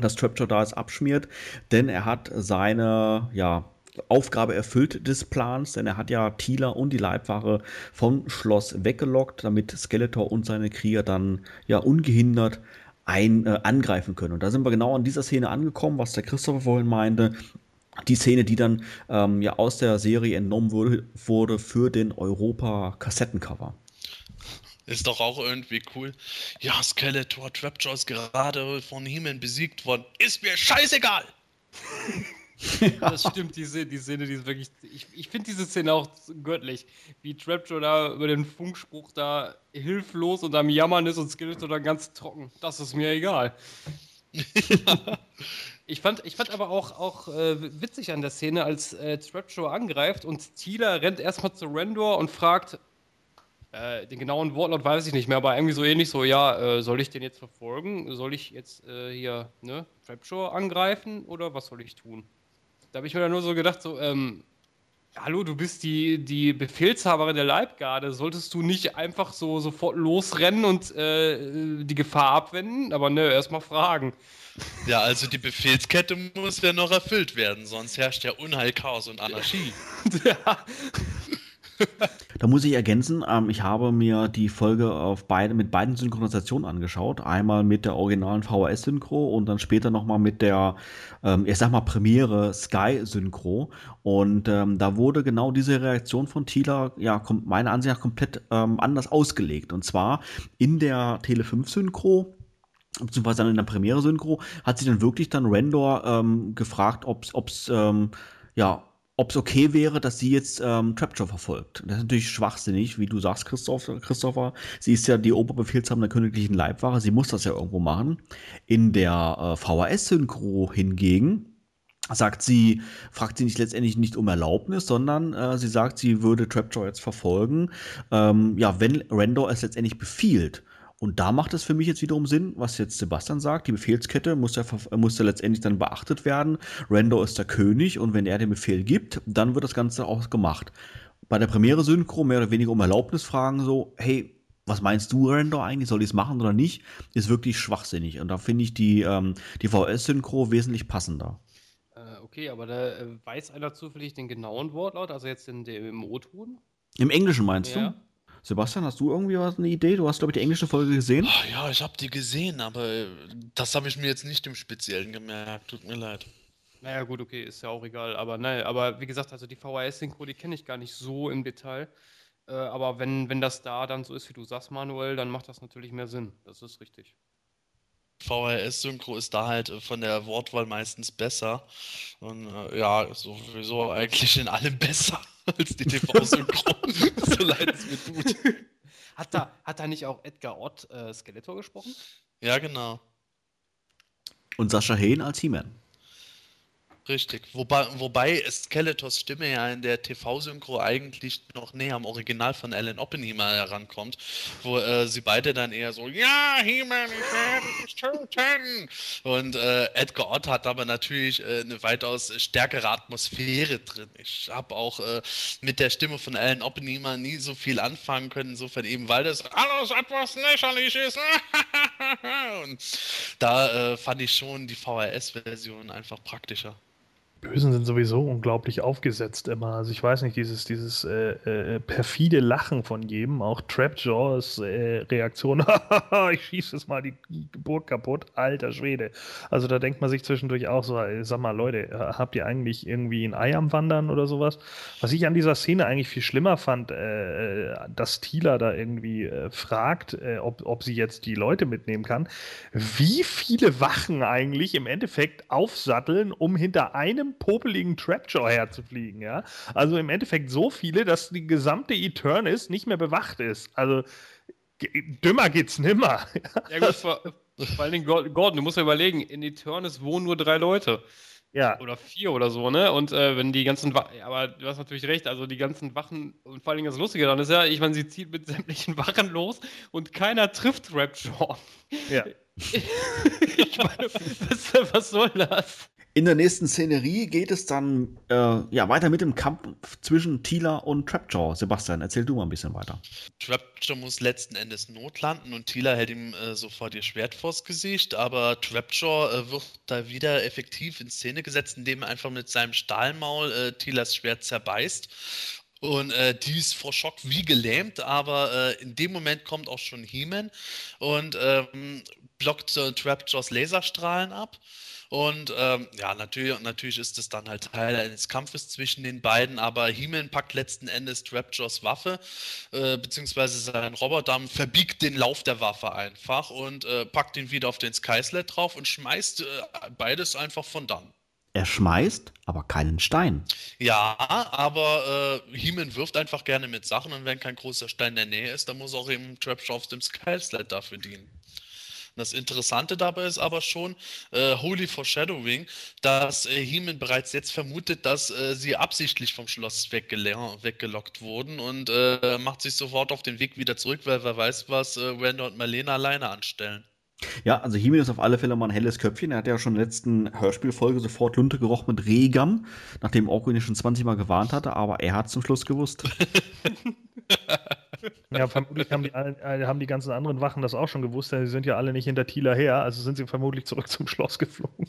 dass Trapjaw da jetzt abschmiert, denn er hat seine, ja, Aufgabe erfüllt des Plans, denn er hat ja Tila und die Leibwache vom Schloss weggelockt, damit Skeletor und seine Krieger dann ja ungehindert ein, äh, angreifen können. Und da sind wir genau an dieser Szene angekommen, was der Christopher vorhin meinte die Szene, die dann ähm, ja aus der Serie entnommen wurde, wurde für den Europa-Kassettencover. Ist doch auch irgendwie cool. Ja, Skeletor Trapjaw ist gerade von He-Man besiegt worden. Ist mir scheißegal! ja. Das stimmt, die, die Szene, die ist wirklich. Ich, ich finde diese Szene auch göttlich. Wie Trapjaw da über den Funkspruch da hilflos und am Jammern ist und Skeletor dann ganz trocken. Das ist mir egal. Ich fand, ich fand aber auch, auch äh, witzig an der Szene, als äh, Trapjaw angreift und Tila rennt erstmal zu Rendor und fragt, äh, den genauen Wortlaut weiß ich nicht mehr, aber irgendwie so ähnlich so, ja, äh, soll ich den jetzt verfolgen? Soll ich jetzt äh, hier, ne, Trapjaw angreifen oder was soll ich tun? Da habe ich mir dann nur so gedacht, so, ähm, Hallo, du bist die, die Befehlshaberin der Leibgarde. Solltest du nicht einfach so sofort losrennen und äh, die Gefahr abwenden? Aber ne, erstmal fragen. Ja, also die Befehlskette muss ja noch erfüllt werden, sonst herrscht ja Unheil, Chaos und Anarchie. ja. Da muss ich ergänzen, ähm, ich habe mir die Folge auf beide, mit beiden Synchronisationen angeschaut. Einmal mit der originalen VHS-Synchro und dann später nochmal mit der, ähm, ich sag mal, Premiere Sky-Synchro. Und ähm, da wurde genau diese Reaktion von Thieler, ja, meiner Ansicht nach komplett ähm, anders ausgelegt. Und zwar in der Tele 5-Synchro beziehungsweise dann in der Premiere-Synchro, hat sie dann wirklich dann Rendor ähm, gefragt, ob es ähm, ja, ob es okay wäre, dass sie jetzt ähm, Trapjaw verfolgt. Das ist natürlich schwachsinnig, wie du sagst, Christoph, Christopher. Sie ist ja die Oberbefehlshaberin der königlichen Leibwache. Sie muss das ja irgendwo machen. In der äh, VHS-Synchro hingegen sagt sie, fragt sie nicht letztendlich nicht um Erlaubnis, sondern äh, sie sagt, sie würde Trapjaw jetzt verfolgen, ähm, ja, wenn Rendor es letztendlich befiehlt. Und da macht es für mich jetzt wiederum Sinn, was jetzt Sebastian sagt. Die Befehlskette muss ja, muss ja letztendlich dann beachtet werden. Rando ist der König und wenn er den Befehl gibt, dann wird das Ganze auch gemacht. Bei der Premiere Synchro mehr oder weniger um Erlaubnis fragen, so, hey, was meinst du, Rando, eigentlich? Soll ich es machen oder nicht? Ist wirklich schwachsinnig. Und da finde ich die, ähm, die VS-Synchro wesentlich passender. Äh, okay, aber da äh, weiß einer zufällig den genauen Wortlaut, also jetzt in dem O-Ton? Im Englischen meinst ja. du? Sebastian, hast du irgendwie was eine Idee? Du hast, glaube ich, die englische Folge gesehen. Oh, ja, ich habe die gesehen, aber äh, das habe ich mir jetzt nicht im Speziellen gemerkt. Tut mir leid. Naja, gut, okay, ist ja auch egal. Aber naja, aber wie gesagt, also die VHS-Synchro, die kenne ich gar nicht so im Detail. Äh, aber wenn, wenn das da dann so ist, wie du sagst, Manuel, dann macht das natürlich mehr Sinn. Das ist richtig. VHS-Synchro ist da halt äh, von der Wortwahl meistens besser. Und äh, ja, sowieso eigentlich in allem besser. als die TV-Synchro. so leid es mir tut. Hat da, hat da nicht auch Edgar Ott äh, Skeletor gesprochen? Ja, genau. Und Sascha Hehn als He-Man. Richtig. Wobei, wobei Skeletors Stimme ja in der TV-Synchro eigentlich noch näher am Original von Alan Oppenheimer herankommt, wo äh, sie beide dann eher so, ja, He-Man, ich werde töten. Und äh, Edgar Ott hat aber natürlich äh, eine weitaus stärkere Atmosphäre drin. Ich habe auch äh, mit der Stimme von Alan Oppenheimer nie so viel anfangen können, insofern eben, weil das alles etwas lächerlich ist. Und da äh, fand ich schon die VHS-Version einfach praktischer. Bösen sind sowieso unglaublich aufgesetzt immer. Also ich weiß nicht, dieses, dieses äh, äh, perfide Lachen von jedem, auch Trapjaws äh, Reaktion, ich schieße jetzt mal die Burg kaputt, alter Schwede. Also da denkt man sich zwischendurch auch so, sag mal Leute, habt ihr eigentlich irgendwie ein Ei am Wandern oder sowas? Was ich an dieser Szene eigentlich viel schlimmer fand, äh, dass Tila da irgendwie äh, fragt, äh, ob, ob sie jetzt die Leute mitnehmen kann, wie viele Wachen eigentlich im Endeffekt aufsatteln, um hinter einem popeligen Trapjaw herzufliegen, ja. Also im Endeffekt so viele, dass die gesamte Eternis nicht mehr bewacht ist. Also dümmer geht's nimmer. Ja, gut, vor, vor allen Dingen Gordon, du musst ja überlegen, in Eternis wohnen nur drei Leute. Ja. Oder vier oder so, ne? Und äh, wenn die ganzen Wachen, aber du hast natürlich recht, also die ganzen Wachen, und vor allen Dingen das Lustige dann ist ja, ich meine, sie zieht mit sämtlichen Wachen los und keiner trifft Rapjaw. Ja. ich meine, was, was soll das? In der nächsten Szenerie geht es dann äh, ja, weiter mit dem Kampf zwischen Tila und Trapjaw. Sebastian, erzähl du mal ein bisschen weiter. Trapjaw muss letzten Endes notlanden und Tila hält ihm äh, sofort ihr Schwert vors Gesicht, aber Trapjaw äh, wird da wieder effektiv in Szene gesetzt, indem er einfach mit seinem Stahlmaul äh, Tilas Schwert zerbeißt. Und äh, die ist vor Schock wie gelähmt, aber äh, in dem Moment kommt auch schon He-Man und ähm, blockt äh, Trapjaws Laserstrahlen ab. Und ähm, ja, natürlich, natürlich ist es dann halt Teil eines Kampfes zwischen den beiden, aber He-Man packt letzten Endes Trapjaws Waffe, äh, beziehungsweise sein Roboter verbiegt den Lauf der Waffe einfach und äh, packt ihn wieder auf den Skysled drauf und schmeißt äh, beides einfach von dann. Er schmeißt, aber keinen Stein. Ja, aber äh, He-Man wirft einfach gerne mit Sachen und wenn kein großer Stein in der Nähe ist, dann muss auch eben Trapjaw auf dem Skysled dafür dienen. Das Interessante dabei ist aber schon, äh, Holy Foreshadowing, dass äh, Heeman bereits jetzt vermutet, dass äh, sie absichtlich vom Schloss weggelockt wurden und äh, macht sich sofort auf den Weg wieder zurück, weil wer weiß, was äh, Wanda und Marlene alleine anstellen. Ja, also Himin ist auf alle Fälle mal ein helles Köpfchen. Er hat ja schon in der letzten Hörspielfolge sofort Lunte gerochen mit Regam, nachdem Orko ihn schon 20 Mal gewarnt hatte, aber er hat zum Schluss gewusst. Ja, vermutlich haben die, äh, haben die ganzen anderen Wachen das auch schon gewusst, denn sie sind ja alle nicht hinter Thieler her, also sind sie vermutlich zurück zum Schloss geflogen.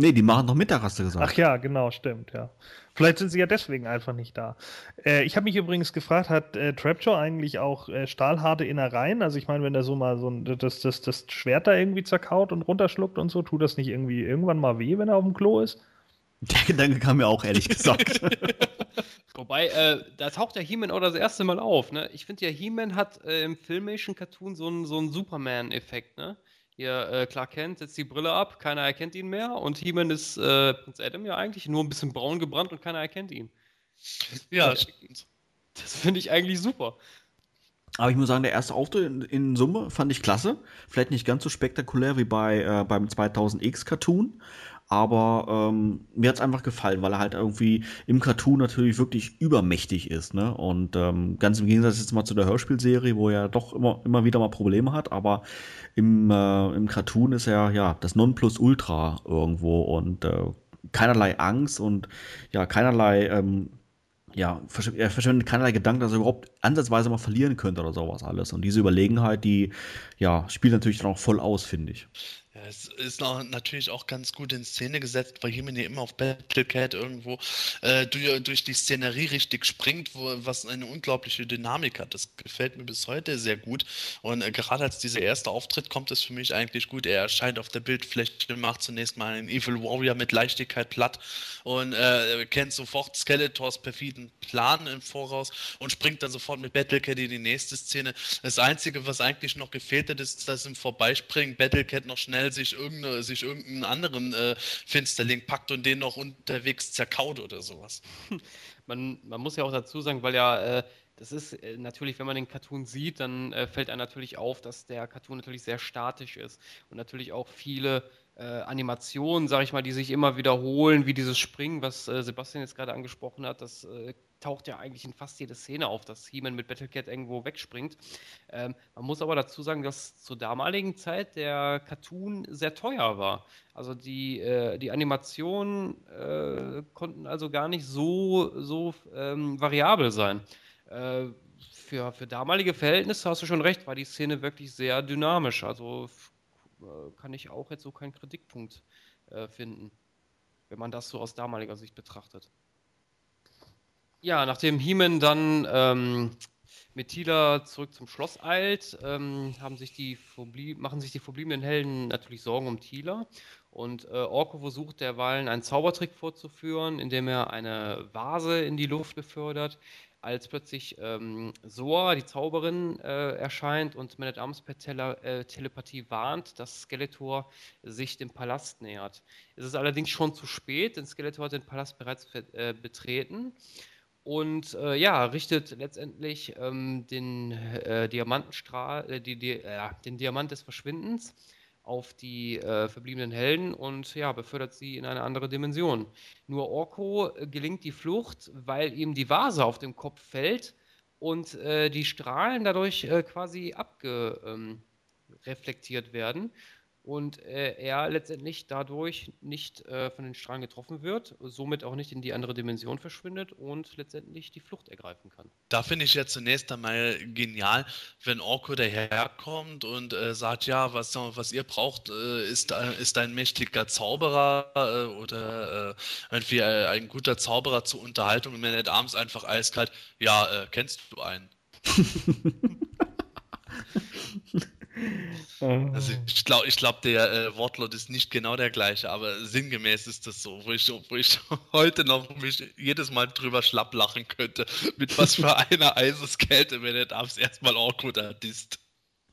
Nee, die machen noch Mittag, hast du gesagt. Ach ja, genau, stimmt, ja. Vielleicht sind sie ja deswegen einfach nicht da. Äh, ich habe mich übrigens gefragt, hat äh, Trapjaw eigentlich auch äh, stahlharte Innereien? Also ich meine, wenn er so mal so ein, das, das, das Schwert da irgendwie zerkaut und runterschluckt und so, tut das nicht irgendwie irgendwann mal weh, wenn er auf dem Klo ist? Der Gedanke kam mir auch ehrlich gesagt. Wobei, äh, da taucht ja He-Man auch das erste Mal auf. Ne? Ich finde ja, He-Man hat äh, im Filmation-Cartoon so einen so Superman-Effekt. Ne? Hier, äh, Clark Kent setzt die Brille ab, keiner erkennt ihn mehr. Und He-Man ist äh, Prinz Adam ja eigentlich nur ein bisschen braun gebrannt und keiner erkennt ihn. Ja, das, das finde ich eigentlich super. Aber ich muss sagen, der erste Auftritt in, in, Summe fand ich klasse. Vielleicht nicht ganz so spektakulär wie bei, äh, beim 2000X-Cartoon. Aber ähm, mir hat es einfach gefallen, weil er halt irgendwie im Cartoon natürlich wirklich übermächtig ist. Ne? Und ähm, ganz im Gegensatz jetzt mal zu der Hörspielserie, wo er doch immer, immer wieder mal Probleme hat. Aber im, äh, im Cartoon ist er ja das Nonplusultra irgendwo und äh, keinerlei Angst und ja, keinerlei ähm, ja, er verschwendet keinerlei Gedanken, dass er überhaupt ansatzweise mal verlieren könnte oder sowas alles. Und diese Überlegenheit, die ja, spielt natürlich dann auch voll aus, finde ich. Es ist noch, natürlich auch ganz gut in Szene gesetzt, weil ja immer auf Battlecat irgendwo äh, durch, durch, die Szenerie richtig springt, wo, was eine unglaubliche Dynamik hat. Das gefällt mir bis heute sehr gut. Und äh, gerade als dieser erste Auftritt kommt es für mich eigentlich gut. Er erscheint auf der Bildfläche, macht zunächst mal einen Evil Warrior mit Leichtigkeit platt und äh, kennt sofort Skeletors perfiden Plan im Voraus und springt dann sofort mit Battlecat in die nächste Szene. Das Einzige, was eigentlich noch gefehlt hat, ist, dass im Vorbeispringen Battlecat noch schnell schnell sich, irgende, sich irgendeinen anderen äh, Finsterling packt und den noch unterwegs zerkaut oder sowas. Man, man muss ja auch dazu sagen, weil ja, äh, das ist äh, natürlich, wenn man den Cartoon sieht, dann äh, fällt einem natürlich auf, dass der Cartoon natürlich sehr statisch ist und natürlich auch viele äh, Animationen, sage ich mal, die sich immer wiederholen, wie dieses Springen, was äh, Sebastian jetzt gerade angesprochen hat, das taucht ja eigentlich in fast jede Szene auf, dass He-Man mit Battlecat irgendwo wegspringt. Ähm, man muss aber dazu sagen, dass zur damaligen Zeit der Cartoon sehr teuer war. Also die, äh, die Animationen äh, konnten also gar nicht so, so ähm, variabel sein. Äh, für, für damalige Verhältnisse hast du schon recht, war die Szene wirklich sehr dynamisch. Also äh, kann ich auch jetzt so keinen Kritikpunkt äh, finden, wenn man das so aus damaliger Sicht betrachtet. Ja, nachdem Heeman dann ähm, mit Tila zurück zum Schloss eilt, ähm, sich machen sich die verbliebenen Helden natürlich Sorgen um Tila. Und äh, Orko versucht derweilen einen Zaubertrick vorzuführen, indem er eine Vase in die Luft befördert, als plötzlich ähm, Soa, die Zauberin, äh, erscheint und Man at Arms per Tele äh, Telepathie warnt, dass Skeletor sich dem Palast nähert. Es ist allerdings schon zu spät, denn Skeletor hat den Palast bereits äh, betreten und äh, ja, richtet letztendlich ähm, den äh, Diamantenstrahl, äh, die, die, den Diamant des Verschwindens auf die äh, verbliebenen Helden und ja, befördert sie in eine andere Dimension. Nur Orko äh, gelingt die Flucht, weil ihm die Vase auf dem Kopf fällt und äh, die Strahlen dadurch quasi abgereflektiert ähm, werden und äh, er letztendlich dadurch nicht äh, von den Strahlen getroffen wird, somit auch nicht in die andere Dimension verschwindet und letztendlich die Flucht ergreifen kann. Da finde ich ja zunächst einmal genial, wenn Orko daherkommt und äh, sagt, ja, was, was ihr braucht, äh, ist, ist ein mächtiger Zauberer äh, oder äh, irgendwie ein guter Zauberer zur Unterhaltung und Man at Arms einfach eiskalt, ja, kennst du einen? Also ich glaube, ich glaub, der äh, Wortlaut ist nicht genau der gleiche, aber sinngemäß ist das so, wo ich, wo ich heute noch mich jedes Mal drüber schlapp lachen könnte, mit was für einer Eiseskälte, wenn er darf es erstmal awkward ist.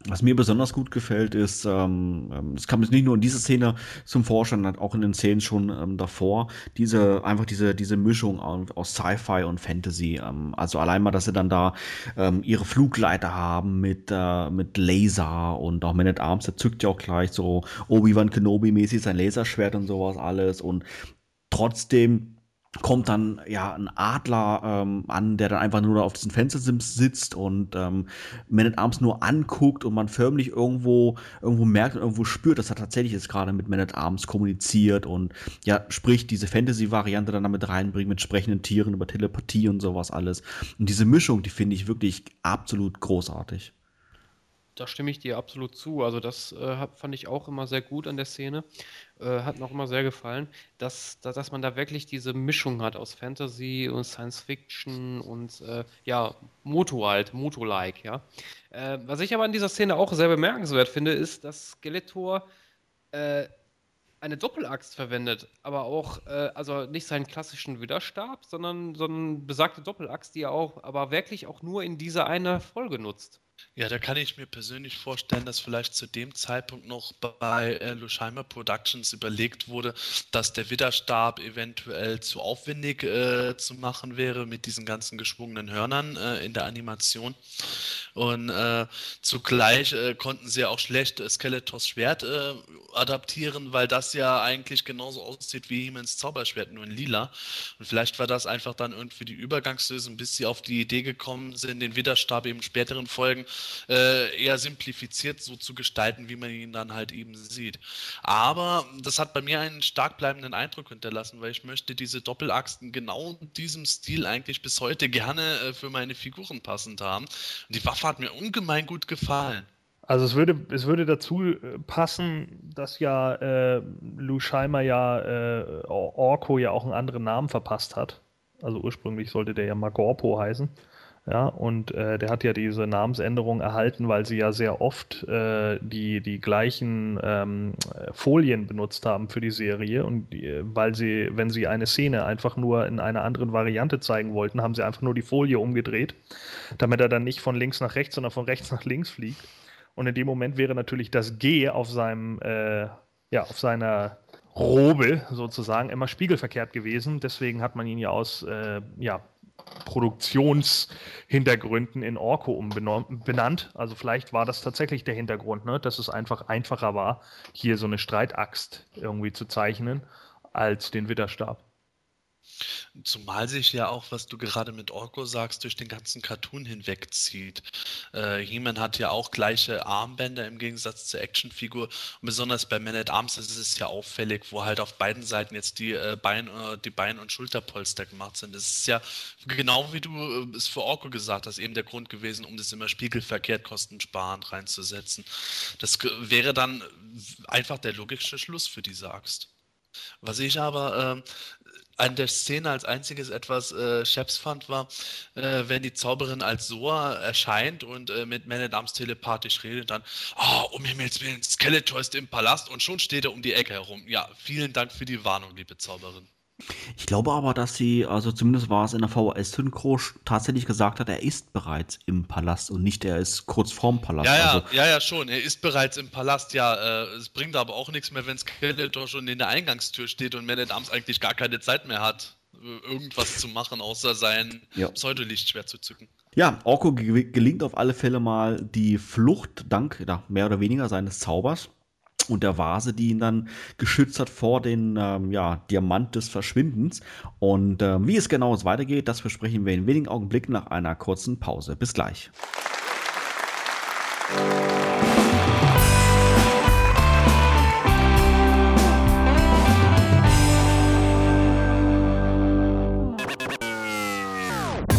Was mir besonders gut gefällt, ist, ähm, ähm, es kam jetzt nicht nur in dieser Szene zum Vorschein, auch in den Szenen schon ähm, davor, diese, einfach diese, diese Mischung aus Sci-Fi und Fantasy. Ähm, also allein mal, dass sie dann da ähm, ihre Flugleiter haben mit, äh, mit Laser und auch Man at Arms, der zückt ja auch gleich so Obi-Wan Kenobi-mäßig sein Laserschwert und sowas alles und trotzdem kommt dann ja ein Adler ähm, an, der dann einfach nur auf diesen Fenstersims sitzt und ähm, Man at Arms nur anguckt und man förmlich irgendwo irgendwo merkt und irgendwo spürt, dass er tatsächlich jetzt gerade mit Man at Arms kommuniziert und ja, sprich diese Fantasy-Variante dann damit reinbringt mit sprechenden Tieren über Telepathie und sowas alles. Und diese Mischung, die finde ich wirklich absolut großartig. Da stimme ich dir absolut zu. Also das äh, fand ich auch immer sehr gut an der Szene. Äh, hat mir auch immer sehr gefallen, dass, dass, dass, man da wirklich diese Mischung hat aus Fantasy und Science Fiction und äh, ja, Moto halt, Moto-like, ja. Äh, was ich aber an dieser Szene auch sehr bemerkenswert finde, ist, dass Skeletor äh, eine Doppelaxt verwendet, aber auch, äh, also nicht seinen klassischen Widerstab, sondern so besagte Doppelaxt, die er auch, aber wirklich auch nur in dieser eine Folge nutzt. Ja, da kann ich mir persönlich vorstellen, dass vielleicht zu dem Zeitpunkt noch bei äh, Lusheimer Productions überlegt wurde, dass der Widerstab eventuell zu aufwendig äh, zu machen wäre mit diesen ganzen geschwungenen Hörnern äh, in der Animation. Und äh, zugleich äh, konnten sie auch schlecht Skeletors Schwert äh, adaptieren, weil das ja eigentlich genauso aussieht wie Hemens Zauberschwert, nur in lila. Und vielleicht war das einfach dann irgendwie die Übergangslösung, bis sie auf die Idee gekommen sind, den Widerstab eben späteren Folgen äh, eher simplifiziert so zu gestalten, wie man ihn dann halt eben sieht. Aber das hat bei mir einen stark bleibenden Eindruck hinterlassen, weil ich möchte diese Doppelachsen genau in diesem Stil eigentlich bis heute gerne äh, für meine Figuren passend haben. Und die Waffe hat mir ungemein gut gefallen. Also es würde, es würde dazu äh, passen, dass ja äh, Lou Scheimer ja äh, Orko ja auch einen anderen Namen verpasst hat. Also ursprünglich sollte der ja Magorpo heißen. Ja, und äh, der hat ja diese Namensänderung erhalten, weil sie ja sehr oft äh, die, die gleichen ähm, Folien benutzt haben für die Serie. Und die, weil sie, wenn sie eine Szene einfach nur in einer anderen Variante zeigen wollten, haben sie einfach nur die Folie umgedreht, damit er dann nicht von links nach rechts, sondern von rechts nach links fliegt. Und in dem Moment wäre natürlich das G auf seinem, äh, ja, auf seiner Robe sozusagen immer spiegelverkehrt gewesen. Deswegen hat man ihn ja aus, äh, ja, Produktionshintergründen in Orko umbenannt. Also vielleicht war das tatsächlich der Hintergrund, ne? dass es einfach einfacher war, hier so eine Streitaxt irgendwie zu zeichnen, als den Witterstab. Zumal sich ja auch, was du gerade mit Orko sagst, durch den ganzen Cartoon hinwegzieht. Äh, He-Man hat ja auch gleiche Armbänder im Gegensatz zur Actionfigur. Und besonders bei Man at Arms ist es ja auffällig, wo halt auf beiden Seiten jetzt die, äh, Bein, äh, die Bein- und Schulterpolster gemacht sind. Das ist ja genau wie du äh, es für Orko gesagt hast, eben der Grund gewesen, um das immer spiegelverkehrt kostensparend reinzusetzen. Das wäre dann einfach der logische Schluss für diese Axt. Was ich aber äh, an der Szene als einziges etwas äh, Scheps fand, war, äh, wenn die Zauberin als Soa erscheint und äh, mit Man at Arms telepathisch redet, dann, oh, um Himmels Willen, Skeletor ist im Palast und schon steht er um die Ecke herum. Ja, vielen Dank für die Warnung, liebe Zauberin. Ich glaube aber, dass sie, also zumindest war es in der VHS-Synchro, tatsächlich gesagt hat, er ist bereits im Palast und nicht er ist kurz vorm Palast. Ja, ja, also, ja, ja, schon. Er ist bereits im Palast, ja. Äh, es bringt aber auch nichts mehr, wenn Skeletor schon in der Eingangstür steht und Man at Arms eigentlich gar keine Zeit mehr hat, irgendwas zu machen, außer sein Ja. Pseudolichtschwert zu zücken. Ja, Orko ge- gelingt auf alle Fälle mal die Flucht dank ja, mehr oder weniger seines Zaubers und der Vase, die ihn dann geschützt hat vor den ähm, ja, Diamant des Verschwindens. Und ähm, wie es genau weitergeht, das besprechen wir in wenigen Augenblicken nach einer kurzen Pause. Bis gleich.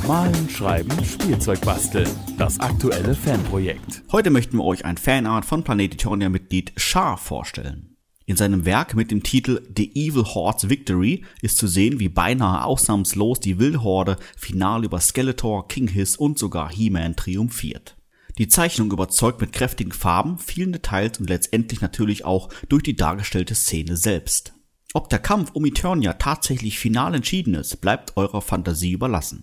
Malen, Schreiben, Spielzeug basteln. Das aktuelle Fanprojekt. Heute möchten wir euch ein Fanart von Planet Eternia-Mitglied Char vorstellen. In seinem Werk mit dem Titel The Evil Horde's Victory ist zu sehen, wie beinahe ausnahmslos die wilde Horde final über Skeletor, King Hiss und sogar He-Man triumphiert. Die Zeichnung überzeugt mit kräftigen Farben, vielen Details und letztendlich natürlich auch durch die dargestellte Szene selbst. Ob der Kampf um Eternia tatsächlich final entschieden ist, bleibt eurer Fantasie überlassen.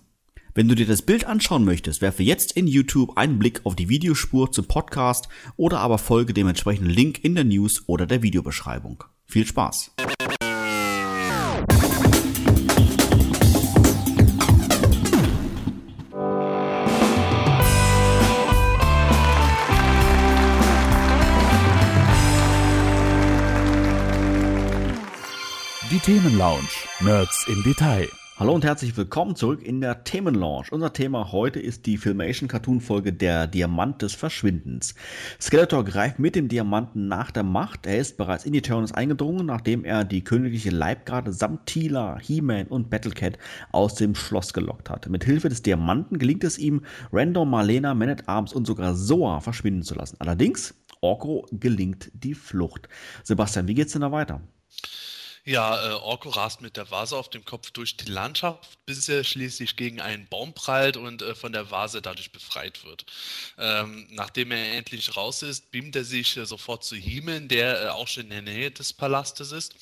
Wenn du dir das Bild anschauen möchtest, werfe jetzt in YouTube einen Blick auf die Videospur zum Podcast oder aber folge dem entsprechenden Link in der News oder der Videobeschreibung. Viel Spaß! Die Themenlounge. Nerds im Detail. Hallo und herzlich willkommen zurück in der Themenlaunch. Unser Thema heute ist die Filmation Cartoon Folge Der Diamant des Verschwindens. Skeletor greift mit dem Diamanten nach der Macht. Er ist bereits in die Eternus eingedrungen, nachdem er die königliche Leibgarde samt Tila, He-Man und Battlecat aus dem Schloss gelockt hat. Mit Hilfe des Diamanten gelingt es ihm, Random, Marlena, Man at Arms und sogar Soa verschwinden zu lassen. Allerdings, Orko gelingt die Flucht. Sebastian, wie geht's denn da weiter? Ja, äh, Orko rast mit der Vase auf dem Kopf durch die Landschaft, bis er schließlich gegen einen Baum prallt und äh, von der Vase dadurch befreit wird. Ähm, nachdem er endlich raus ist, beamt er sich äh, sofort zu Heeman, der äh, auch schon in der Nähe des Palastes ist.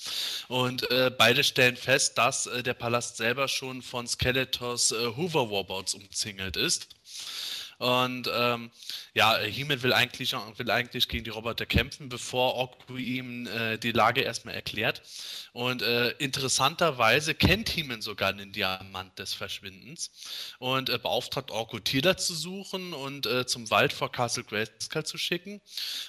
Und äh, beide stellen fest, dass äh, der Palast selber schon von Skeletors Hoover Warbots umzingelt ist. Und ähm, ja, He-Man will eigentlich, will eigentlich gegen die Roboter kämpfen, bevor Orko ihm äh, die Lage erstmal erklärt. Und äh, interessanterweise kennt He-Man sogar den Diamant des Verschwindens und äh, beauftragt Orko Tila zu suchen und äh, zum Wald vor Castle Grayskull zu schicken.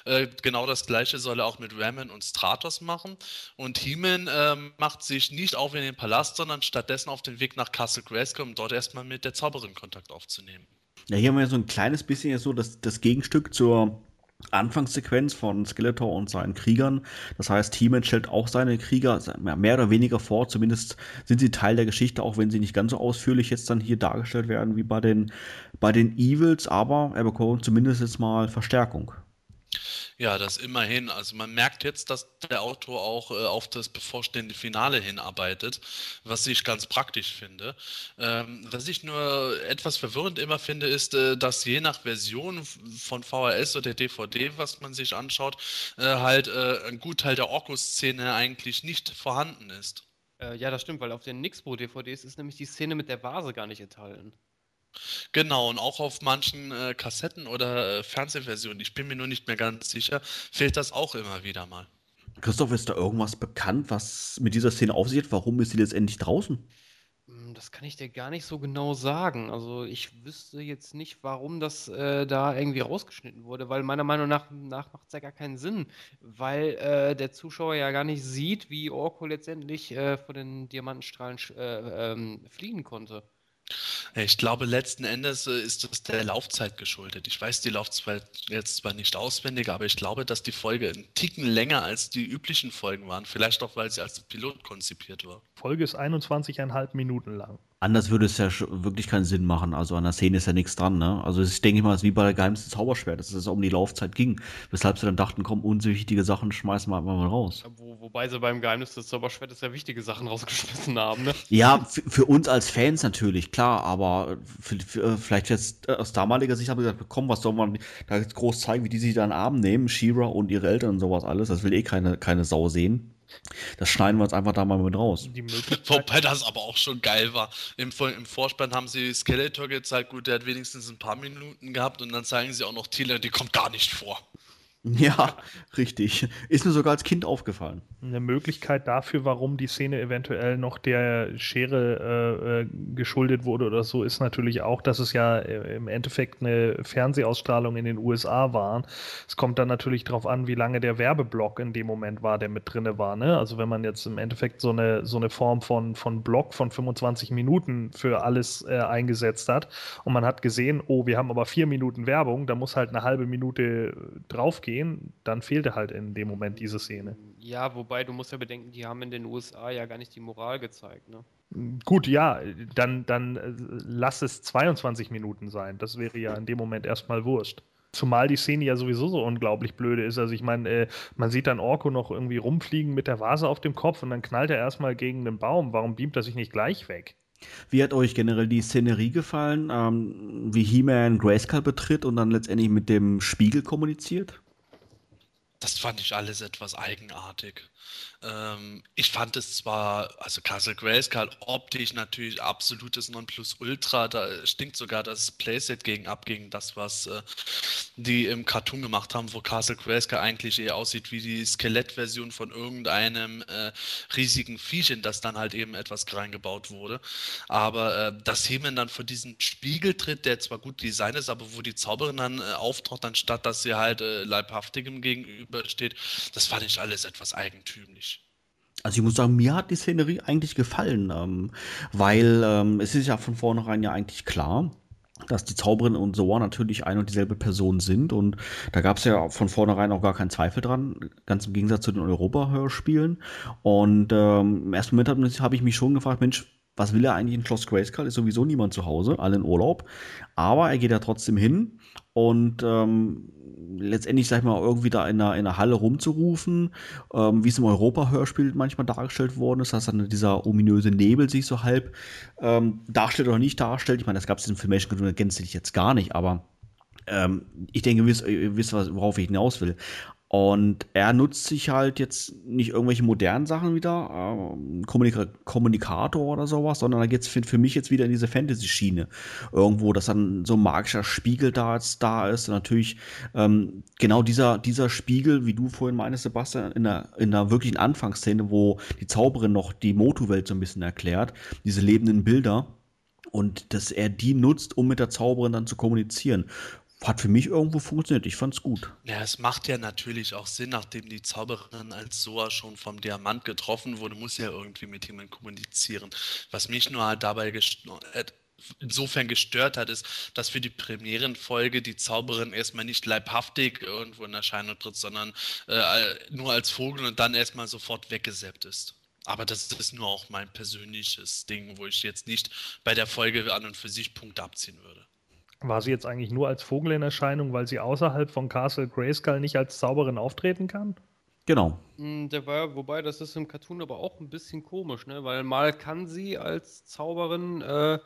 Äh, genau das gleiche soll er auch mit Ramen und Stratos machen. Und He-Man ähm, macht sich nicht auf in den Palast, sondern stattdessen auf den Weg nach Castle Grayskull, um dort erstmal mit der Zauberin Kontakt aufzunehmen. Ja, hier haben wir so ein kleines bisschen so das, das Gegenstück zur Anfangssequenz von Skeletor und seinen Kriegern. Das heißt, He-Man stellt auch seine Krieger mehr oder weniger vor. Zumindest sind sie Teil der Geschichte, auch wenn sie nicht ganz so ausführlich jetzt dann hier dargestellt werden wie bei den, bei den Evils. Aber er bekommt zumindest jetzt mal Verstärkung. Ja, das immerhin. Also man merkt jetzt, dass der Autor auch äh, auf das bevorstehende Finale hinarbeitet, was ich ganz praktisch finde. Ähm, was ich nur etwas verwirrend immer finde, ist, äh, dass je nach Version von VHS oder DVD, was man sich anschaut, äh, halt äh, ein Gutteil der Orko-Szene eigentlich nicht vorhanden ist. Äh, ja, das stimmt, weil auf den Nixpo-DVDs ist nämlich die Szene mit der Vase gar nicht enthalten. Genau, und auch auf manchen äh, Kassetten oder äh, Fernsehversionen, ich bin mir nur nicht mehr ganz sicher, fehlt das auch immer wieder mal. Christoph, ist da irgendwas bekannt, was mit dieser Szene auf sich hat? Warum ist sie letztendlich draußen? Hm, das kann ich dir gar nicht so genau sagen. Also ich wüsste jetzt nicht, warum das äh, da irgendwie rausgeschnitten wurde, weil meiner Meinung nach, nach macht es ja gar keinen Sinn, weil äh, der Zuschauer ja gar nicht sieht, wie Orko letztendlich äh, von den Diamantenstrahlen äh, ähm, fliehen konnte. Ich glaube, letzten Endes äh, ist das der Laufzeit geschuldet. Ich weiß die Laufzeit jetzt zwar nicht auswendig, aber ich glaube, dass die Folge einen Ticken länger als die üblichen Folgen waren. Vielleicht auch, weil sie als Pilot konzipiert war. Folge ist 21,5 Minuten lang. Anders würde es ja wirklich keinen Sinn machen. Also an der Szene ist ja nichts dran. Ne? Also ich denke mal, es ist wie bei der geheimsten Zauberschwert, dass es um die Laufzeit ging. Weshalb sie dann dachten, komm, unwichtige Sachen schmeißen wir einfach mal raus. Wo, wobei sie beim Geheimnis des Zauberschwertes ja wichtige Sachen rausgeschmissen haben. Ne? Ja, für uns als Fans natürlich, klar. Aber für, für, äh, vielleicht jetzt äh, aus damaliger Sicht haben wir gesagt, komm, was soll man da jetzt groß zeigen, wie die sich da in den Arm nehmen. Shira und ihre Eltern und sowas alles. Das will eh keine, keine Sau sehen. Das schneiden wir uns einfach da mal mit raus. Wobei das aber auch schon geil war. Im, Im, Vorspann haben sie Skeletor gezeigt, gut, der hat wenigstens ein paar Minuten gehabt und dann zeigen sie auch noch Tila, die kommt gar nicht vor. Ja, richtig. Ist mir sogar als Kind aufgefallen. Eine Möglichkeit dafür, warum die Szene eventuell noch der Schere äh, äh, geschuldet wurde oder so, ist natürlich auch, dass es ja äh, im Endeffekt eine Fernsehausstrahlung in den USA war. Es kommt dann natürlich darauf an, wie lange der Werbeblock in dem Moment war, der mit drinne war. Ne? Also wenn man jetzt im Endeffekt so eine, so eine Form von, von Block von 25 Minuten für alles äh, eingesetzt hat und man hat gesehen, oh, wir haben aber vier Minuten Werbung, da muss halt eine halbe Minute draufgehen gehen, dann fehlte halt in dem Moment diese Szene. Ja, wobei du musst ja bedenken, die haben in den USA ja gar nicht die Moral gezeigt, ne? Gut, ja, dann, dann äh, lass es 22 Minuten sein. Das wäre ja in dem Moment erstmal Wurst. Zumal die Szene ja sowieso so unglaublich blöde ist. Also ich meine, äh, man sieht dann Orko noch irgendwie rumfliegen mit der Vase auf dem Kopf und dann knallt er erstmal gegen den Baum. Warum beamt er sich nicht gleich weg? Wie hat euch generell die Szenerie gefallen, ähm, wie He-Man Grayskull betritt und dann letztendlich mit dem Spiegel kommuniziert? Das fand ich alles etwas eigenartig. Ähm, ich fand es zwar, also Castle Grayskull optisch natürlich absolutes Nonplusultra, da stinkt sogar das Playset gegen ab gegen das, was äh, die im Cartoon gemacht haben, wo Castle Grayskull eigentlich eher aussieht wie die Skelettversion von irgendeinem äh, riesigen Viech, in das dann halt eben etwas reingebaut wurde. Aber äh, dass Hemen dann vor diesen Spiegel tritt, der zwar gut Design ist, aber wo die Zauberin dann äh, auftaucht, anstatt dass sie halt äh, leibhaftigem gegenübersteht, das fand ich alles etwas eigentümlich. Also ich muss sagen, mir hat die Szenerie eigentlich gefallen, ähm, weil ähm, es ist ja von vornherein ja eigentlich klar, dass die Zauberin und Soa natürlich ein und dieselbe Person sind und da gab es ja von vornherein auch gar keinen Zweifel dran, ganz im Gegensatz zu den Europa-Hörspielen. Und ähm, im ersten Moment habe hab ich mich schon gefragt, Mensch, was will er eigentlich in Schloss Grayskull? Ist sowieso niemand zu Hause, alle in Urlaub. Aber er geht da trotzdem hin und ähm, letztendlich, sag ich mal, irgendwie da in einer, in einer Halle rumzurufen, ähm, wie es im Europa-Hörspiel manchmal dargestellt worden ist, dass dann dieser ominöse Nebel sich so halb ähm, darstellt oder nicht darstellt. Ich meine, das gab es in Filmation gänzlich jetzt gar nicht, aber ähm, ich denke, ihr wisst, ihr wisst, worauf ich hinaus will. Und er nutzt sich halt jetzt nicht irgendwelche modernen Sachen wieder, äh, Kommunika Kommunikator oder sowas, sondern da geht es für, für, mich jetzt wieder in diese Fantasy-Schiene. Irgendwo, dass dann so ein magischer Spiegel da, jetzt da ist. Und natürlich ähm, genau dieser, dieser Spiegel, wie du vorhin meinst, Sebastian, in der, in der wirklichen Anfangsszene, wo die Zauberin noch die Motu-Welt so ein bisschen erklärt, diese lebenden Bilder und dass er die nutzt, um mit der Zauberin dann zu kommunizieren hat für mich irgendwo funktioniert. Ich fand's gut. Ja, es macht ja natürlich auch Sinn, nachdem die Zauberin als Soa schon vom Diamant getroffen wurde, muss ja irgendwie mit jemandem kommunizieren. Was mich nur halt dabei äh, insofern gestört hat, ist, dass für die Premierenfolge die Zauberin erstmal nicht leibhaftig irgendwo in Erscheinung tritt, sondern äh, nur als Vogel und dann erstmal sofort weggesäppt ist. Aber das ist nur auch mein persönliches Ding, wo ich jetzt nicht bei der Folge an und für sich Punkte abziehen würde. War sie jetzt eigentlich nur als Vogel in Erscheinung, weil sie außerhalb von Castle Grayskull nicht als Zauberin auftreten kann? Genau. Hm, der war, wobei, das ist im Cartoon aber auch ein bisschen komisch, ne? Weil mal kann sie als Zauberin äh,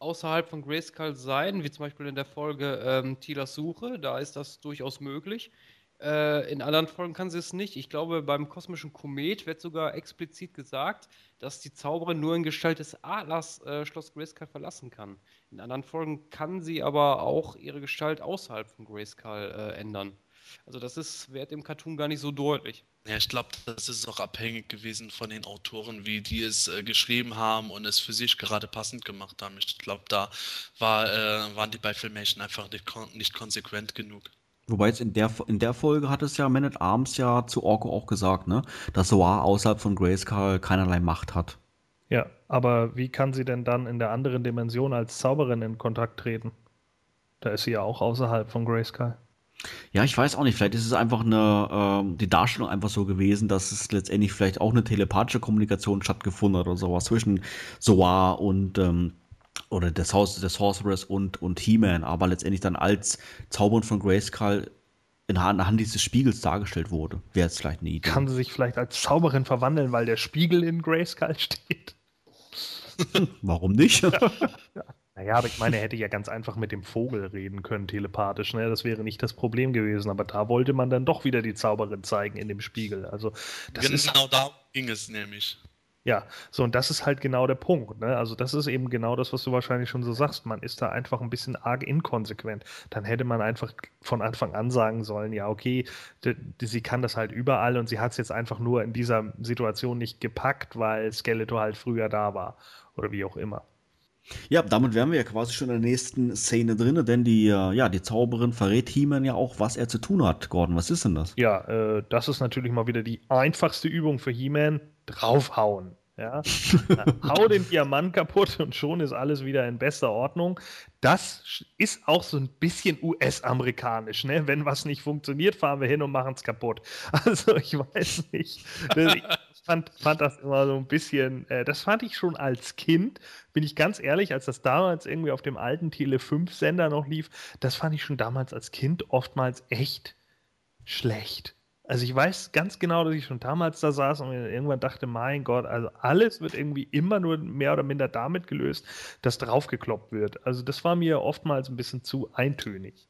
außerhalb von Grayskull sein, wie zum Beispiel in der Folge ähm, Tilas Suche, da ist das durchaus möglich. Äh, in anderen Folgen kann sie es nicht. Ich glaube, beim kosmischen Komet wird sogar explizit gesagt, dass die Zauberin nur in Gestalt des Adlers äh, Schloss Grayskull verlassen kann. In anderen Folgen kann sie aber auch ihre Gestalt außerhalb von Grayskull äh, ändern. Also das ist, wird im Cartoon gar nicht so deutlich. Ja, ich glaube, das ist auch abhängig gewesen von den Autoren, wie die es äh, geschrieben haben und es für sich gerade passend gemacht haben. Ich glaube, da war, äh, waren die bei Filmation einfach nicht, kon nicht konsequent genug. Wobei jetzt in der, in der Folge hat es ja Man at Arms ja zu Orko auch gesagt, ne? Dass Soar außerhalb von Grayskull keinerlei Macht hat. Ja, aber wie kann sie denn dann in der anderen Dimension als Zauberin in Kontakt treten? Da ist sie ja auch außerhalb von Grayskull. Ja, ich weiß auch nicht. Vielleicht ist es einfach eine, ähm, die Darstellung einfach so gewesen, dass es letztendlich vielleicht auch eine telepathische Kommunikation stattgefunden hat oder sowas zwischen Soar und ähm, oder der, Haus der Sorceress und, und He-Man, aber letztendlich dann als Zaubern von Grayskull in anhand dieses Spiegels dargestellt wurde. Wäre jetzt vielleicht eine Idee. Kann sie sich vielleicht als Zauberin verwandeln, weil der Spiegel in Grayskull steht? Warum nicht? ja. Naja, aber ich meine, er hätte ja ganz einfach mit dem Vogel reden können, telepathisch. Ne? Das wäre nicht das Problem gewesen. Aber da wollte man dann doch wieder die Zauberin zeigen in dem Spiegel. Also, das genau ist, da ging es nämlich. Ja, so und das ist halt genau der Punkt. Ne? Also das ist eben genau das, was du wahrscheinlich schon so sagst. Man ist da einfach ein bisschen arg inkonsequent. Dann hätte man einfach von Anfang an sagen sollen, ja, okay, sie kann das halt überall und sie hat es jetzt einfach nur in dieser Situation nicht gepackt, weil Skeletor halt früher da war oder wie auch immer. Ja, damit wären wir ja quasi schon in der nächsten Szene drin, denn die, äh, ja, die Zauberin verrät He-Man ja auch, was er zu tun hat. Gordon, was ist denn das? Ja, äh, das ist natürlich mal wieder die einfachste Übung für He-Man. Draufhauen. Ja? Hau den Diamant kaputt und schon ist alles wieder in bester Ordnung. Das ist auch so ein bisschen US-amerikanisch. Ne? Wenn was nicht funktioniert, fahren wir hin und machen es kaputt. Also ich weiß nicht. Fand, fand das immer so ein bisschen, äh, das fand ich schon als Kind, bin ich ganz ehrlich, als das damals irgendwie auf dem alten Tele 5 Sender noch lief, das fand ich schon damals als Kind oftmals echt schlecht. Also ich weiß ganz genau, dass ich schon damals da saß und irgendwann dachte, mein Gott, also alles wird irgendwie immer nur mehr oder minder damit gelöst, dass draufgekloppt wird. Also das war mir oftmals ein bisschen zu eintönig.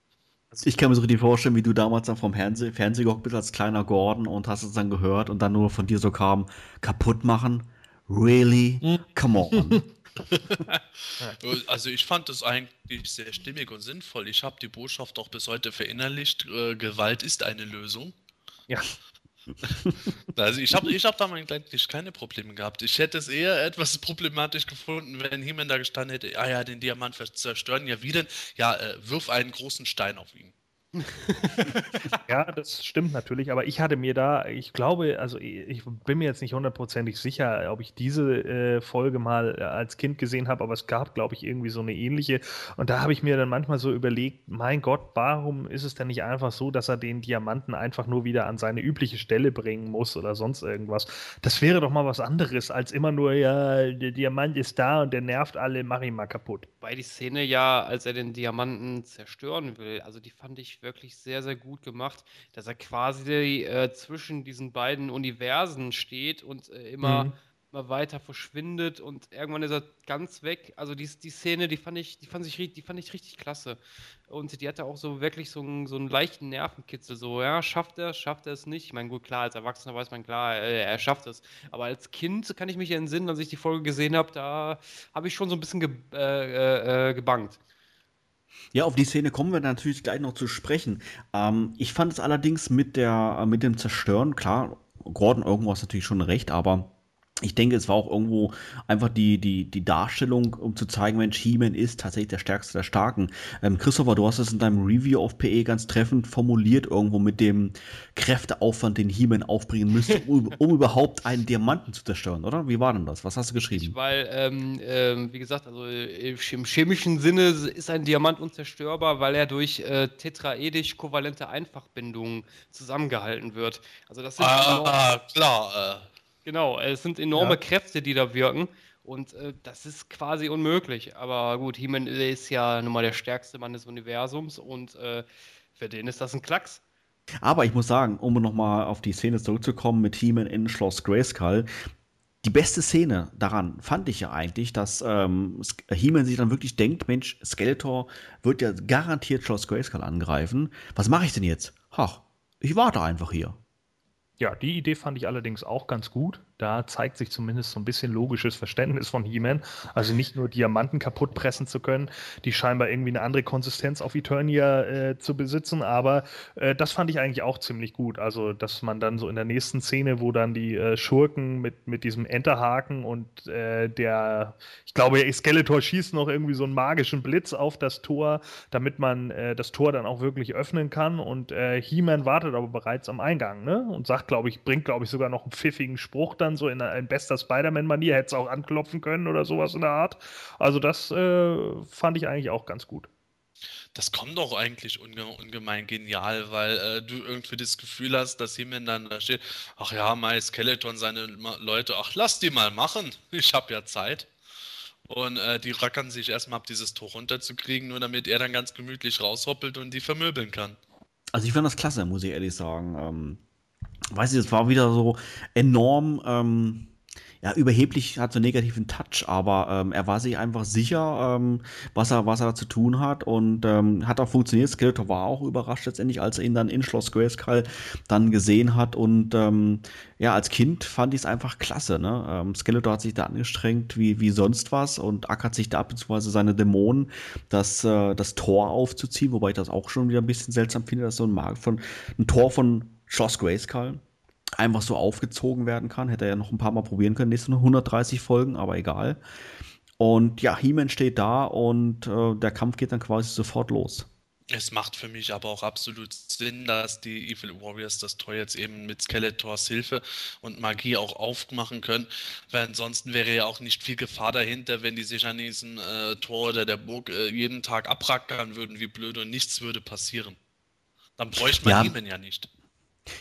Also ich kann mir so richtig vorstellen, wie du damals dann vom Fernseh Fernseher gehockt bist als kleiner Gordon und hast es dann gehört und dann nur von dir so kam, kaputt machen? Really? Hm. Come on. also ich fand das eigentlich sehr stimmig und sinnvoll. Ich habe die Botschaft auch bis heute verinnerlicht, äh, Gewalt ist eine Lösung. Ja. Also ich habe ich hab da eigentlich keine Probleme gehabt. Ich hätte es eher etwas problematisch gefunden, wenn jemand da gestanden hätte, ah ja, den Diamant zerstören, ja wie denn? Ja, äh, wirf einen großen Stein auf ihn. ja, das stimmt natürlich, aber ich hatte mir da, ich glaube, also ich bin mir jetzt nicht hundertprozentig sicher, ob ich diese äh, Folge mal äh, als Kind gesehen habe, aber es gab, glaube ich, irgendwie so eine ähnliche. Und da habe ich mir dann manchmal so überlegt, mein Gott, warum ist es denn nicht einfach so, dass er den Diamanten einfach nur wieder an seine übliche Stelle bringen muss oder sonst irgendwas? Das wäre doch mal was anderes, als immer nur, ja, der Diamant ist da und der nervt alle, mach ihn mal kaputt. Weil die Szene ja, als er den Diamanten zerstören will, also die fand ich wirklich sehr, sehr gut gemacht, dass er quasi äh, zwischen diesen beiden Universen steht und äh, immer, mhm. immer weiter verschwindet und irgendwann ist er ganz weg. Also die, die Szene, die fand ich, die fand ich, die fand ich richtig klasse. Und die hatte auch so wirklich so einen, so einen leichten Nervenkitzel. So, ja, schafft er es, schafft er es nicht? Ich meine, gut, klar, als Erwachsener weiß man klar, äh, er schafft es. Aber als Kind kann ich mich entsinnen, als ich die Folge gesehen habe, da habe ich schon so ein bisschen ge äh, äh, äh gebangt. Ja, auf die Szene kommen wir natürlich gleich noch zu sprechen. Ähm, ich fand es allerdings mit, der, äh, mit dem Zerstören, klar, Gordon irgendwo ist natürlich schon recht, aber ich denke, es war auch irgendwo einfach die, die, die Darstellung, um zu zeigen, Mensch, He-Man ist tatsächlich der Stärkste der Starken. Ähm, Christopher, du hast es in deinem Review auf PE ganz treffend formuliert, irgendwo mit dem Kräfteaufwand, den He-Man aufbringen müsste, um, um, überhaupt einen Diamanten zu zerstören, oder? Wie war denn das? Was hast du geschrieben? Ich, weil, ähm, ähm, wie gesagt, also im chemischen Sinne ist ein Diamant unzerstörbar, weil er durch äh, tetraedisch-kovalente Einfachbindungen zusammengehalten wird. Also das ist ah, klar. Äh Genau, es sind enorme ja. Kräfte, die da wirken. Und äh, das ist quasi unmöglich. Aber gut, He-Man ist ja nun mal der stärkste Mann des Universums und äh, für den ist das ein Klacks. Aber ich muss sagen, um nochmal auf die Szene zurückzukommen mit He-Man in Schloss Grayskull, die beste Szene daran fand ich ja eigentlich, dass ähm, He-Man sich dann wirklich denkt, Mensch, Skeletor wird ja garantiert Schloss Grayskull angreifen. Was mache ich denn jetzt? Ach, ich warte einfach hier. Ja, die Idee fand ich allerdings auch ganz gut, da zeigt sich zumindest so ein bisschen logisches Verständnis von He-Man. Also nicht nur Diamanten kaputt pressen zu können, die scheinbar irgendwie eine andere Konsistenz auf Eternia äh, zu besitzen, aber äh, das fand ich eigentlich auch ziemlich gut. Also, dass man dann so in der nächsten Szene, wo dann die äh, Schurken mit, mit diesem Enterhaken und äh, der, ich glaube, Skeletor schießt noch irgendwie so einen magischen Blitz auf das Tor, damit man äh, das Tor dann auch wirklich öffnen kann und äh, He-Man wartet aber bereits am Eingang, ne? Und sagt, glaube ich, bringt, glaube ich, sogar noch einen pfiffigen Spruch dann so in, in bester Spider-Man-Manier, hätte es auch anklopfen können oder sowas in der Art. Also, das äh, fand ich eigentlich auch ganz gut. Das kommt doch eigentlich unge ungemein genial, weil äh, du irgendwie das Gefühl hast, dass jemand dann da steht, ach ja, My Skeleton, seine Leute, ach lass die mal machen, ich habe ja Zeit. Und äh, die rackern sich erstmal ab, dieses Tor runterzukriegen, nur damit er dann ganz gemütlich raushoppelt und die vermöbeln kann. Also ich fand das klasse, muss ich ehrlich sagen. Ähm, weiß ich, es war wieder so enorm ähm, ja, überheblich hat so einen negativen Touch, aber ähm, er war sich einfach sicher, ähm, was, er, was er zu tun hat und ähm, hat auch funktioniert. Skeletor war auch überrascht letztendlich, als er ihn dann in Schloss Grayskull dann gesehen hat und ähm, ja, als Kind fand ich es einfach klasse. Ne? Ähm, Skeletor hat sich da angestrengt wie, wie sonst was und ackert sich da beziehungsweise seine Dämonen, das, äh, das Tor aufzuziehen, wobei ich das auch schon wieder ein bisschen seltsam finde, dass so ein Markt von ein Tor von Schloss Grayskull einfach so aufgezogen werden kann. Hätte er ja noch ein paar Mal probieren können, nächste 130 Folgen, aber egal. Und ja, He-Man steht da und äh, der Kampf geht dann quasi sofort los. Es macht für mich aber auch absolut Sinn, dass die Evil Warriors das Tor jetzt eben mit Skeletors Hilfe und Magie auch aufmachen können, weil ansonsten wäre ja auch nicht viel Gefahr dahinter, wenn die sich an diesem äh, Tor oder der Burg äh, jeden Tag abrackern würden, wie blöd und nichts würde passieren. Dann bräuchte man ja. He-Man ja nicht.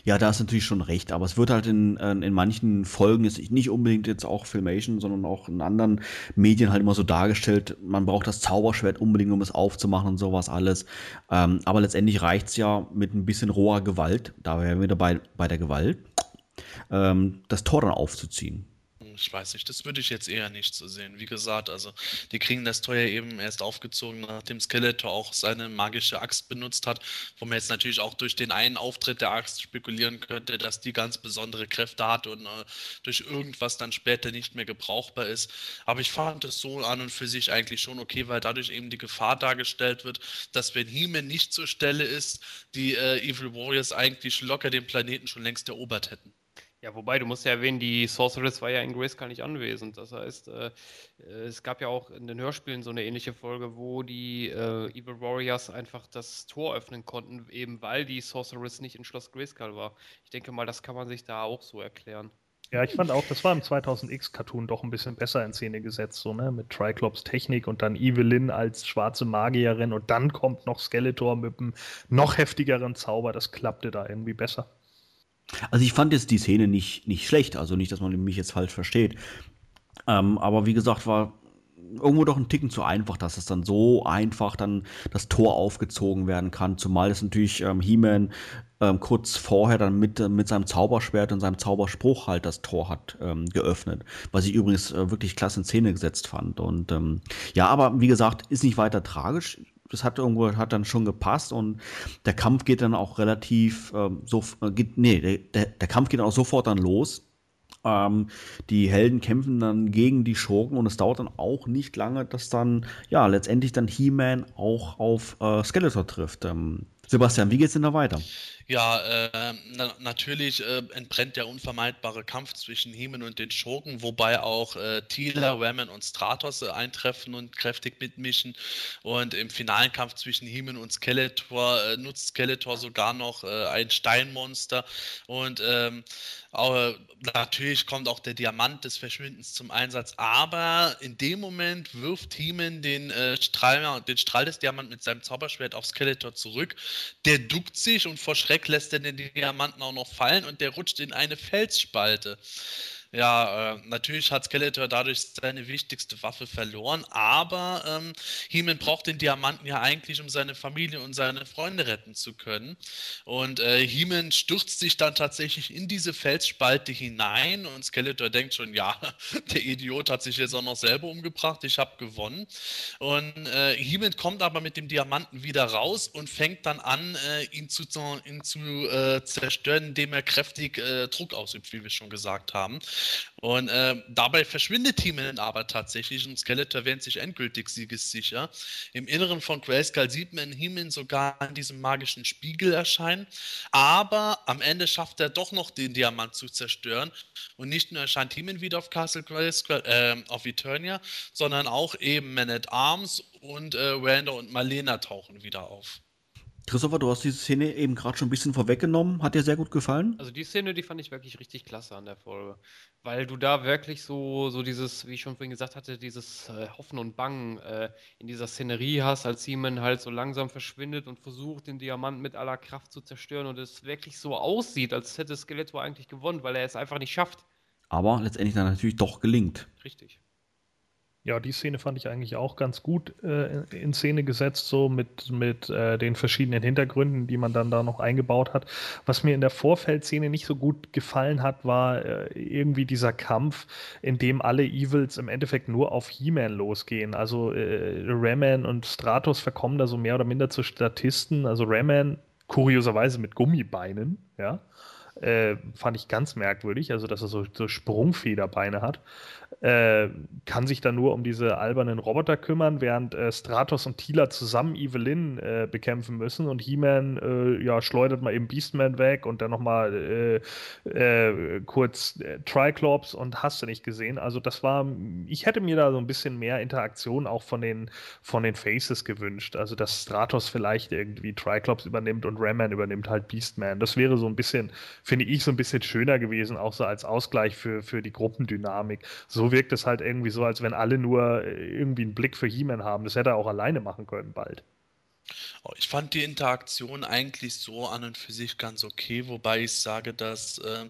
Ja, da ist natürlich schon recht, aber es wird halt in, äh, in manchen Folgen, ist nicht unbedingt jetzt auch Filmation, sondern auch in anderen Medien halt immer so dargestellt, man braucht das Zauberschwert unbedingt, um es aufzumachen und sowas alles. Ähm, aber letztendlich reicht es ja mit ein bisschen roher Gewalt, da wären wir wieder bei, bei der Gewalt, ähm, das Tor dann aufzuziehen ich weiß nicht, das würde ich jetzt eher nicht so sehen. Wie gesagt, also die kriegen das Tor ja eben erst aufgezogen, nachdem Skeletor auch seine magische Axt benutzt hat, wo man jetzt natürlich auch durch den einen Auftritt der Axt spekulieren könnte, dass die ganz besondere Kräfte hat und äh, durch irgendwas dann später nicht mehr gebrauchbar ist. Aber ich fand es so an und für sich eigentlich schon okay, weil dadurch eben die Gefahr dargestellt wird, dass wenn He-Man nicht zur Stelle ist, die äh, Evil Warriors eigentlich locker den Planeten schon längst erobert hätten. Ja, wobei, du musst ja erwähnen, die Sorceress war ja in Grayskull nicht anwesend. Das heißt, äh, es gab ja auch in den Hörspielen so eine ähnliche Folge, wo die äh, Evil Warriors einfach das Tor öffnen konnten, eben weil die Sorceress nicht in Schloss Grayskull war. Ich denke mal, das kann man sich da auch so erklären. Ja, ich fand auch, das war im 2000X-Cartoon doch ein bisschen besser in Szene gesetzt, so, ne? Mit Triclops Technik und dann Evelyn als schwarze Magierin und dann kommt noch Skeletor mit einem noch heftigeren Zauber. Das klappte da irgendwie besser. Also ich fand jetzt die Szene nicht, nicht schlecht, also nicht, dass man mich jetzt falsch versteht. Ähm, aber wie gesagt, war irgendwo doch ein Ticken zu einfach, dass es dann so einfach dann das Tor aufgezogen werden kann. Zumal es natürlich ähm, He-Man ähm, kurz vorher dann mit, äh, mit seinem Zauberschwert und seinem Zauberspruch halt das Tor hat ähm, geöffnet. Was ich übrigens äh, wirklich klasse in Szene gesetzt fand. Und ähm, ja, aber wie gesagt, ist nicht weiter tragisch das hat irgendwo hat dann schon gepasst und der Kampf geht dann auch relativ ähm, so äh, geht, nee der, der Kampf geht auch sofort dann los ähm, die Helden kämpfen dann gegen die Schurken und es dauert dann auch nicht lange, dass dann ja letztendlich dann He-Man auch auf äh, Skeletor trifft. Ähm, Sebastian, wie geht's denn da weiter? Ja, äh, na, natürlich äh, entbrennt der unvermeidbare Kampf zwischen Hemen und den Schurken, wobei auch äh, Tila, Ramen und Stratos äh, eintreffen und kräftig mitmischen. Und im finalen Kampf zwischen Hemen und Skeletor äh, nutzt Skeletor sogar noch äh, ein Steinmonster. Und ähm, auch, natürlich kommt auch der Diamant des Verschwindens zum Einsatz, aber in dem Moment wirft Hemen den, Strahl, den Strahl des Diamant mit seinem Zauberschwert auf Skeletor zurück. Der duckt sich und vor Schreck lässt er den Diamanten auch noch fallen und der rutscht in eine Felsspalte. Ja, äh, natürlich hat Skeletor dadurch seine wichtigste Waffe verloren, aber ähm, He-Man braucht den Diamanten ja eigentlich, um seine Familie und seine Freunde retten zu können. Und äh, He-Man stürzt sich dann tatsächlich in diese Felsspalte hinein und Skeletor denkt schon, ja, der Idiot hat sich jetzt auch noch selber umgebracht, ich habe gewonnen. Und äh, He-Man kommt aber mit dem Diamanten wieder raus und fängt dann an, äh, ihn zu, ihn zu äh, zerstören, indem er kräftig äh, Druck ausübt, wie wir schon gesagt haben. Und äh, dabei verschwindet He-Man aber tatsächlich und Skeletor wähnt sich endgültig siegessicher. Im Inneren von Grayskull sieht man He-Man sogar in diesem magischen Spiegel erscheinen, aber am Ende schafft er doch noch den Diamant zu zerstören und nicht nur erscheint He-Man wieder auf Castle Grayskull, äh, auf Eternia, sondern auch eben Man at Arms und äh, Randa und Malena tauchen wieder auf. Christopher, du hast diese Szene eben gerade schon ein bisschen vorweggenommen. Hat dir sehr gut gefallen? Also die Szene, die fand ich wirklich richtig klasse an der Folge. Weil du da wirklich so, so dieses, wie ich schon vorhin gesagt hatte, dieses äh, Hoffen und Bangen äh, in dieser Szenerie hast, als Simon halt so langsam verschwindet und versucht, den Diamant mit aller Kraft zu zerstören und es wirklich so aussieht, als hätte Skeletor eigentlich gewonnen, weil er es einfach nicht schafft. Aber letztendlich dann natürlich doch gelingt. Richtig. Ja, die Szene fand ich eigentlich auch ganz gut äh, in Szene gesetzt, so mit, mit äh, den verschiedenen Hintergründen, die man dann da noch eingebaut hat. Was mir in der Vorfeldszene nicht so gut gefallen hat, war äh, irgendwie dieser Kampf, in dem alle Evils im Endeffekt nur auf He-Man losgehen. Also äh, Raman und Stratos verkommen da so mehr oder minder zu Statisten. Also Raman kurioserweise mit Gummibeinen, ja. Äh, fand ich ganz merkwürdig, also dass er so, so Sprungfederbeine hat äh, kann sich dann nur um diese albernen Roboter kümmern, während äh, Stratos und Tila zusammen Evelyn äh, bekämpfen müssen und He-Man äh, ja, schleudert mal eben Beastman weg und dann nochmal äh, äh, kurz äh, Triclops und hast du nicht gesehen. Also das war, ich hätte mir da so ein bisschen mehr Interaktion auch von den, von den Faces gewünscht. Also dass Stratos vielleicht irgendwie Triclops übernimmt und Ramman übernimmt halt Beastman. Das wäre so ein bisschen, finde ich, so ein bisschen schöner gewesen, auch so als Ausgleich für, für die Gruppendynamik. So wirkt es halt irgendwie so, als wenn alle nur äh, irgendwie einen Blick für He-Man haben. Das hätte er auch alleine machen können bald. Oh, ich fand die Interaktion eigentlich so an und für sich ganz okay, wobei ich sage, dass äh,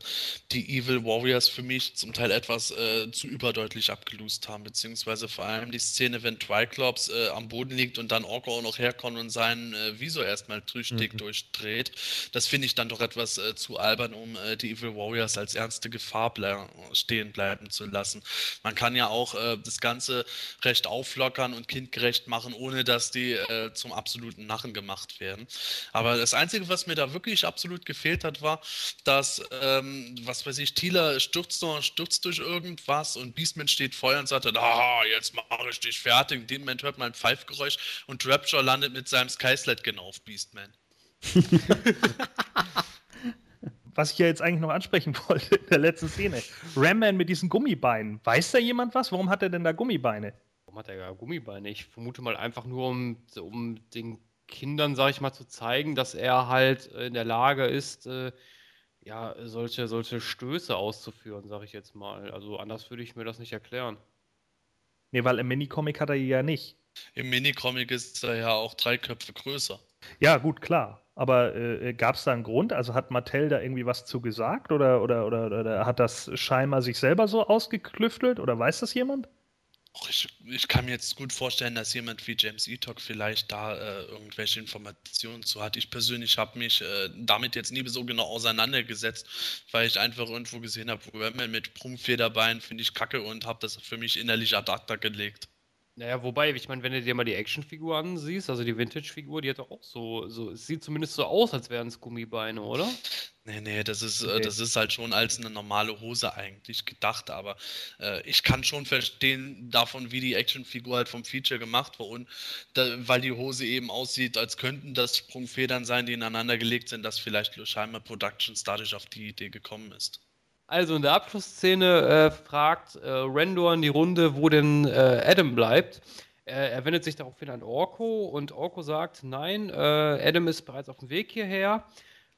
die Evil Warriors für mich zum Teil etwas äh, zu überdeutlich abgelust haben, beziehungsweise vor allem die Szene, wenn Triclops äh, am Boden liegt und dann Orko auch noch herkommt und seinen äh, Visor erstmal tüchtig mhm. durchdreht. Das finde ich dann doch etwas äh, zu albern, um äh, die Evil Warriors als ernste Gefahr ble stehen bleiben zu lassen. Man kann ja auch das Ganze recht auflockern und kindgerecht machen, ohne dass die zum absoluten Nach Sachen gemacht werden. Aber das Einzige, was mir da wirklich absolut gefehlt hat, war, dass, ähm, was weiß ich, Thieler stürzt, stürzt durch irgendwas und Beastman steht Feuer und sagt ah, jetzt mache ich dich fertig. In dem Moment hört man ein Pfeifgeräusch und Rapture landet mit seinem Skysled genau auf Beastman. was ich ja jetzt eigentlich noch ansprechen wollte in der letzten Szene. Ramman mit diesen Gummibeinen. Weiß da jemand was? Warum hat er denn da Gummibeine? Warum hat er gar Gummibeine? Ich vermute mal einfach nur, um, um den Kindern, sage ich mal, zu zeigen, dass er halt in der Lage ist, äh, ja, solche, solche Stöße auszuführen, sage ich jetzt mal. Also anders würde ich mir das nicht erklären. Nee, weil im Minicomic hat er ja nicht. Im Minicomic ist er ja auch drei Köpfe größer. Ja, gut, klar. Aber äh, gab es da einen Grund? Also hat Mattel da irgendwie was zu gesagt oder, oder, oder, oder hat das scheinbar sich selber so ausgeklüftelt oder weiß das jemand? Ich, ich, kann mir jetzt gut vorstellen, dass jemand wie James Etok vielleicht da äh, irgendwelche Informationen zu hat. Ich persönlich habe mich äh, damit jetzt nie so genau auseinandergesetzt, weil ich einfach irgendwo gesehen habe, Ramen mit Prunkfederbein finde ich kacke und habe das für mich innerlich ad acta gelegt. Naja, wobei, ich meine, wenn du dir mal die Actionfigur ansiehst, also die Vintage-Figur, die hat doch auch so, so, es sieht zumindest so aus, als wären es Gummibeine, oder? Nee, nee, das ist, äh, das ist halt schon als eine normale Hose eigentlich gedacht, aber äh, ich kann schon verstehen davon, wie die Actionfigur halt vom Feature gemacht war und da, weil die Hose eben aussieht, als könnten das Sprungfedern sein, die ineinander gelegt sind, dass vielleicht Scheimer Productions dadurch auf die Idee gekommen ist. Also in der Abschlussszene äh, fragt äh, Rendor in die Runde, wo denn äh, Adam bleibt. er wendet sich daraufhin an Orko und Orko sagt, nein, äh, Adam ist bereits auf dem Weg hierher.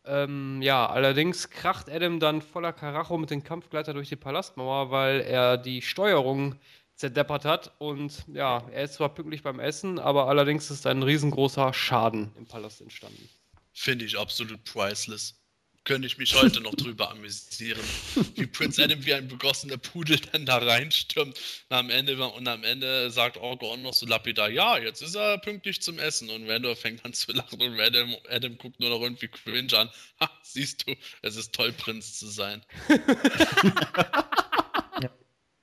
Ähm, ja, allerdings kracht Adam dann voller Karacho mit dem Kampfgleiter durch die Palastmauer, weil er die Steuerung zerdeppert hat. Und ja, er ist zwar pünktlich beim Essen, aber allerdings ist ein riesengroßer Schaden im Palast entstanden. Finde ich absolut priceless könnte ich mich heute noch drüber amüsieren. Wie Prince Adam wie ein begossener Pudel dann da reinstürmt und am Ende, und am Ende sagt Orko auch noch so lapidar, ja, jetzt ist er pünktlich zum Essen und Randall fängt an zu lachen und Adam, Adam guckt nur noch irgendwie cringe an. Ha, siehst du, es ist toll, Prinz zu sein.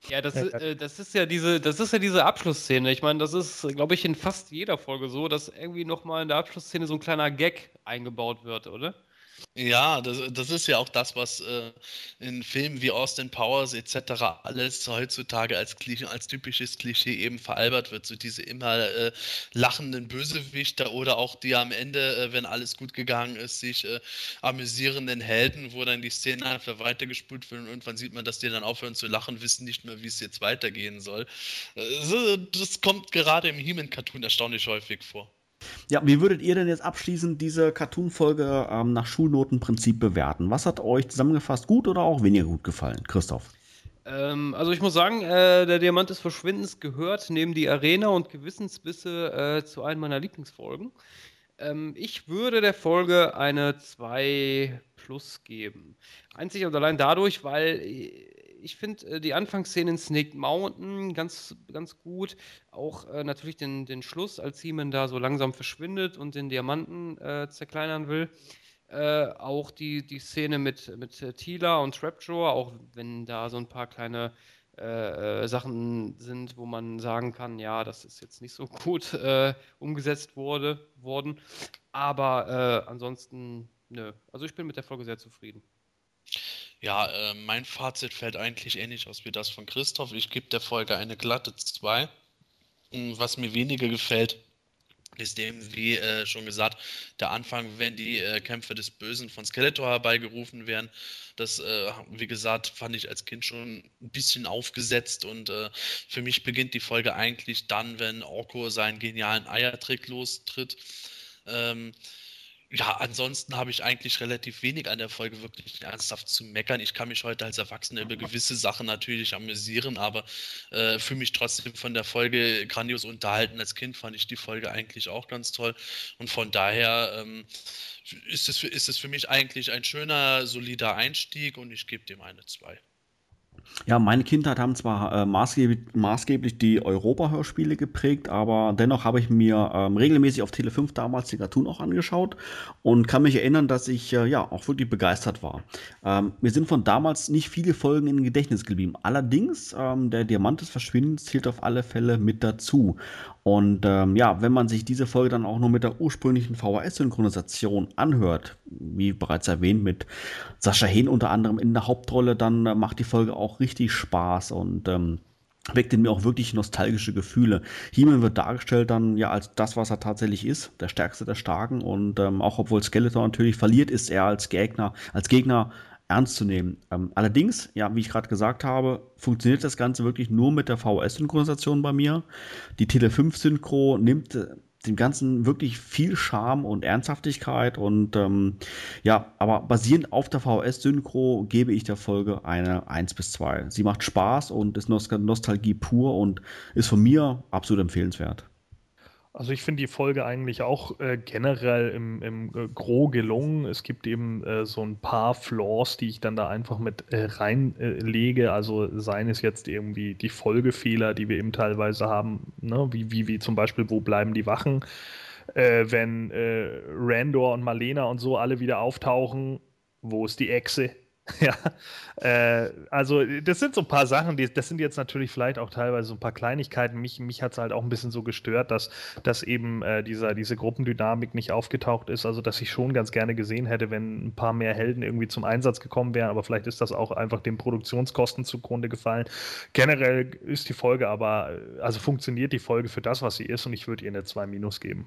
Ja, das, äh, das, ist ja diese, das ist ja diese Abschlussszene. Ich meine, das ist, glaube ich, in fast jeder Folge so, dass irgendwie nochmal in der Abschlussszene so ein kleiner Gag eingebaut wird, oder? Ja, das, das ist ja auch das, was äh, in Filmen wie Austin Powers etc. alles heutzutage als, Klischee, als typisches Klischee eben veralbert wird. So diese immer äh, lachenden Bösewichter oder auch die am Ende, äh, wenn alles gut gegangen ist, sich äh, amüsierenden Helden, wo dann die Szene einfach weitergespult wird und irgendwann sieht man, dass die dann aufhören zu lachen, wissen nicht mehr, wie es jetzt weitergehen soll. Äh, das kommt gerade im He-Man-Cartoon erstaunlich häufig vor. Ja, wie würdet ihr denn jetzt abschließend diese Cartoon-Folge ähm, nach Schulnotenprinzip bewerten? Was hat euch zusammengefasst gut oder auch weniger gut gefallen? Christoph. Ähm, also ich muss sagen, äh, der Diamant des Verschwindens gehört neben die Arena und Gewissensbisse äh, zu einem meiner Lieblingsfolgen. Ähm, ich würde der Folge eine 2 plus geben. Einzig und allein dadurch, weil ich finde äh, die Anfangsszene in Snake Mountain ganz, ganz gut. Auch äh, natürlich den, den Schluss, als Heeman da so langsam verschwindet und den Diamanten äh, zerkleinern will. Äh, auch die, die Szene mit, mit äh, Tila und Trapjaw, auch wenn da so ein paar kleine äh, Sachen sind, wo man sagen kann, ja, das ist jetzt nicht so gut umgesetzt wurde, worden. Aber ansonsten, nö. Also ich bin mit der Folge sehr zufrieden. Ja, äh, mein Fazit fällt eigentlich ähnlich aus wie das von Christoph. Ich gebe der Folge eine glatte 2. Hm, was mir weniger gefällt, ist dem, wie äh, schon gesagt, der Anfang, wenn die äh, Kämpfe des Bösen von Skeletor herbeigerufen werden. Das, äh, wie gesagt, fand ich als Kind schon ein bisschen aufgesetzt und äh, für mich beginnt die Folge eigentlich dann, wenn Orko seinen genialen Eiertrick lostritt. Ähm, ja, ansonsten habe ich eigentlich relativ wenig an der Folge wirklich ernsthaft zu meckern. Ich kann mich heute als Erwachsener über gewisse Sachen natürlich amüsieren, aber äh, fühle mich trotzdem von der Folge grandios unterhalten. Als Kind fand ich die Folge eigentlich auch ganz toll und von daher ähm, ist, es, ist es für mich eigentlich ein schöner, solider Einstieg und ich gebe dem eine 2. Ja, meine Kindheit haben zwar äh, maßgeblich, maßgeblich, die Europa-Hörspiele geprägt, aber dennoch habe ich mir ähm, regelmäßig auf Tele 5 damals die Cartoon auch angeschaut und kann mich erinnern, dass ich äh, ja auch wirklich begeistert war. Ähm, mir sind von damals nicht viele Folgen in Gedächtnis geblieben. Allerdings, ähm, der Diamant des Verschwindens zählt auf alle Fälle mit dazu. Und ähm, ja, wenn man sich diese Folge dann auch nur mit der ursprünglichen VHS-Synchronisation anhört, wie bereits erwähnt, mit Sascha Hehn unter anderem in der Hauptrolle, dann äh, macht die Folge auch richtig Spaß und ähm, weckt in mir auch wirklich nostalgische Gefühle. He-Man wird dargestellt dann ja als das, was er tatsächlich ist, der stärkste der Starken und ähm, auch obwohl Skeletor natürlich verliert, ist er als Gegner, als Gegner ernst zu nehmen. Ähm, allerdings, ja, wie ich gerade gesagt habe, funktioniert das Ganze wirklich nur mit der VHS-Synchronisation bei mir. Die Tele 5-Synchro nimmt äh, dem Ganzen wirklich viel Charme und Ernsthaftigkeit und ähm, ja, aber basierend auf der VHS-Synchro gebe ich der Folge eine 1 bis 2. Sie macht Spaß und ist Nostalgie pur und ist von mir absolut empfehlenswert. Also ich finde die Folge eigentlich auch äh, generell im, im äh, Gro gelungen. Es gibt eben äh, so ein paar Flaws, die ich dann da einfach mit äh, reinlege. also seien es jetzt irgendwie die Folgefehler, die wir eben teilweise haben, ne? wie, wie, wie zum Beispiel, wo bleiben die Wachen? Äh, wenn äh, Randor und Marlena und so alle wieder auftauchen, wo ist die Echse? Ja, äh, also das sind so ein paar Sachen, die, das sind jetzt natürlich vielleicht auch teilweise so ein paar Kleinigkeiten. Mich, mich hat es halt auch ein bisschen so gestört, dass, dass eben äh, dieser, diese Gruppendynamik nicht aufgetaucht ist. Also, dass ich schon ganz gerne gesehen hätte, wenn ein paar mehr Helden irgendwie zum Einsatz gekommen wären. Aber vielleicht ist das auch einfach den Produktionskosten zugrunde gefallen. Generell ist die Folge aber, also funktioniert die Folge für das, was sie ist. Und ich würde ihr eine 2 Minus geben.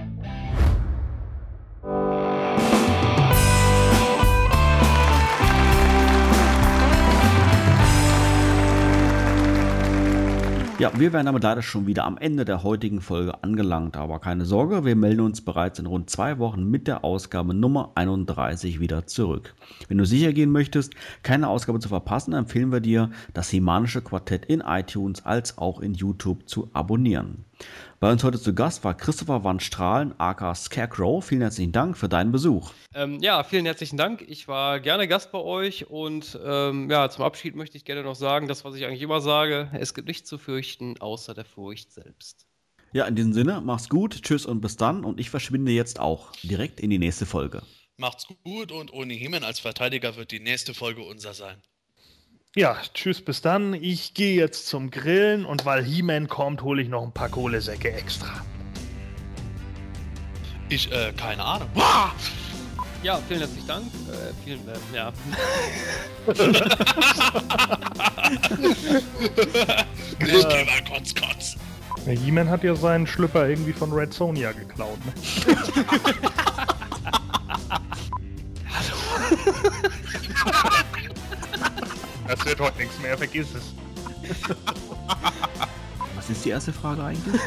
Ja, wir wären damit leider schon wieder am Ende der heutigen Folge angelangt, aber keine Sorge, wir melden uns bereits in rund zwei Wochen mit der Ausgabe Nummer 31 wieder zurück. Wenn du sicher gehen möchtest, keine Ausgabe zu verpassen, empfehlen wir dir, das Himanische Quartett in iTunes als auch in YouTube zu abonnieren. Bei uns heute zu Gast war Christopher Van Strahlen, aka Scarecrow. Vielen herzlichen Dank für deinen Besuch. Ähm, ja, vielen herzlichen Dank. Ich war gerne Gast bei euch und ähm, ja, zum Abschied möchte ich gerne noch sagen, das, was ich eigentlich immer sage, es gibt nichts zu fürchten, außer der Furcht selbst. Ja, in diesem Sinne, mach's gut, tschüss und bis dann und ich verschwinde jetzt auch direkt in die nächste Folge. Macht's gut und ohne Hemen als Verteidiger wird die nächste Folge unser sein. Ja, tschüss, bis dann. Ich gehe jetzt zum Grillen und weil He-Man kommt, hole ich noch ein paar Kohlesäcke extra. Ich, äh, keine Ahnung. Ja, vielen herzlichen Dank. Äh, vielen, äh, ja. Ich geh mal kurz, kurz. Der He-Man hat ja seinen Schlüpper irgendwie von Red Sonja geklaut. Ne? Das wird heute nichts mehr, vergiss es. Was ist die erste Frage eigentlich?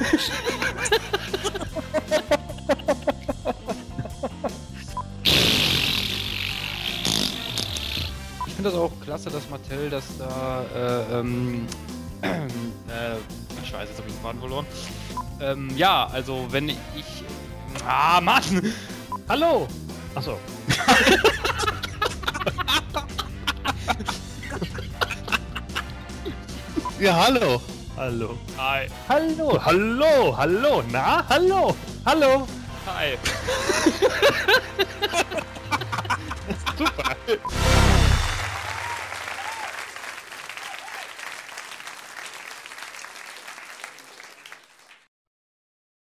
Ich finde das auch klasse, dass Mattel das da, äh, ähm, äh, scheiße, jetzt habe ich den Faden verloren. Ähm, ja, also wenn ich, ah, Mann! Hallo! Achso. Ja, hallo. Hallo. Hi. Hallo, hallo, hallo, na, hallo, hallo. Hi. Super.